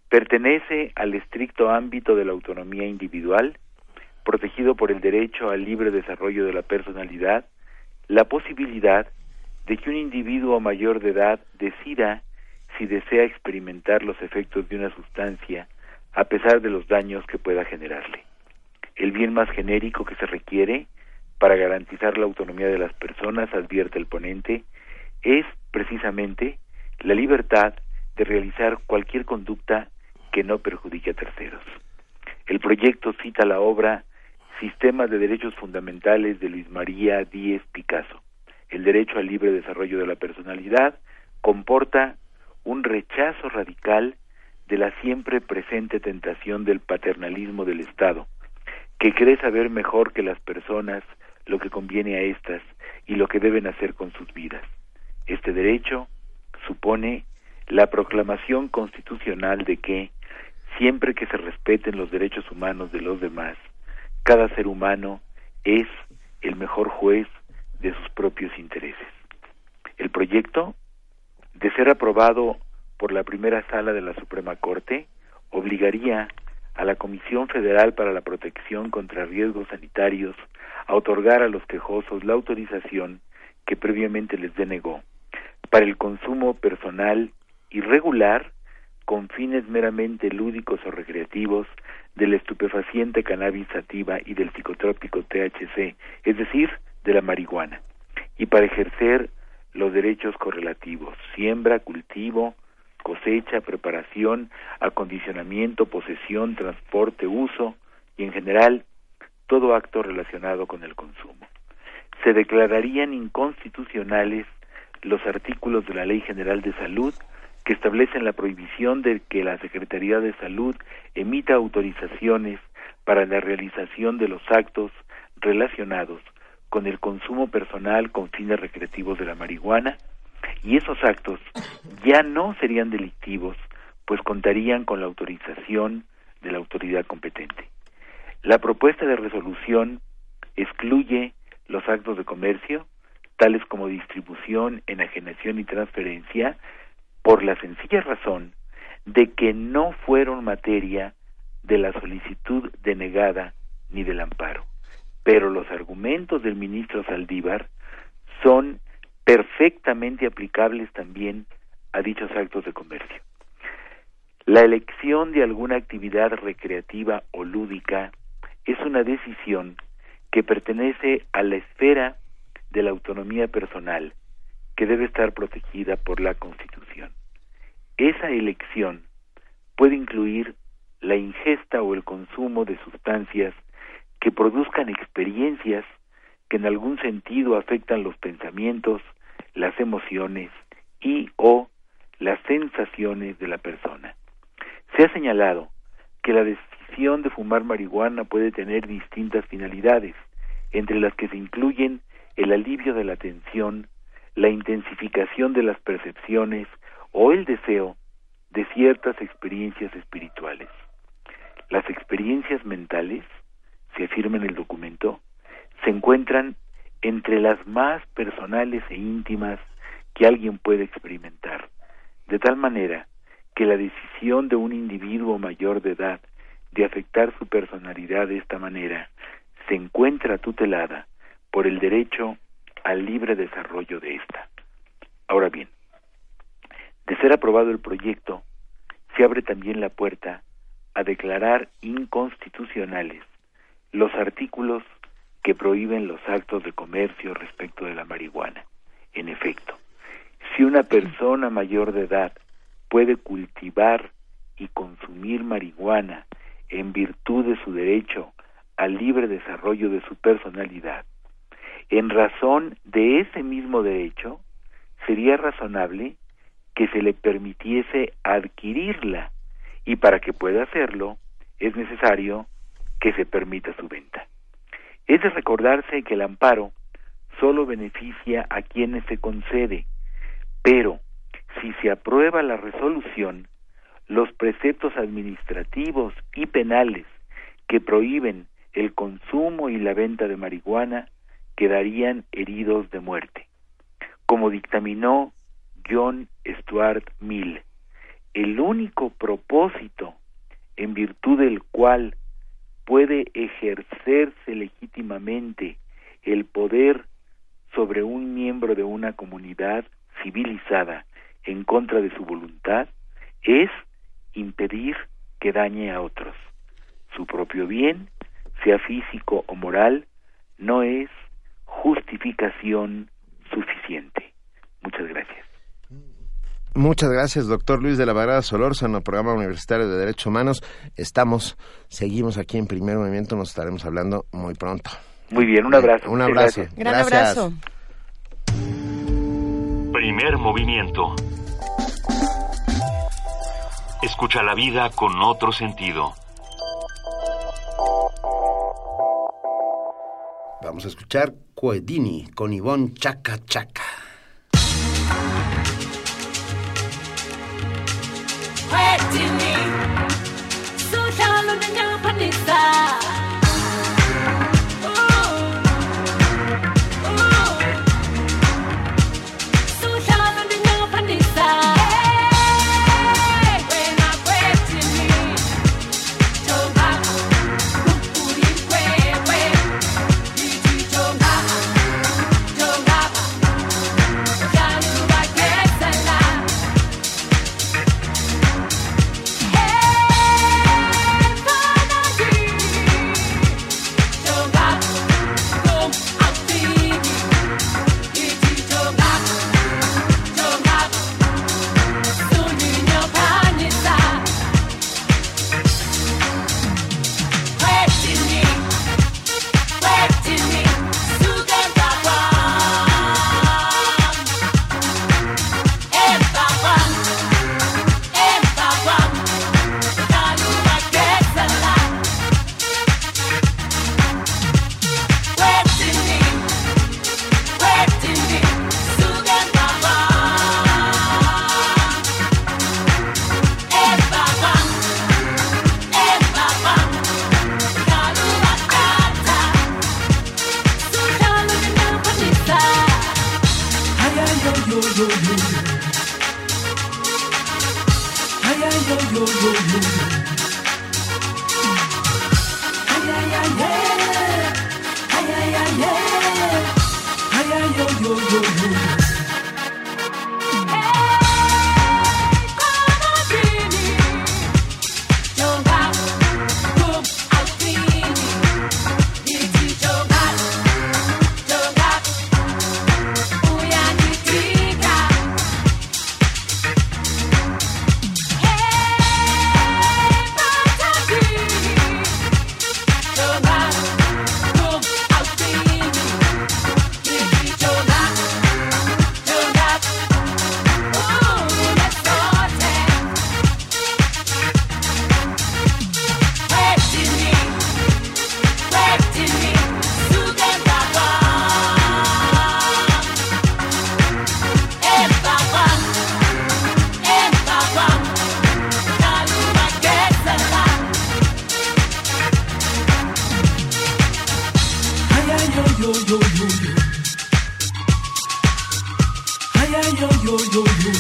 Pertenece al estricto ámbito de la autonomía individual protegido por el derecho al libre desarrollo de la personalidad, la posibilidad de que un individuo mayor de edad decida si desea experimentar los efectos de una sustancia a pesar de los daños que pueda generarle. El bien más genérico que se requiere para garantizar la autonomía de las personas, advierte el ponente, es precisamente la libertad de realizar cualquier conducta que no perjudique a terceros. El proyecto cita la obra Sistema de Derechos Fundamentales de Luis María Díez Picasso. El derecho al libre desarrollo de la personalidad comporta un rechazo radical de la siempre presente tentación del paternalismo del Estado, que cree saber mejor que las personas lo que conviene a éstas y lo que deben hacer con sus vidas. Este derecho supone la proclamación constitucional de que, siempre que se respeten los derechos humanos de los demás, cada ser humano es el mejor juez de sus propios intereses. El proyecto, de ser aprobado por la primera sala de la Suprema Corte, obligaría a la Comisión Federal para la Protección contra Riesgos Sanitarios a otorgar a los quejosos la autorización que previamente les denegó para el consumo personal irregular con fines meramente lúdicos o recreativos del estupefaciente cannabis sativa y del psicotrópico THC, es decir, de la marihuana, y para ejercer los derechos correlativos, siembra, cultivo, cosecha, preparación, acondicionamiento, posesión, transporte, uso y en general todo acto relacionado con el consumo. Se declararían inconstitucionales los artículos de la Ley General de Salud que establecen la prohibición de que la Secretaría de Salud emita autorizaciones para la realización de los actos relacionados con el consumo personal con fines recreativos de la marihuana y esos actos ya no serían delictivos pues contarían con la autorización de la autoridad competente. La propuesta de resolución excluye los actos de comercio, tales como distribución, enajenación y transferencia, por la sencilla razón de que no fueron materia de la solicitud denegada ni del amparo. Pero los argumentos del ministro Saldívar son perfectamente aplicables también a dichos actos de comercio. La elección de alguna actividad recreativa o lúdica es una decisión que pertenece a la esfera de la autonomía personal que debe estar protegida por la Constitución. Esa elección puede incluir la ingesta o el consumo de sustancias que produzcan experiencias que en algún sentido afectan los pensamientos, las emociones y o las sensaciones de la persona. Se ha señalado que la decisión de fumar marihuana puede tener distintas finalidades, entre las que se incluyen el alivio de la tensión, la intensificación de las percepciones o el deseo de ciertas experiencias espirituales. Las experiencias mentales, se afirma en el documento, se encuentran entre las más personales e íntimas que alguien puede experimentar, de tal manera que la decisión de un individuo mayor de edad de afectar su personalidad de esta manera se encuentra tutelada por el derecho al libre desarrollo de ésta. Ahora bien, de ser aprobado el proyecto, se abre también la puerta a declarar inconstitucionales los artículos que prohíben los actos de comercio respecto de la marihuana. En efecto, si una persona mayor de edad puede cultivar y consumir marihuana en virtud de su derecho al libre desarrollo de su personalidad, en razón de ese mismo derecho, sería razonable que se le permitiese adquirirla y para que pueda hacerlo es necesario que se permita su venta. Es de recordarse que el amparo solo beneficia a quienes se concede, pero si se aprueba la resolución, los preceptos administrativos y penales que prohíben el consumo y la venta de marihuana quedarían heridos de muerte. Como dictaminó John Stuart Mill, el único propósito en virtud del cual puede ejercerse legítimamente el poder sobre un miembro de una comunidad civilizada en contra de su voluntad es impedir que dañe a otros. Su propio bien, sea físico o moral, no es justificación suficiente. Muchas gracias. Muchas gracias, doctor Luis de la Varada Solórzano, programa universitario de Derechos Humanos. Estamos, seguimos aquí en Primer Movimiento, nos estaremos hablando muy pronto. Muy bien, un abrazo. Un abrazo. Gran abrazo. Primer movimiento. Escucha la vida con otro sentido. Vamos a escuchar Coedini con Ivonne Chaca Chaca. yo yo yo yo. Ay ay yo yo yo yo.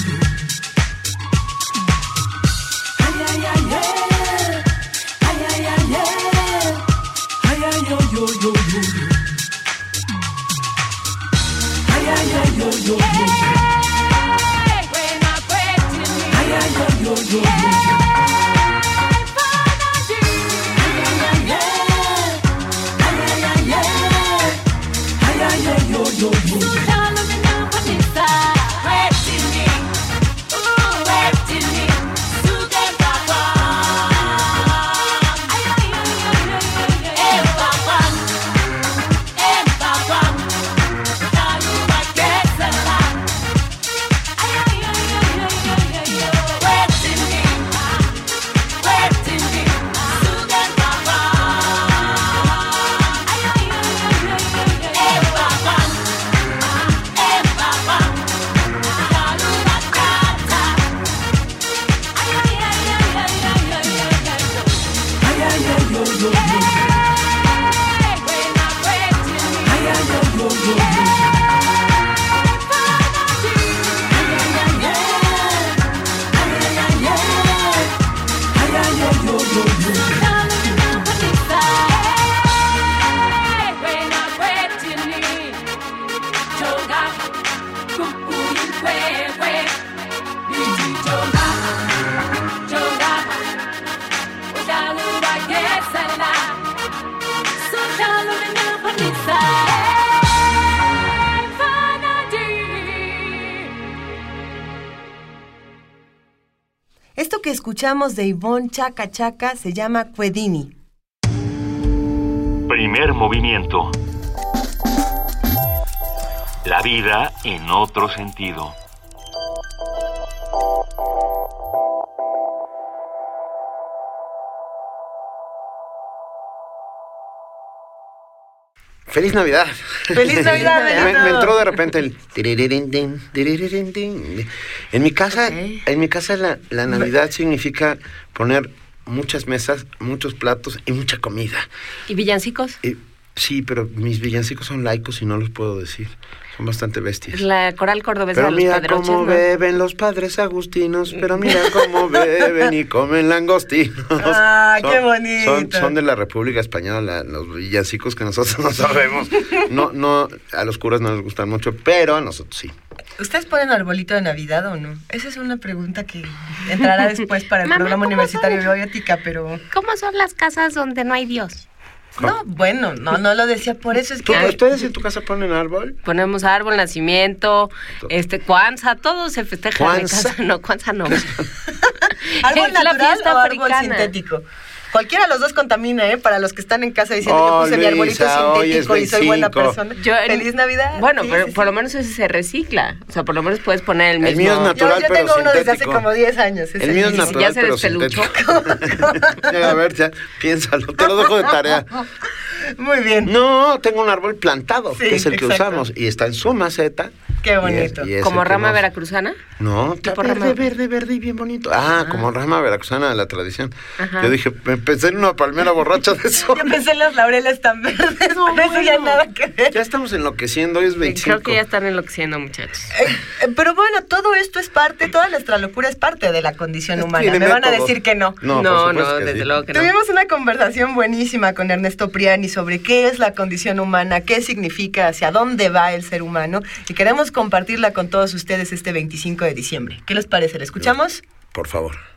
Escuchamos de Ivonne Chaca Chaca se llama Cuedini. Primer movimiento. La vida en otro sentido. ¡Feliz Navidad! ¡Feliz Navidad, me, me, entró de repente el... En mi casa, en mi casa la, la Navidad significa poner muchas mesas, muchos platos y mucha comida. ¿Y villancicos? Sí, pero mis villancicos son laicos y no los puedo decir. Son bastante bestias. La coral cordobesa pero de los mira padroches, cómo ¿no? beben los padres agustinos, pero mira cómo beben y comen langostinos. ¡Ah, Son- qué bonito! Son, son de la República Española, la- los villancicos que nosotros no sabemos. No, no, a los curas no les gustan mucho, pero a nosotros sí. ¿Ustedes ponen arbolito de Navidad o no? Esa es una pregunta que entrará después para el Mamá, programa ¿cómo universitario de son? bioética, pero... ¿Cómo son las casas donde no hay Dios? No, bueno, no, no lo decía por eso, es ¿Tú, que... ¿Ustedes en tu casa ponen árbol? Ponemos árbol, nacimiento, este, cuanza, todo se festeja en mi ¿Cuanza? casa. No, cuanza no. ¿Árbol la natural fiesta o árbol sintético? Cualquiera de los dos contamina, ¿eh? Para los que están en casa diciendo Oh, yo puse mi arbolito sintético y soy buena 25. persona. Yo ¡Feliz Navidad! Bueno, Sí, pero sí, por sí. lo menos ese se recicla. O sea, por lo menos puedes poner el mismo. El mío es natural, Yo, yo pero tengo uno desde hace como 10 años. ese El mío es mismo. natural, ya se pero despeluchó. sintético. A ver, ya, piénsalo, te lo dejo de tarea. Muy bien. No, tengo un árbol plantado, Sí, que es el que exacto. usamos, y está en su maceta. Qué y es- bonito. y es Como rama nos- veracruzana. No, Tipo verde, rama- verde, verde y bien bonito. Ah, como rama veracruzana de la tradición. Ajá. Yo dije, me pensé en una palmera borracha de eso. Yo pensé en las laureles tan verdes, pero eso ya nada que ver. Ya estamos enloqueciendo, hoy es 25. Creo que ya están enloqueciendo, muchachos. Eh, eh, Pero bueno, todo esto es parte, toda nuestra locura es parte de la condición humana. Me van a decir que no. No, no, no, desde sí. luego que no. Tuvimos una conversación buenísima con Ernesto Priani sobre qué es la condición humana, qué significa, hacia dónde va el ser humano y queremos compartirla con todos ustedes este 25 de diciembre. ¿Qué les parece? ¿La escuchamos? Por favor.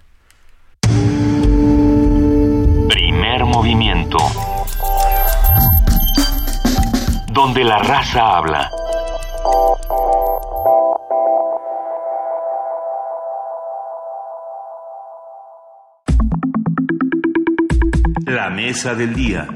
Movimiento. Donde la raza habla. La mesa del día.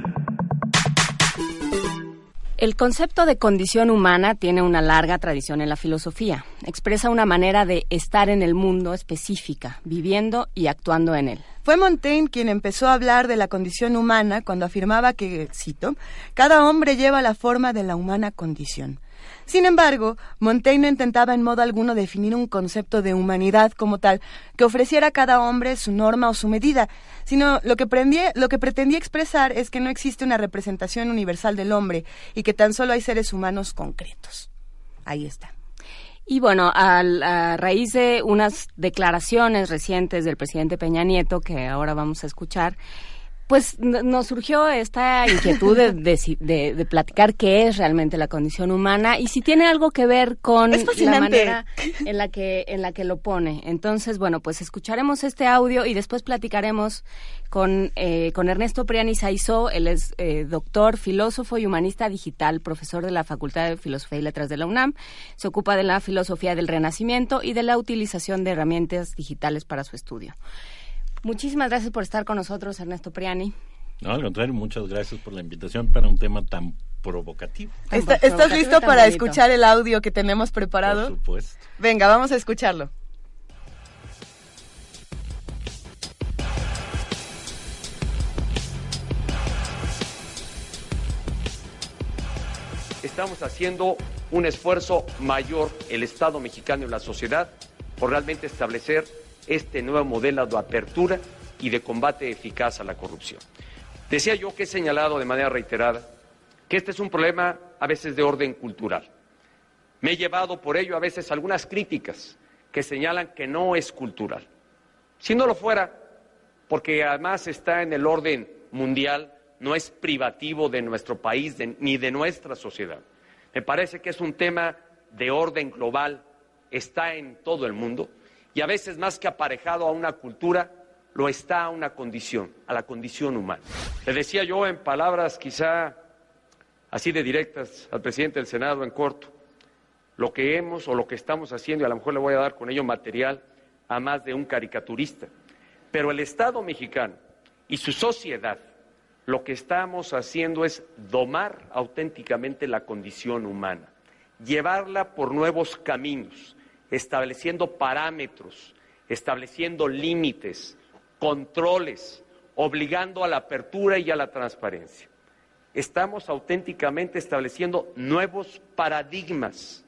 El concepto de condición humana tiene una larga tradición en la filosofía. Expresa una manera de estar en el mundo específica, viviendo y actuando en él. Fue Montaigne quien empezó a hablar de la condición humana cuando afirmaba que, cito, cada hombre lleva la forma de la humana condición. Sin embargo, Montaigne no intentaba en modo alguno definir un concepto de humanidad como tal que ofreciera a cada hombre su norma o su medida, sino lo que, lo que pretendía expresar es que no existe una representación universal del hombre y que tan solo hay seres humanos concretos. Ahí está. Y bueno, al- a, raíz de unas declaraciones recientes del presidente Peña Nieto, que ahora vamos a escuchar, pues nos surgió esta inquietud de, de de- de platicar qué es realmente la condición humana y si tiene algo que ver con la manera en la que en la que lo pone. Entonces, bueno, pues escucharemos este audio y después platicaremos con, eh, con Ernesto Priani Saizó. Él es eh, doctor, filósofo y humanista digital, profesor de la Facultad de Filosofía y Letras de la UNAM. Se ocupa de la filosofía del Renacimiento y de la utilización de herramientas digitales para su estudio. Muchísimas gracias por estar con nosotros, Ernesto Priani. No, al contrario, muchas gracias por la invitación para un tema tan provocativo. Tan ¿Está- provocativo ¿Estás listo para bonito. escuchar el audio que tenemos Por preparado? supuesto. Venga, vamos a escucharlo. estamos haciendo un esfuerzo mayor el Estado mexicano y la sociedad por realmente establecer este nuevo modelo de apertura y de combate eficaz a la corrupción. Decía yo que he señalado de manera reiterada que este es un problema a veces de orden cultural. Me he llevado por ello a veces algunas críticas que señalan que no es cultural. Si no lo fuera, porque además está en el orden mundial, no es privativo de nuestro país ni de nuestra sociedad. Me parece que es un tema de orden global, está en todo el mundo y a veces más que aparejado a una cultura, lo está a una condición, a la condición humana. Le decía yo en palabras quizá así de directas al presidente del Senado en corto, lo que hemos o lo que estamos haciendo, y a lo mejor le voy a dar con ello material a más de un caricaturista. Pero el Estado mexicano y su sociedad lo que estamos haciendo es domar auténticamente la condición humana, llevarla por nuevos caminos, estableciendo parámetros, estableciendo límites, controles, obligando a la apertura y a la transparencia. Estamos auténticamente estableciendo nuevos paradigmas.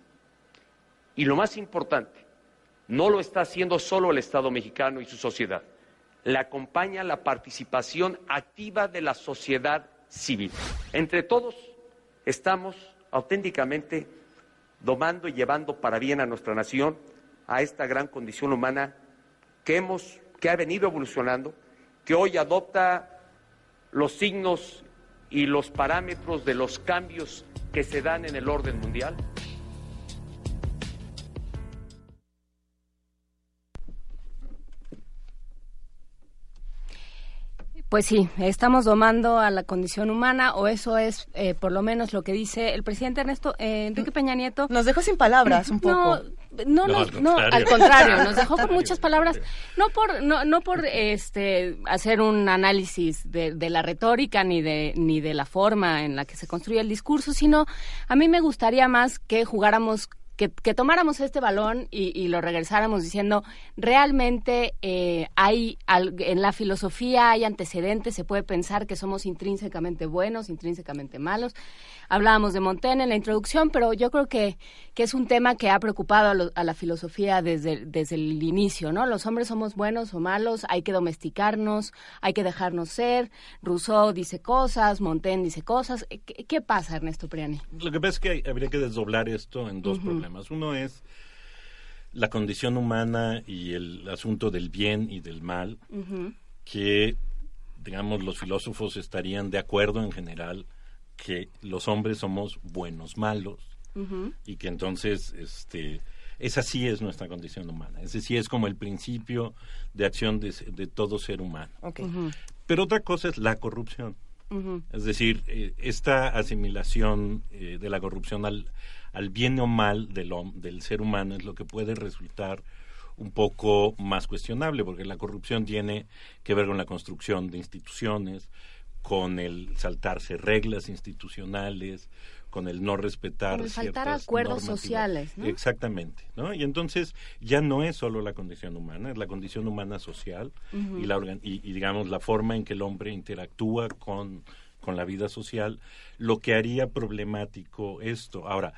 Y lo más importante, no lo está haciendo solo el Estado mexicano y su sociedad. Le acompaña la participación activa de la sociedad civil. Entre todos estamos auténticamente domando y llevando para bien a nuestra nación a esta gran condición humana que hemos que ha venido evolucionando, que hoy adopta los signos y los parámetros de los cambios que se dan en el orden mundial. Pues sí, estamos domando a la condición humana, o eso es eh, por lo menos lo que dice el presidente Ernesto eh, Enrique Peña Nieto. Nos dejó sin palabras un poco. No, no, no, al contrario, nos dejó con muchas palabras, no por, no, no por este hacer un análisis de, de, la retórica ni de, ni de la forma en la que se construye el discurso, sino a mí me gustaría más que jugáramos que, tomáramos este balón y, lo regresáramos diciendo, realmente eh, hay en la filosofía hay antecedentes, se puede pensar que somos intrínsecamente buenos, intrínsecamente malos. Hablábamos de Montaigne en la introducción, pero yo creo que, que es un tema que ha preocupado a, la filosofía desde, desde el inicio, ¿no? Los hombres somos buenos o malos, hay que domesticarnos, hay que dejarnos ser. Rousseau dice cosas, Montaigne dice cosas. ¿Qué, pasa, Ernesto Priani? Lo que pasa es que habría que desdoblar esto en dos problemas. Uno es la condición humana y el asunto del bien y del mal, que, digamos, los filósofos estarían de acuerdo en general que los hombres somos buenos, malos, y que entonces, este, esa sí es nuestra condición humana. Ese sí es como el principio de acción de, todo ser humano. Pero otra cosa es la corrupción. Es decir, eh, esta asimilación eh, de la corrupción al, al bien o mal del, del ser humano es lo que puede resultar un poco más cuestionable, porque la corrupción tiene que ver con la construcción de instituciones, con el saltarse reglas institucionales, con el no respetar con el saltar acuerdos sociales, ¿no? Exactamente, ¿no? Y entonces ya no es solo la condición humana, es la condición humana social y la y, y, digamos la forma en que el hombre interactúa con con la vida social, lo que haría problemático esto. Ahora,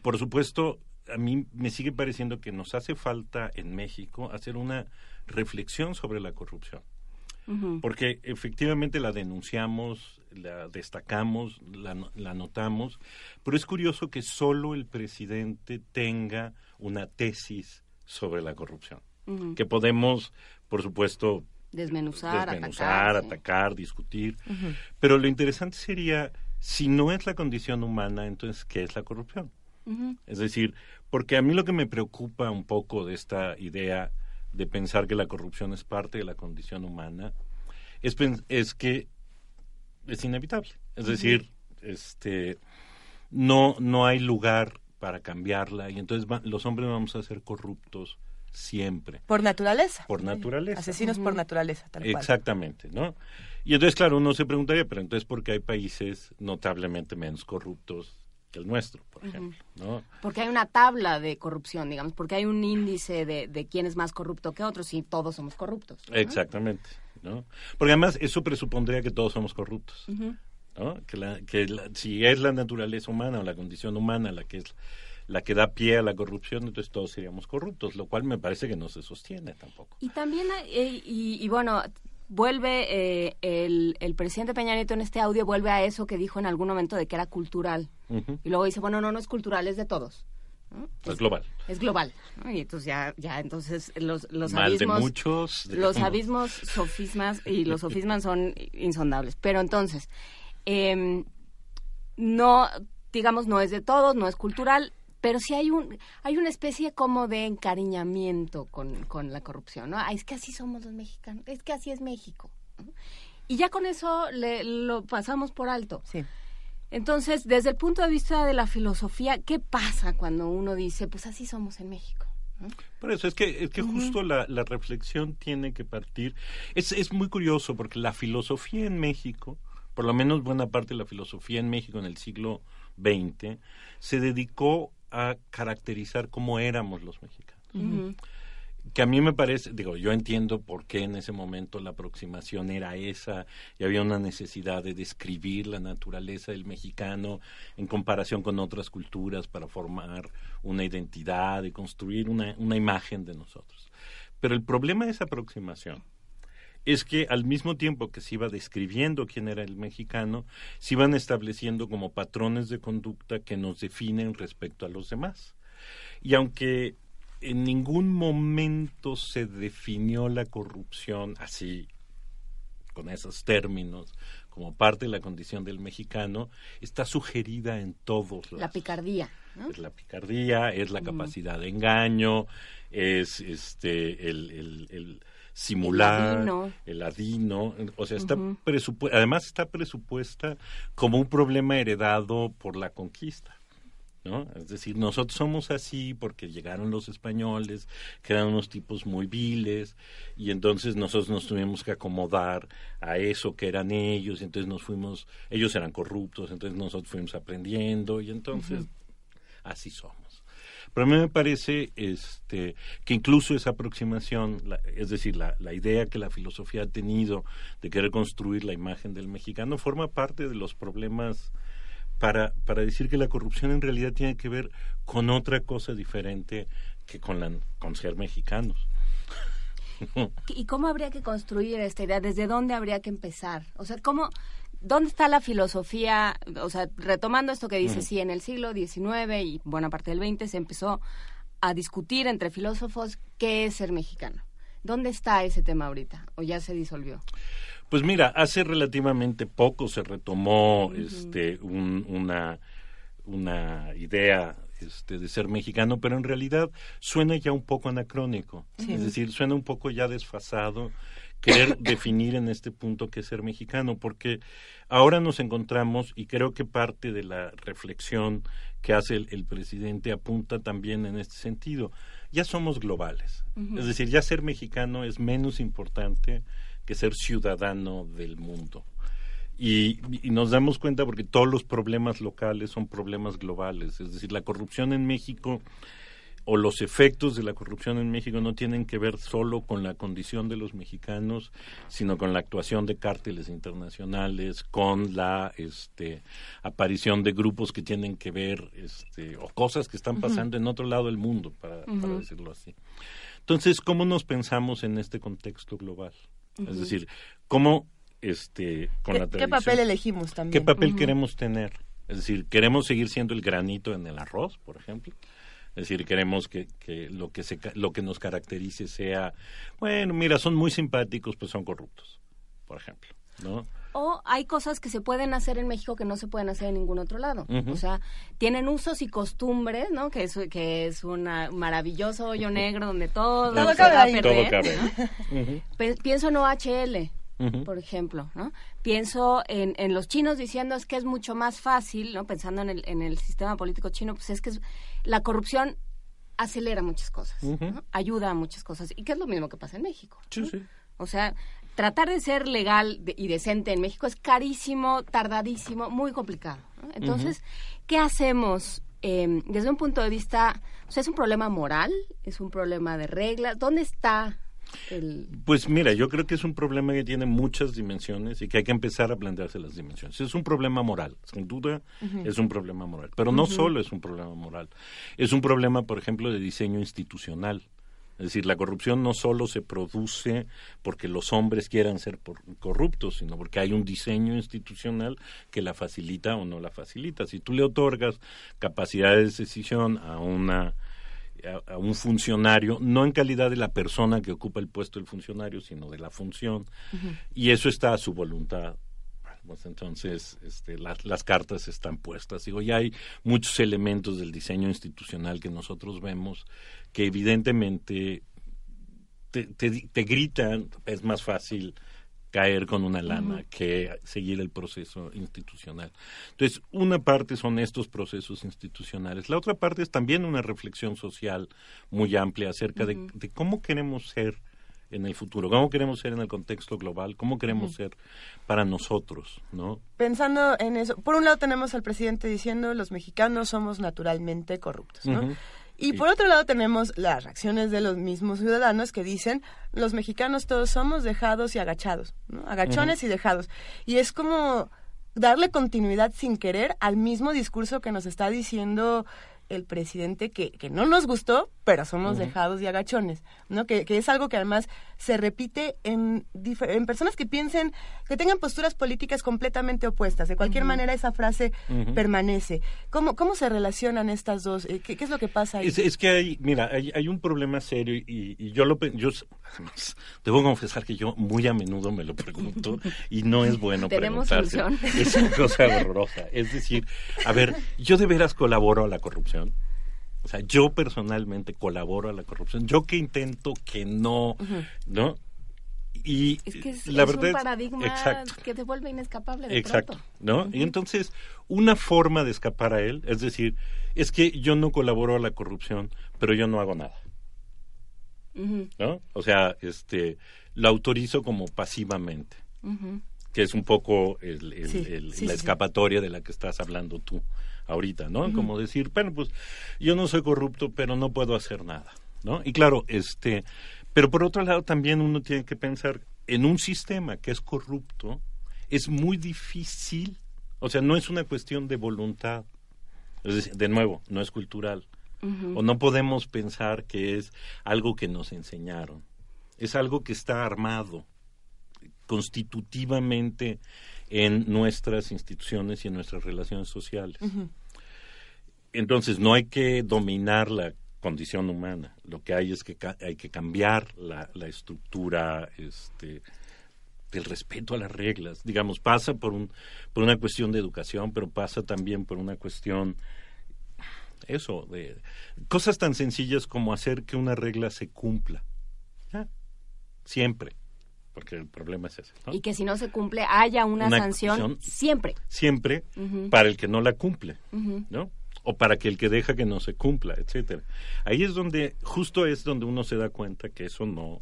por supuesto, a mí me sigue pareciendo que nos hace falta en México hacer una reflexión sobre la corrupción. Porque efectivamente la denunciamos, la destacamos, la, la, notamos, pero es curioso que solo el presidente tenga una tesis sobre la corrupción, que podemos, por supuesto, desmenuzar, desmenuzar atacar, discutir, pero lo interesante sería, si no es la condición humana, entonces, ¿qué es la corrupción? Es decir, porque a mí lo que me preocupa un poco de esta idea de pensar que la corrupción es parte de la condición humana es, es que es inevitable. Es decir, este no, no hay lugar para cambiarla y entonces los hombres vamos a ser corruptos siempre. Por naturaleza. Por naturaleza. Asesinos por naturaleza, tal cual. Exactamente, ¿no? Y entonces, claro, uno se preguntaría, pero entonces, ¿por qué hay países notablemente menos corruptos el nuestro, por ejemplo. ¿no? Porque hay una tabla de corrupción, digamos, porque hay un índice de, de quién es más corrupto que otros y todos somos corruptos. Exactamente. ¿no? Porque además eso presupondría que todos somos corruptos. ¿no? Que, la, que si es la naturaleza humana o la condición humana la que es la que da pie a la corrupción, entonces todos seríamos corruptos, lo cual me parece que no se sostiene tampoco. Y también, eh, y, y, bueno, vuelve eh, el, el, presidente Peña Nieto en este audio, vuelve a eso que dijo en algún momento de que era cultural. Y luego dice, bueno, no, no es cultural, es de todos. Es, global. Es global. Y entonces ya, ya entonces los, los abismos... De muchos, los abismos sofismas y los sofismas son insondables. Pero entonces, eh, no, digamos, no es de todos, no es cultural, pero sí hay un hay una especie como de encariñamiento con, con la corrupción, ¿no? es que así somos los mexicanos, es que así es México. Y ya con eso le, lo pasamos por alto. Sí. Entonces, desde el punto de vista de la filosofía, ¿qué pasa cuando uno dice, pues así somos en México? Por eso es que, es que justo la, la, reflexión tiene que partir. Es, es muy curioso porque la filosofía en México, por lo menos buena parte de la filosofía en México en el siglo XX, se dedicó a caracterizar cómo éramos los mexicanos. Que a mí me parece, digo, yo entiendo por qué en ese momento la aproximación era esa y había una necesidad de describir la naturaleza del mexicano en comparación con otras culturas para formar una identidad y construir una, una imagen de nosotros. Pero el problema de esa aproximación es que al mismo tiempo que se iba describiendo quién era el mexicano, se iban estableciendo como patrones de conducta que nos definen respecto a los demás. Y aunque en ningún momento se definió la corrupción así, con esos términos, como parte de la condición del mexicano, está sugerida en todos La picardía. Es la picardía, es la capacidad de engaño, es este el, el, simular, el adino, o sea, está además está presupuesta como un problema heredado por la conquista. ¿no? Es decir, nosotros somos así porque llegaron los españoles, que eran unos tipos muy viles, y entonces nosotros nos tuvimos que acomodar a eso que eran ellos, y entonces nos fuimos, ellos eran corruptos, entonces nosotros fuimos aprendiendo, y entonces así somos. Pero a mí me parece este, que incluso esa aproximación, es decir, la, la idea que la filosofía ha tenido de querer construir la imagen del mexicano, forma parte de los problemas para, para decir que la corrupción en realidad tiene que ver con otra cosa diferente que con, la, con ser mexicanos. ¿Y cómo habría que construir esta idea? ¿Desde dónde habría que empezar? O sea, ¿cómo, ¿dónde está la filosofía? O sea, retomando esto que dice, sí, en el siglo XIX y buena parte del XX se empezó a discutir entre filósofos qué es ser mexicano. ¿Dónde está ese tema ahorita? ¿O ya se disolvió? Pues mira, hace relativamente poco se retomó este, una, una idea este, de ser mexicano, pero en realidad suena ya un poco anacrónico, es decir, suena un poco ya desfasado querer definir en este punto qué es ser mexicano, porque ahora nos encontramos, y creo que parte de la reflexión que hace el, presidente apunta también en este sentido, ya somos globales, es decir, ya ser mexicano es menos importante que ser ciudadano del mundo. Y, nos damos cuenta porque todos los problemas locales son problemas globales. Es decir, la corrupción en México o los efectos de la corrupción en México no tienen que ver solo con la condición de los mexicanos, sino con la actuación de cárteles internacionales, con la este, aparición de grupos que tienen que ver, este, o cosas que están pasando en otro lado del mundo, para, para decirlo así. Entonces, ¿cómo nos pensamos en este contexto global? Es decir, ¿cómo este, con la ¿Qué papel elegimos también? ¿Qué papel queremos tener? Es decir, ¿queremos seguir siendo el granito en el arroz, por ejemplo? Es decir, queremos que, que, lo, que se, lo que nos caracterice sea, bueno, mira, son muy simpáticos, pues son corruptos, por ejemplo, ¿no? o hay cosas que se pueden hacer en México que no se pueden hacer en ningún otro lado. O sea, tienen usos y costumbres, ¿no? Que es, que es un maravilloso hoyo negro donde todo, todo cabe. todo cabe. Pienso en OHL. Por ejemplo, ¿no? Pienso en, en los chinos diciendo es que es mucho más fácil, ¿no? Pensando en el, en el sistema político chino, pues es que la corrupción acelera muchas cosas, ayuda a muchas cosas, y que es lo mismo que pasa en México. Sí, sí. O sea, tratar de ser legal y decente en México es carísimo, tardadísimo, muy complicado. Entonces, ¿qué hacemos em, desde un punto de vista, o sea, es un problema moral, es un problema de reglas, ¿dónde está el... Pues mira, yo creo que es un problema que tiene muchas dimensiones y que hay que empezar a plantearse las dimensiones. Es un problema moral, sin duda es un problema moral, pero no solo es un problema moral, es un problema, por ejemplo, de diseño institucional. Es decir, la corrupción no solo se produce porque los hombres quieran ser corruptos, sino porque hay un diseño institucional que la facilita o no la facilita. Si tú le otorgas capacidad de decisión a una a, un funcionario, no en calidad de la persona que ocupa el puesto del funcionario, sino de la función, y eso está a su voluntad. Pues entonces este, las cartas están puestas. Digo, ya hay muchos elementos del diseño institucional que nosotros vemos que evidentemente te, te, gritan, es más fácil caer con una lana que seguir el proceso institucional. Entonces, una parte son estos procesos institucionales, la otra parte es también una reflexión social muy amplia acerca de, cómo queremos ser en el futuro, cómo queremos ser en el contexto global, cómo queremos ser para nosotros, ¿no? Pensando en eso, por un lado tenemos al presidente diciendo los mexicanos somos naturalmente corruptos, ¿no? Y por otro lado tenemos las reacciones de los mismos ciudadanos que dicen, los mexicanos todos somos dejados y agachados, ¿no? agachones y dejados. Y es como darle continuidad sin querer al mismo discurso que nos está diciendo el presidente que, que no nos gustó, pero somos dejados y agachones, ¿no? Que, que, es algo que además se repite en, en personas que piensen, que tengan posturas políticas completamente opuestas. De cualquier manera, esa frase permanece. ¿Cómo, ¿Cómo se relacionan estas dos? Eh, ¿Qué, qué es lo que pasa ahí? Es, que hay, mira, hay, hay un problema serio y, y, yo lo yo debo confesar que yo muy a menudo me lo pregunto y no es bueno preguntarse. Es una cosa horrorosa. Es decir, a ver, yo de veras colaboro a la corrupción. O sea, yo personalmente colaboro a la corrupción. Yo que intento que no, ¿no? Y es que es, la verdad un paradigma que te vuelve inescapable de Exacto, ¿no? Y entonces, una forma de escapar a él, es decir, es que yo no colaboro a la corrupción, pero yo no hago nada. ¿No? O sea, este, lo autorizo como pasivamente, que es un poco la escapatoria de la que estás hablando tú ahorita, ¿no? Como decir, bueno, pues yo no soy corrupto, pero no puedo hacer nada, ¿no? Y claro, este, pero por otro lado también uno tiene que pensar en un sistema que es corrupto, es muy difícil, o sea, no es una cuestión de voluntad, es decir, de nuevo, no es cultural, o no podemos pensar que es algo que nos enseñaron, es algo que está armado constitutivamente en nuestras instituciones y en nuestras relaciones sociales. Entonces, no hay que dominar la condición humana, lo que hay es que hay que cambiar la, estructura este, del respeto a las reglas. Digamos, pasa por, un, por una cuestión de educación, pero pasa también por una cuestión, eso, de cosas tan sencillas como hacer que una regla se cumpla. Siempre porque el problema es ese. Y que si no se cumple haya una, sanción siempre. Siempre para el que no la cumple, ¿no? O para que el que deja que no se cumpla, etcétera. Ahí es donde, justo es donde uno se da cuenta que eso no,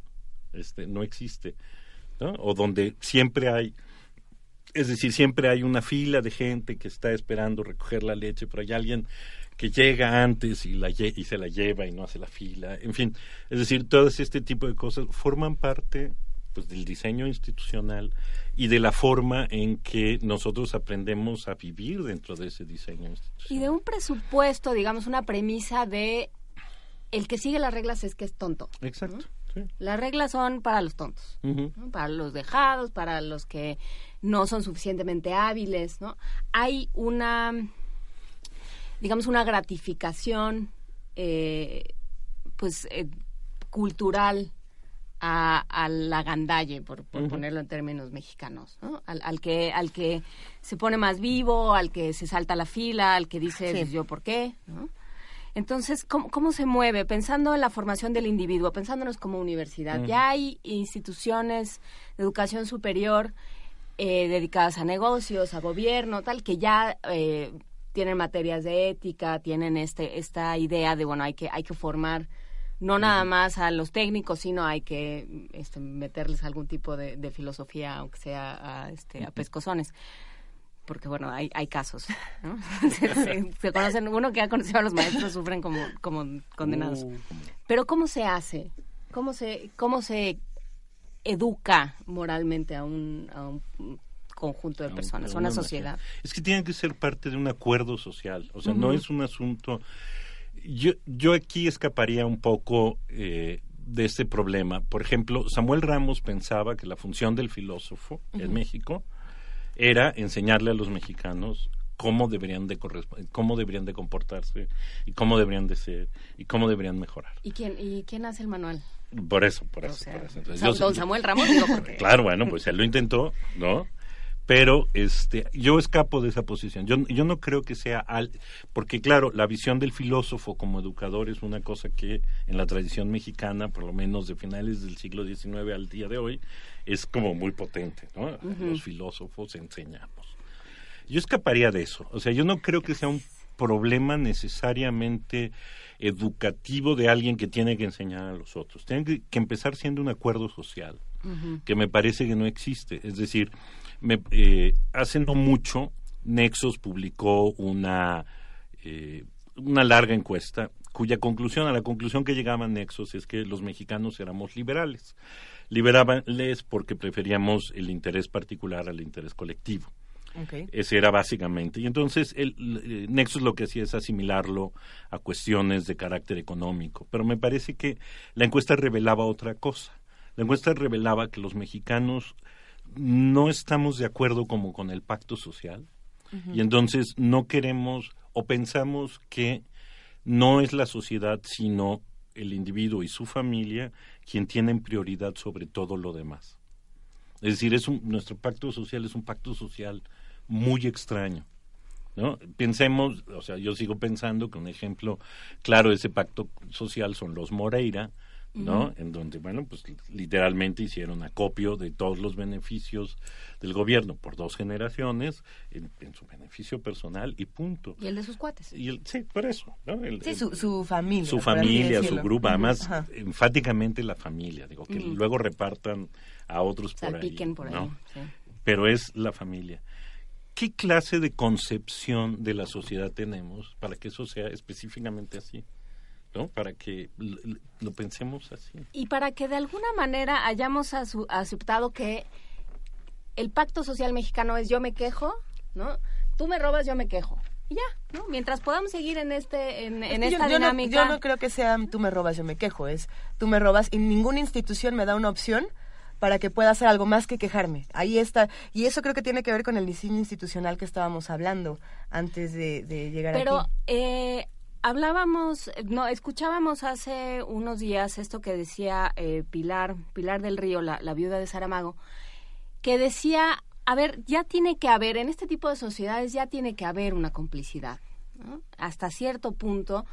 este, no existe, ¿no? O donde siempre hay, es decir, siempre hay una fila de gente que está esperando recoger la leche, pero hay alguien que llega antes y, la, y se la lleva y no hace la fila, en fin, es decir, todo este tipo de cosas forman parte pues del diseño institucional y de la forma en que nosotros aprendemos a vivir dentro de ese diseño institucional. Y de un presupuesto, digamos, una premisa de el que sigue las reglas es que es tonto. Exacto. Las reglas son para los tontos, para los dejados, para los que no son suficientemente hábiles, ¿no? Hay una, digamos, una gratificación, eh, pues, eh, cultural a, la gandalle, por, ponerlo en términos mexicanos, ¿no? Al, que, al que se pone más vivo, al que se salta la fila, al que dice pues, yo por qué, ¿no? Entonces, ¿cómo, ¿cómo, se mueve? Pensando en la formación del individuo, pensándonos como universidad. Ya hay instituciones de educación superior eh, dedicadas a negocios, a gobierno, tal, que ya eh, tienen materias de ética, tienen este, esta idea de, bueno, hay que, hay que formar no nada más a los técnicos, sino hay que este, meterles algún tipo de, filosofía, aunque sea a, este, a pescozones. Porque, bueno, hay, hay casos. ¿no? se, conocen, uno que ha conocido a los maestros sufren como, como condenados. Uh. Pero, ¿cómo se hace? ¿Cómo se, cómo se educa moralmente a un, a un conjunto de personas, a una sociedad? Es que tiene que ser parte de un acuerdo social. O sea, no es un asunto yo, yo aquí escaparía un poco eh, de este problema. Por ejemplo, Samuel Ramos pensaba que la función del filósofo en México era enseñarle a los mexicanos cómo deberían de cómo deberían de comportarse y cómo deberían de ser y cómo deberían mejorar. ¿Y quién y quién hace el manual? Por eso, por eso. don Samuel Ramos digo Claro, bueno, pues él lo intentó, ¿no? Pero este yo escapo de esa posición. Yo, yo no creo que sea al porque claro la visión del filósofo como educador es una cosa que en la tradición mexicana por lo menos de finales del siglo XIX al día de hoy es como muy potente no los filósofos enseñamos. Yo escaparía de eso. O sea yo no creo que sea un problema necesariamente educativo de alguien que tiene que enseñar a los otros. Tiene que, que empezar siendo un acuerdo social que me parece que no existe. Es decir me, eh, hace no mucho, Nexos publicó una, eh, una larga encuesta cuya conclusión, a la conclusión que llegaban Nexos es que los mexicanos éramos liberales. Liberales porque preferíamos el interés particular al interés colectivo. Ese era básicamente. Y entonces el, el, Nexus lo que hacía es asimilarlo a cuestiones de carácter económico. Pero me parece que la encuesta revelaba otra cosa. La encuesta revelaba que los mexicanos no estamos de acuerdo como con el pacto social y entonces no queremos o pensamos que no es la sociedad sino el individuo y su familia quien tienen prioridad sobre todo lo demás. Es decir, es nuestro pacto social es un pacto social muy extraño. ¿no? Pensemos, o sea, yo sigo pensando que un ejemplo claro de ese pacto social son los Moreira, ¿no? En donde, bueno, pues literalmente hicieron acopio de todos los beneficios del gobierno por dos generaciones en, su beneficio personal y punto. Y el de sus cuates. Y sí, por eso, ¿no? sí, su, familia. Su familia, su grupo, además, enfáticamente la familia, digo, que luego repartan a otros por ahí. por ahí, Pero es la familia. ¿Qué clase de concepción de la sociedad tenemos para que eso sea específicamente así? ¿No? Para que lo pensemos así. Y para que de alguna manera hayamos aceptado que el pacto social mexicano es yo me quejo, ¿no? Tú me robas, yo me quejo. Y ya, ¿no? Mientras podamos seguir en este en, esta dinámica. yo no creo que sea tú me robas, yo me quejo, es tú me robas y ninguna institución me da una opción para que pueda hacer algo más que quejarme. Ahí está. Y eso creo que tiene que ver con el diseño institucional que estábamos hablando antes de, llegar Pero, aquí. Pero eh, Hablábamos, no, escuchábamos hace unos días esto que decía eh, Pilar, Pilar del Río, la, viuda de Saramago, que decía, a ver, ya tiene que haber, en este tipo de sociedades ya tiene que haber una complicidad, hasta cierto punto,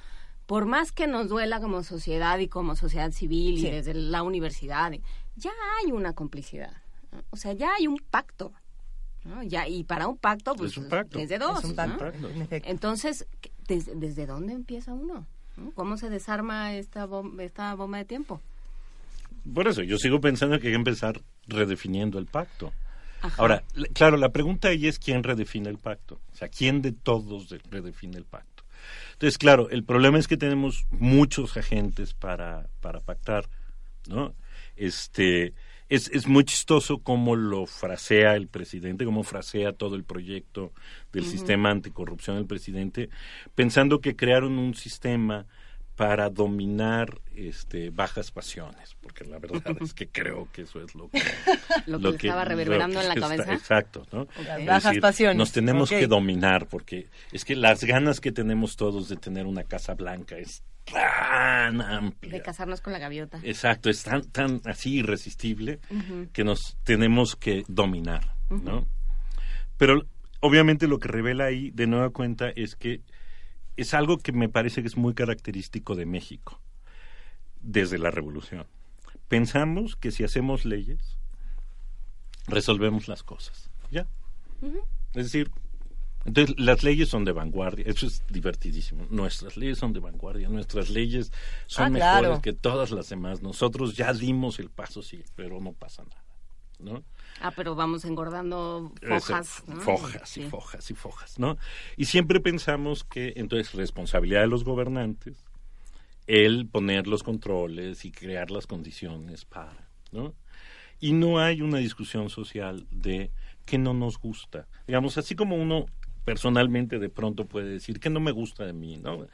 por más que nos duela como sociedad y como sociedad civil y desde la universidad, ya hay una complicidad, o sea, ya hay un pacto. Ya, y para un pacto, pues, es, de dos. Entonces, ¿desde, dónde empieza uno? ¿Cómo se desarma esta, bomba, esta bomba de tiempo? Por eso, yo sigo pensando que hay que empezar redefiniendo el pacto. Ahora, claro, la pregunta ahí es quién redefine el pacto. O sea, ¿quién de todos redefine el pacto? Entonces, claro, el problema es que tenemos muchos agentes para, para pactar, ¿no? Este, es, es muy chistoso cómo lo frasea el presidente, cómo frasea todo el proyecto del sistema anticorrupción del presidente, pensando que crearon un sistema para dominar este, bajas pasiones, porque la verdad es que creo que eso es lo que... lo que, estaba reverberando en la cabeza. exacto, ¿no? Bajas pasiones. Nos tenemos que dominar, porque es que las ganas que tenemos todos de tener una casa blanca es tan amplia. De casarnos con la gaviota. Exacto, es tan, tan así irresistible que nos tenemos que dominar, ¿no? Pero obviamente lo que revela ahí, de nueva cuenta, es que es algo que me parece que es muy característico de México desde la revolución. Pensamos que si hacemos leyes, resolvemos las cosas, ¿ya? Es decir, entonces, las leyes son de vanguardia, eso es divertidísimo. Nuestras leyes son de vanguardia, nuestras leyes son ah, mejores que todas las demás. Nosotros ya dimos el paso, sí, pero no pasa nada, ¿no? Ah, pero vamos engordando fojas. Fojas y fojas y fojas, ¿no? Y siempre pensamos que entonces responsabilidad de los gobernantes el poner los controles y crear las condiciones para, ¿no? Y no hay una discusión social de que no nos gusta. Digamos, así como uno personalmente de pronto puede decir que no me gusta de mí, ¿no?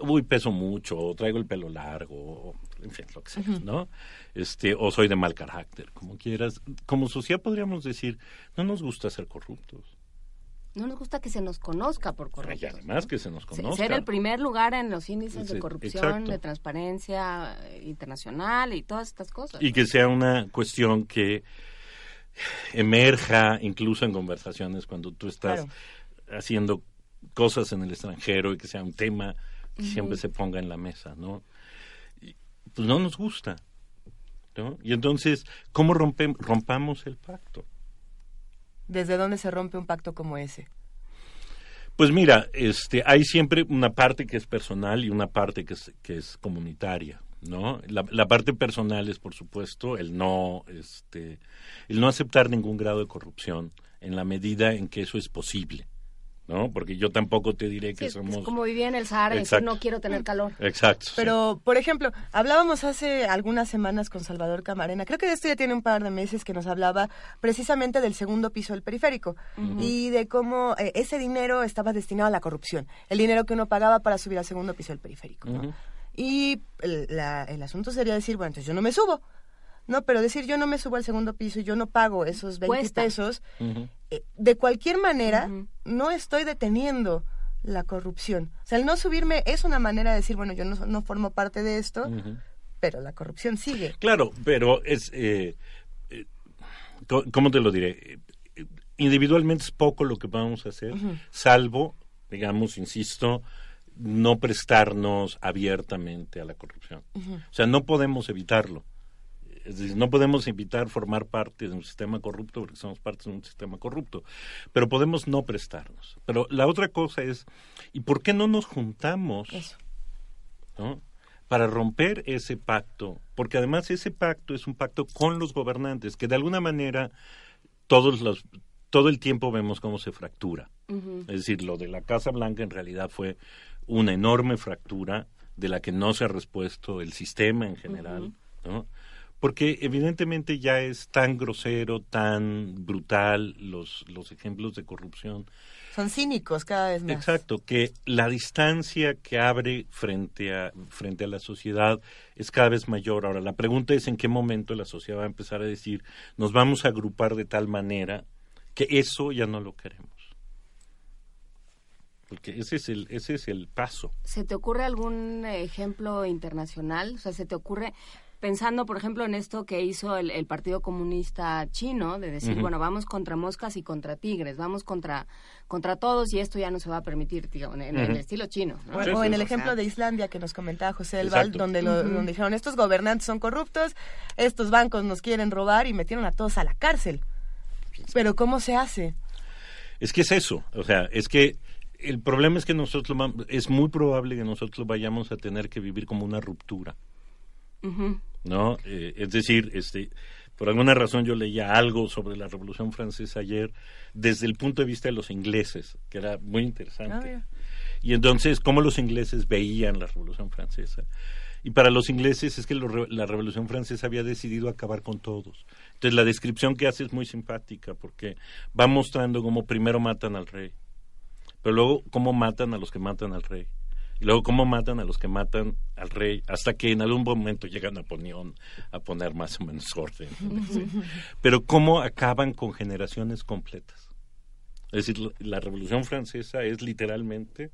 Uy, peso mucho, o traigo el pelo largo, en fin, lo que sea, ¿no? Este, o soy de mal carácter, como quieras. Como sociedad podríamos decir, no nos gusta ser corruptos. No nos gusta que se nos conozca por corruptos. Y además que se nos conozca. Ser el primer lugar en los índices de corrupción, de transparencia internacional y todas estas cosas. Y que sea una cuestión que emerja incluso en conversaciones cuando tú estás haciendo cosas en el extranjero y que sea un tema que siempre se ponga en la mesa, ¿no? pues no nos gusta, ¿no? Y entonces, ¿cómo rompamos el pacto? ¿Desde dónde se rompe un pacto como ese? Pues mira, este, hay siempre una parte que es personal y una parte que es, que es comunitaria, ¿no? La, la, parte personal es, por supuesto, el no, este, el no aceptar ningún grado de corrupción en la medida en que eso es posible. ¿No? Porque yo tampoco te diré que somos... Es como vivía en el Sahara y no quiero tener calor. Exacto. Pero, por ejemplo, hablábamos hace algunas semanas con Salvador Camarena, creo que esto ya tiene un par de meses que nos hablaba precisamente del segundo piso del periférico y de cómo eh, ese dinero estaba destinado a la corrupción, el dinero que uno pagaba para subir al segundo piso del periférico. Y el, el asunto sería decir, bueno, entonces yo no me subo. No, pero decir yo no me subo al segundo piso y yo no pago esos 20 pesos, eh, de cualquier manera, no estoy deteniendo la corrupción. O sea, el no subirme es una manera de decir, bueno, yo no, no formo parte de esto, pero la corrupción sigue. Claro, pero es, eh, eh ¿cómo te lo diré? Individualmente es poco lo que vamos a hacer, salvo, digamos, insisto, no prestarnos abiertamente a la corrupción. O sea, no podemos evitarlo. Es decir, no podemos invitar a formar parte de un sistema corrupto porque somos parte de un sistema corrupto, pero podemos no prestarnos. Pero la otra cosa es, ¿y por qué no nos juntamos? Para romper ese pacto, porque además ese pacto es un pacto con los gobernantes, que de alguna manera todos los, todo el tiempo vemos cómo se fractura. Es decir, lo de la Casa Blanca en realidad fue una enorme fractura de la que no se ha respuesto el sistema en general, ¿no? Porque evidentemente ya es tan grosero, tan brutal los, los ejemplos de corrupción. Son cínicos cada vez más. Exacto, que la distancia que abre frente a, frente a la sociedad es cada vez mayor. Ahora, la pregunta es en qué momento la sociedad va a empezar a decir, nos vamos a agrupar de tal manera que eso ya no lo queremos. Porque ese es el, ese es el paso. ¿Se te ocurre algún ejemplo internacional? O sea, ¿se te ocurre pensando, por ejemplo, en esto que hizo el, Partido Comunista Chino, de decir, bueno, vamos contra moscas y contra tigres, vamos contra, contra todos y esto ya no se va a permitir, en, el estilo chino. O, en el ejemplo de Islandia que nos comentaba José Elval, donde, lo, donde dijeron, estos gobernantes son corruptos, estos bancos nos quieren robar y metieron a todos a la cárcel. Pero ¿cómo se hace? Es que es eso, o sea, es que el problema es que nosotros, es muy probable que nosotros vayamos a tener que vivir como una ruptura. ¿No? Eh, es decir, este, por alguna razón yo leía algo sobre la Revolución Francesa ayer desde el punto de vista de los ingleses, que era muy interesante. Ah, y entonces, ¿cómo los ingleses veían la Revolución Francesa? Y para los ingleses es que la Revolución Francesa había decidido acabar con todos. Entonces la descripción que hace es muy simpática porque va mostrando cómo primero matan al rey, pero luego cómo matan a los que matan al rey y luego cómo matan a los que matan al rey, hasta que en algún momento llegan a Napoleón a poner más o menos orden. Pero cómo acaban con generaciones completas. Es decir, la Revolución Francesa es literalmente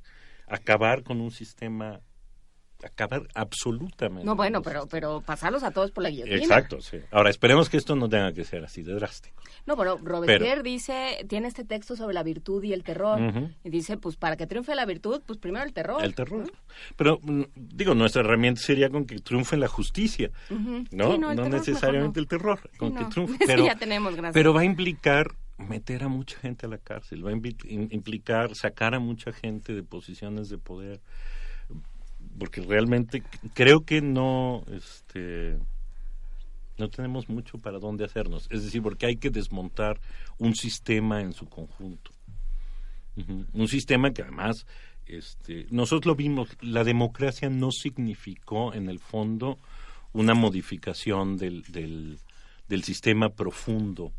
acabar con un sistema acabar absolutamente. No, bueno, pero, pero pasarlos a todos por la guillotina. Exacto, sí. Ahora, esperemos que esto no tenga que ser así de drástico. No, pero Robespierre dice, tiene este texto sobre la virtud y el terror, y dice, pues para que triunfe la virtud, pues primero el terror. El terror. Pero, mm, digo, nuestra herramienta sería con que triunfe la justicia, ¿no? no, necesariamente el terror, con que triunfe. Pero, ya tenemos, pero va a implicar meter a mucha gente a la cárcel, va a implicar sacar a mucha gente de posiciones de poder porque realmente creo que no este no tenemos mucho para dónde hacernos. Es decir porque hay que desmontar un sistema en su conjunto. Un sistema que además este nosotros lo vimos la democracia no significó en el fondo una modificación del, del, del sistema profundo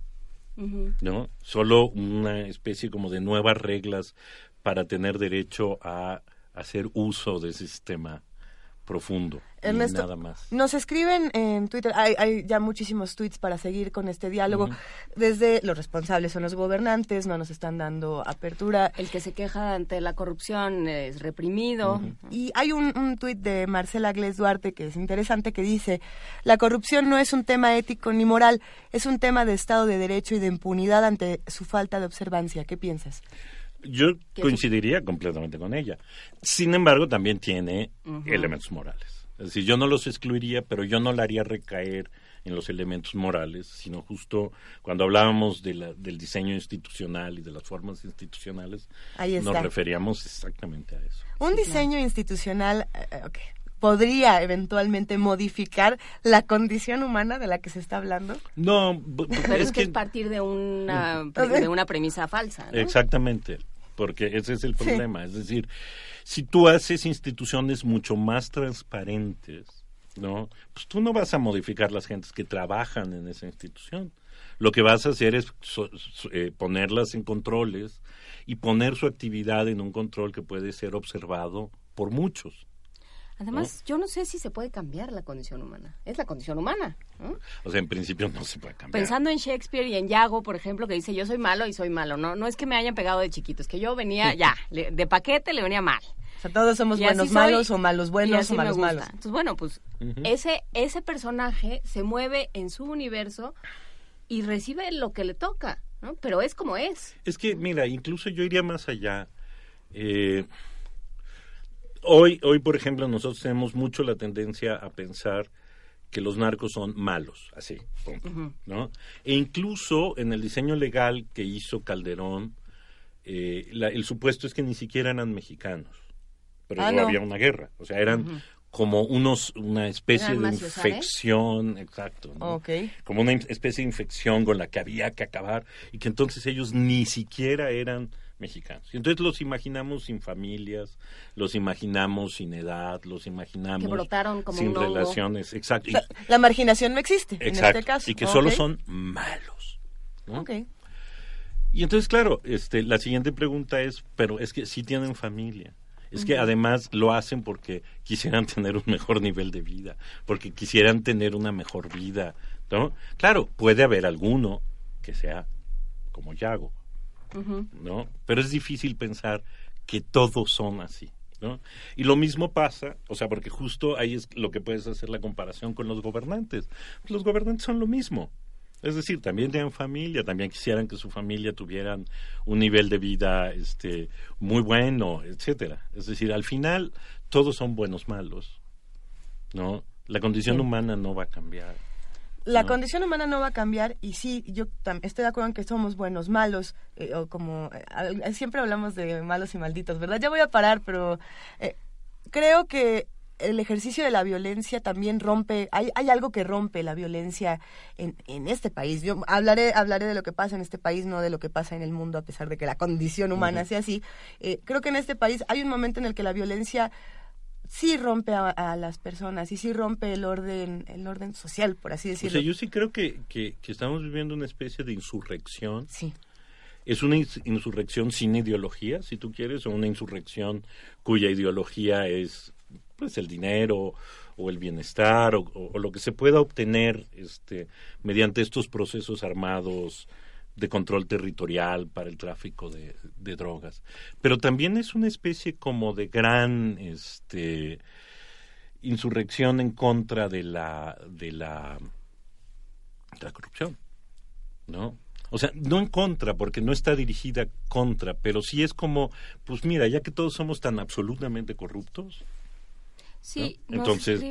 no solo una especie como de nuevas reglas para tener derecho a hacer uso de ese sistema profundo. Ernesto, nada más. Nos escriben en Twitter, hay, ya muchísimos tweets para seguir con este diálogo. Desde los responsables son los gobernantes, no nos están dando apertura. El que se queja ante la corrupción es reprimido. Y hay un, un tuit de Marcela Gles Duarte que es interesante que dice, la corrupción no es un tema ético ni moral, es un tema de Estado de Derecho y de impunidad ante su falta de observancia. ¿Qué piensas? Yo coincidiría completamente con ella. Sin embargo, también tiene elementos morales. Es decir, yo no los excluiría, pero yo no la haría recaer en los elementos morales, sino justo cuando hablábamos de la, del diseño institucional y de las formas institucionales, nos referíamos exactamente a eso. Un diseño institucional, eh, eh, podría eventualmente modificar la condición humana de la que se está hablando? No, pero es, que, es partir de una, de una premisa falsa. Exactamente porque ese es el problema. Es decir, si tú haces instituciones mucho más transparentes, ¿no? Pues tú no vas a modificar las gentes que trabajan en esa institución. Lo que vas a hacer es eh, ponerlas en controles y poner su actividad en un control que puede ser observado por muchos. Además, yo no sé si se puede cambiar la condición humana. Es la condición humana. O sea, en principio no se puede cambiar. Pensando en Shakespeare y en Yago, por ejemplo, que dice yo soy malo y soy malo. No, no es que me hayan pegado de chiquito, es que yo venía ya, de paquete le venía mal. O sea, todos somos buenos malos o malos buenos o malos malos. Entonces, bueno, pues ese, ese personaje se mueve en su universo y recibe lo que le toca, ¿no? Pero es como es. Es que, mira, incluso yo iría más allá. Eh, hoy, hoy, por ejemplo, nosotros tenemos mucho la tendencia a pensar que los narcos son malos, así, ¿no? E incluso en el diseño legal que hizo Calderón, eh, el supuesto es que ni siquiera eran mexicanos, pero ah, no. había una guerra, o sea, eran como unos una especie de infección, exacto, como una especie de infección con la que había que acabar y que entonces ellos ni siquiera eran mexicanos. Y entonces los imaginamos sin familias, los imaginamos sin edad, los imaginamos sin relaciones. Exacto. la marginación no existe en este caso. Y que solo son malos. Y entonces, claro, este, la siguiente pregunta es, pero es que si tienen familia. Es que además lo hacen porque quisieran tener un mejor nivel de vida, porque quisieran tener una mejor vida. ¿no? Claro, puede haber alguno que sea como Yago, ¿no? Pero es difícil pensar que todos son así. ¿No? Y lo mismo pasa, o sea, porque justo ahí es lo que puedes hacer la comparación con los gobernantes. Los gobernantes son lo mismo. Es decir, también tienen familia, también quisieran que su familia tuvieran un nivel de vida este muy bueno, etcétera. Es decir, al final todos son buenos malos. ¿No? La condición humana no va a cambiar. La condición humana no va a cambiar y sí, yo estoy de acuerdo en que somos buenos, malos, eh, o como eh, siempre hablamos de malos y malditos, ¿verdad? Ya voy a parar, pero eh, creo que el ejercicio de la violencia también rompe, hay, hay algo que rompe la violencia en, en, este país. Yo hablaré, hablaré de lo que pasa en este país, no de lo que pasa en el mundo, a pesar de que la condición humana sea así. creo que en este país hay un momento en el que la violencia sí rompe a, las personas y sí rompe el orden el orden social por así decirlo. O sea, yo sí creo que, que, estamos viviendo una especie de insurrección. Sí. Es una insurrección sin ideología, si tú quieres, o una insurrección cuya ideología es pues el dinero o el bienestar o, o lo que se pueda obtener este mediante estos procesos armados de control territorial para el tráfico de, drogas. Pero también es una especie como de gran este, insurrección en contra de la, de la, de la corrupción, ¿no? O sea, no en contra, porque no está dirigida contra, pero sí es como, pues mira, ya que todos somos tan absolutamente corruptos, sí, entonces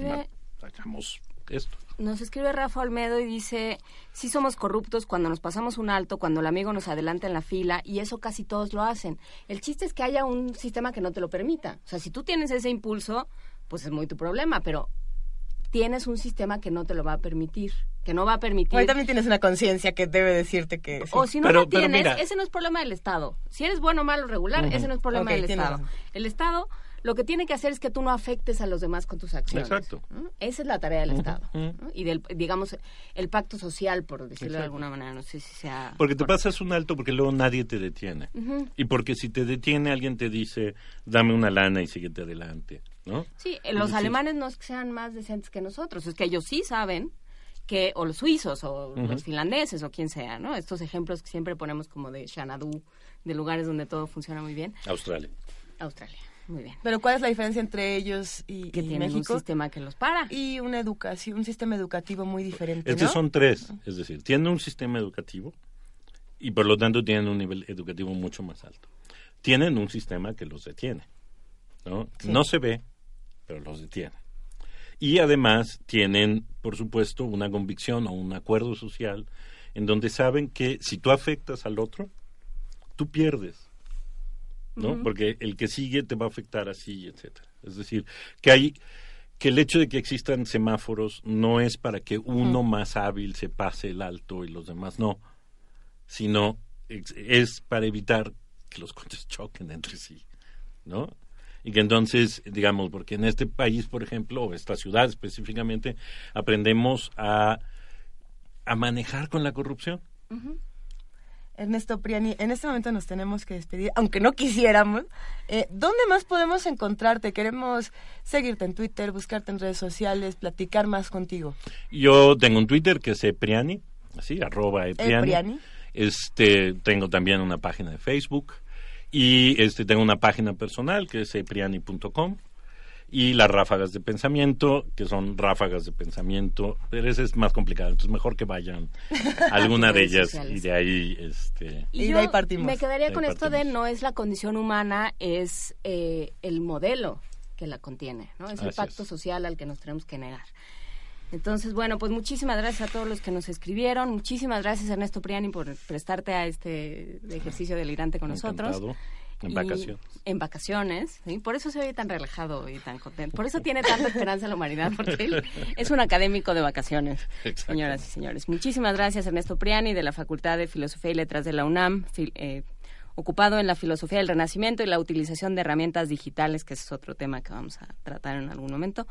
sacamos esto. Nos escribe Rafa Olmedo y dice, sí somos corruptos cuando nos pasamos un alto, cuando el amigo nos adelanta en la fila, y eso casi todos lo hacen. El chiste es que haya un sistema que no te lo permita. O sea, si tú tienes ese impulso, pues es muy tu problema, pero tienes un sistema que no te lo va a permitir, que no va a permitir. Hoy también tienes una conciencia que debe decirte que... O si no lo tienes, ese no es problema del Estado. Si eres bueno, malo, regular, ese no es problema del Estado. El Estado lo que tiene que hacer es que tú no afectes a los demás con tus acciones. Exacto. Esa es la tarea del Estado. Y del, digamos, el pacto social, por decirlo de alguna manera. No sé si sea... Porque te pasas un alto porque luego nadie te detiene. Y porque si te detiene alguien te dice, dame una lana y síguete adelante. ¿no? Sí, los alemanes no es que sean más decentes que nosotros, es que ellos sí saben que, o los suizos, o los finlandeses, o quien sea, ¿no? Estos ejemplos que siempre ponemos como de Xanadu, de lugares donde todo funciona muy bien. Australia. Australia. Muy bien. Pero ¿cuál es la diferencia entre ellos y, que tienen México? un sistema que los para. Y una educación, un sistema educativo muy diferente, Estos ¿no? son tres, es decir, tienen un sistema educativo y por lo tanto tienen un nivel educativo mucho más alto. Tienen un sistema que los detiene, ¿no? Sí. No se ve, pero los detiene. Y además tienen, por supuesto, una convicción o un acuerdo social en donde saben que si tú afectas al otro, tú pierdes. ¿No? Porque el que sigue te va a afectar así, etcétera. Es decir, que hay que el hecho de que existan semáforos no es para que uno más hábil se pase el alto y los demás no, sino es, para evitar que los coches choquen entre sí, ¿no? Y que entonces, digamos, porque en este país, por ejemplo, o esta ciudad específicamente, aprendemos a, a manejar con la corrupción. Ujú. Ernesto Priani, en este momento nos tenemos que despedir, aunque no quisiéramos. Eh, ¿Dónde más podemos encontrarte? Queremos seguirte en Twitter, buscarte en redes sociales, platicar más contigo. Yo tengo un Twitter que es epriani, así, arroba epriani. Epriani. Este, tengo también una página de Facebook y este tengo una página personal que es epriani.com y las ráfagas de pensamiento, que son ráfagas de pensamiento, pero ese es más complicado, entonces mejor que vayan a alguna de ellas sociales. y de ahí este Y, yo me quedaría De ahí con esto de partimos. no es la condición humana, es eh, el modelo que la contiene, ¿no? Es el pacto es. social al que nos tenemos que negar. Entonces, bueno, pues muchísimas gracias a todos los que nos escribieron. Muchísimas gracias, Ernesto Priani, por prestarte a este ejercicio delirante con nosotros. En vacaciones. En vacaciones, ¿sí? Por eso se oye tan relajado y tan contento. Por eso tiene tanta esperanza en la humanidad, porque él es un académico de vacaciones, Exacto. señoras y señores. Muchísimas gracias, Ernesto Priani, de la Facultad de Filosofía y Letras de la UNAM, fil- eh, ocupado en la filosofía del Renacimiento y la utilización de herramientas digitales, que ese es otro tema que vamos a tratar en algún momento.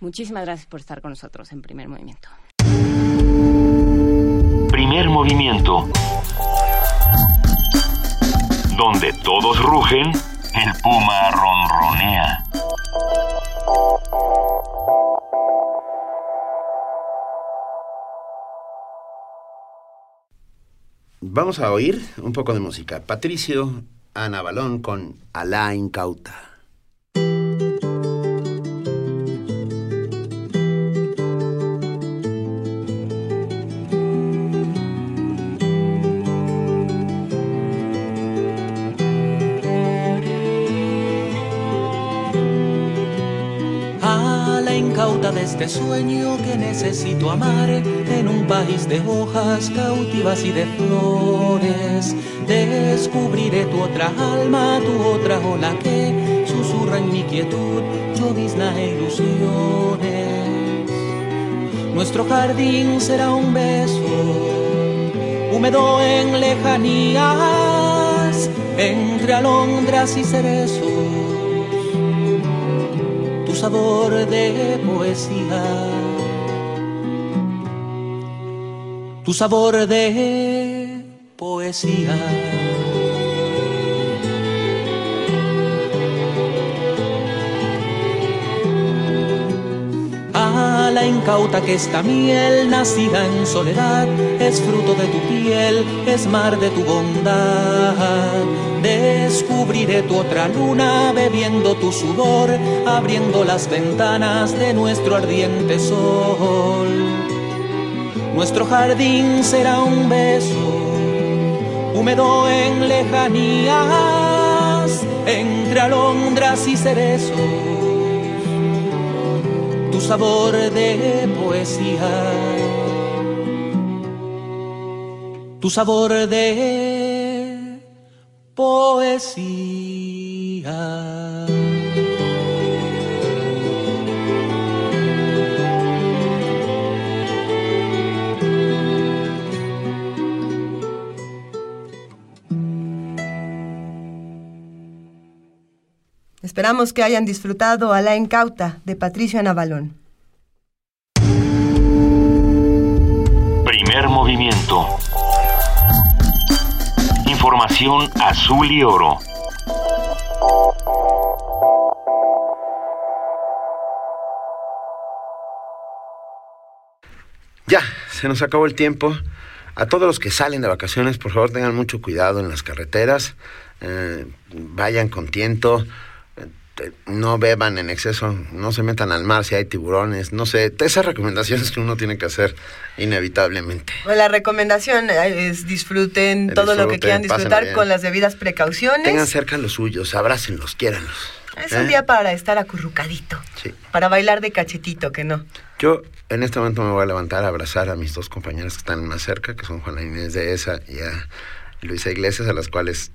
Muchísimas gracias por estar con nosotros en Primer Movimiento. Primer movimiento. Donde todos rugen, el puma ronronea. Vamos a oír un poco de música. Patricio Ana Balón con Alá Incauta. Sueño que necesito amar en un país de hojas cautivas y de flores. Descubriré tu otra alma, tu otra ola que susurra en mi quietud, llovizna e ilusiones. Nuestro jardín será un beso, húmedo en lejanías, entre alondras y cerezos sabor de poesía, tu sabor de poesía. A la incauta que esta miel, nacida en soledad, es fruto de tu piel, es mar de tu bondad. Descubriré tu otra luna bebiendo tu sudor, abriendo las ventanas de nuestro ardiente sol. Nuestro jardín será un beso, húmedo en lejanías, entre alondras y cerezos sabor de poesía, tu sabor de poesía. Esperamos que hayan disfrutado a La Incauta de Patricio Navalón. Primer movimiento. Información azul y oro. Ya, se nos acabó el tiempo. A todos los que salen de vacaciones, por favor tengan mucho cuidado en las carreteras, eh, vayan con tiento, eh, no beban en exceso, no se metan al mar si hay tiburones, no sé, esas recomendaciones que uno tiene que hacer inevitablemente. la recomendación es disfruten todo lo que quieran disfrutar con las debidas precauciones. Tengan cerca los suyos, abrácenlos, quiéranlos. Es un ¿eh? día para estar acurrucadito. Sí. Para bailar de cachetito, que no. Yo en este momento me voy a levantar a abrazar a mis dos compañeras que están más cerca, que son Juana Inés de Esa y a Luisa Iglesias, a las cuales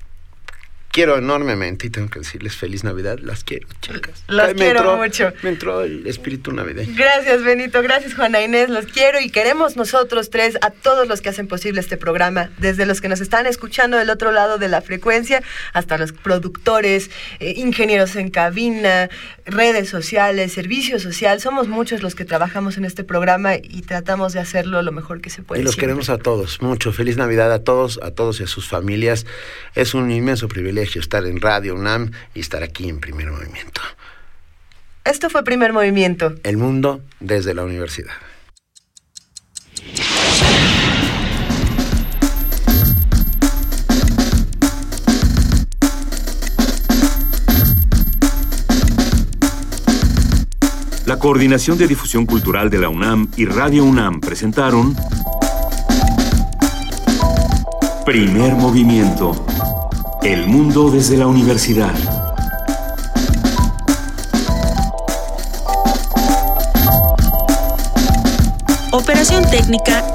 quiero enormemente y tengo que decirles feliz Navidad. Las quiero, chicas. Las quiero mucho. Me entró el espíritu navideño. Gracias, Benito. Gracias, Juana Inés. Los quiero y queremos nosotros tres a todos los que hacen posible este programa, desde los que nos están escuchando del otro lado de la frecuencia hasta los productores, eh, ingenieros en cabina, redes sociales, servicio social. Somos muchos los que trabajamos en este programa y tratamos de hacerlo lo mejor que se puede. Y los queremos a todos. Mucho. Feliz Navidad a todos, a todos y a sus familias. Es un inmenso privilegio estar en Radio UNAM y estar aquí en Primer Movimiento. Esto fue Primer Movimiento. El mundo desde la universidad. La Coordinación de Difusión Cultural de la UNAM y Radio UNAM presentaron Primer Movimiento el mundo desde la universidad. Operación técnica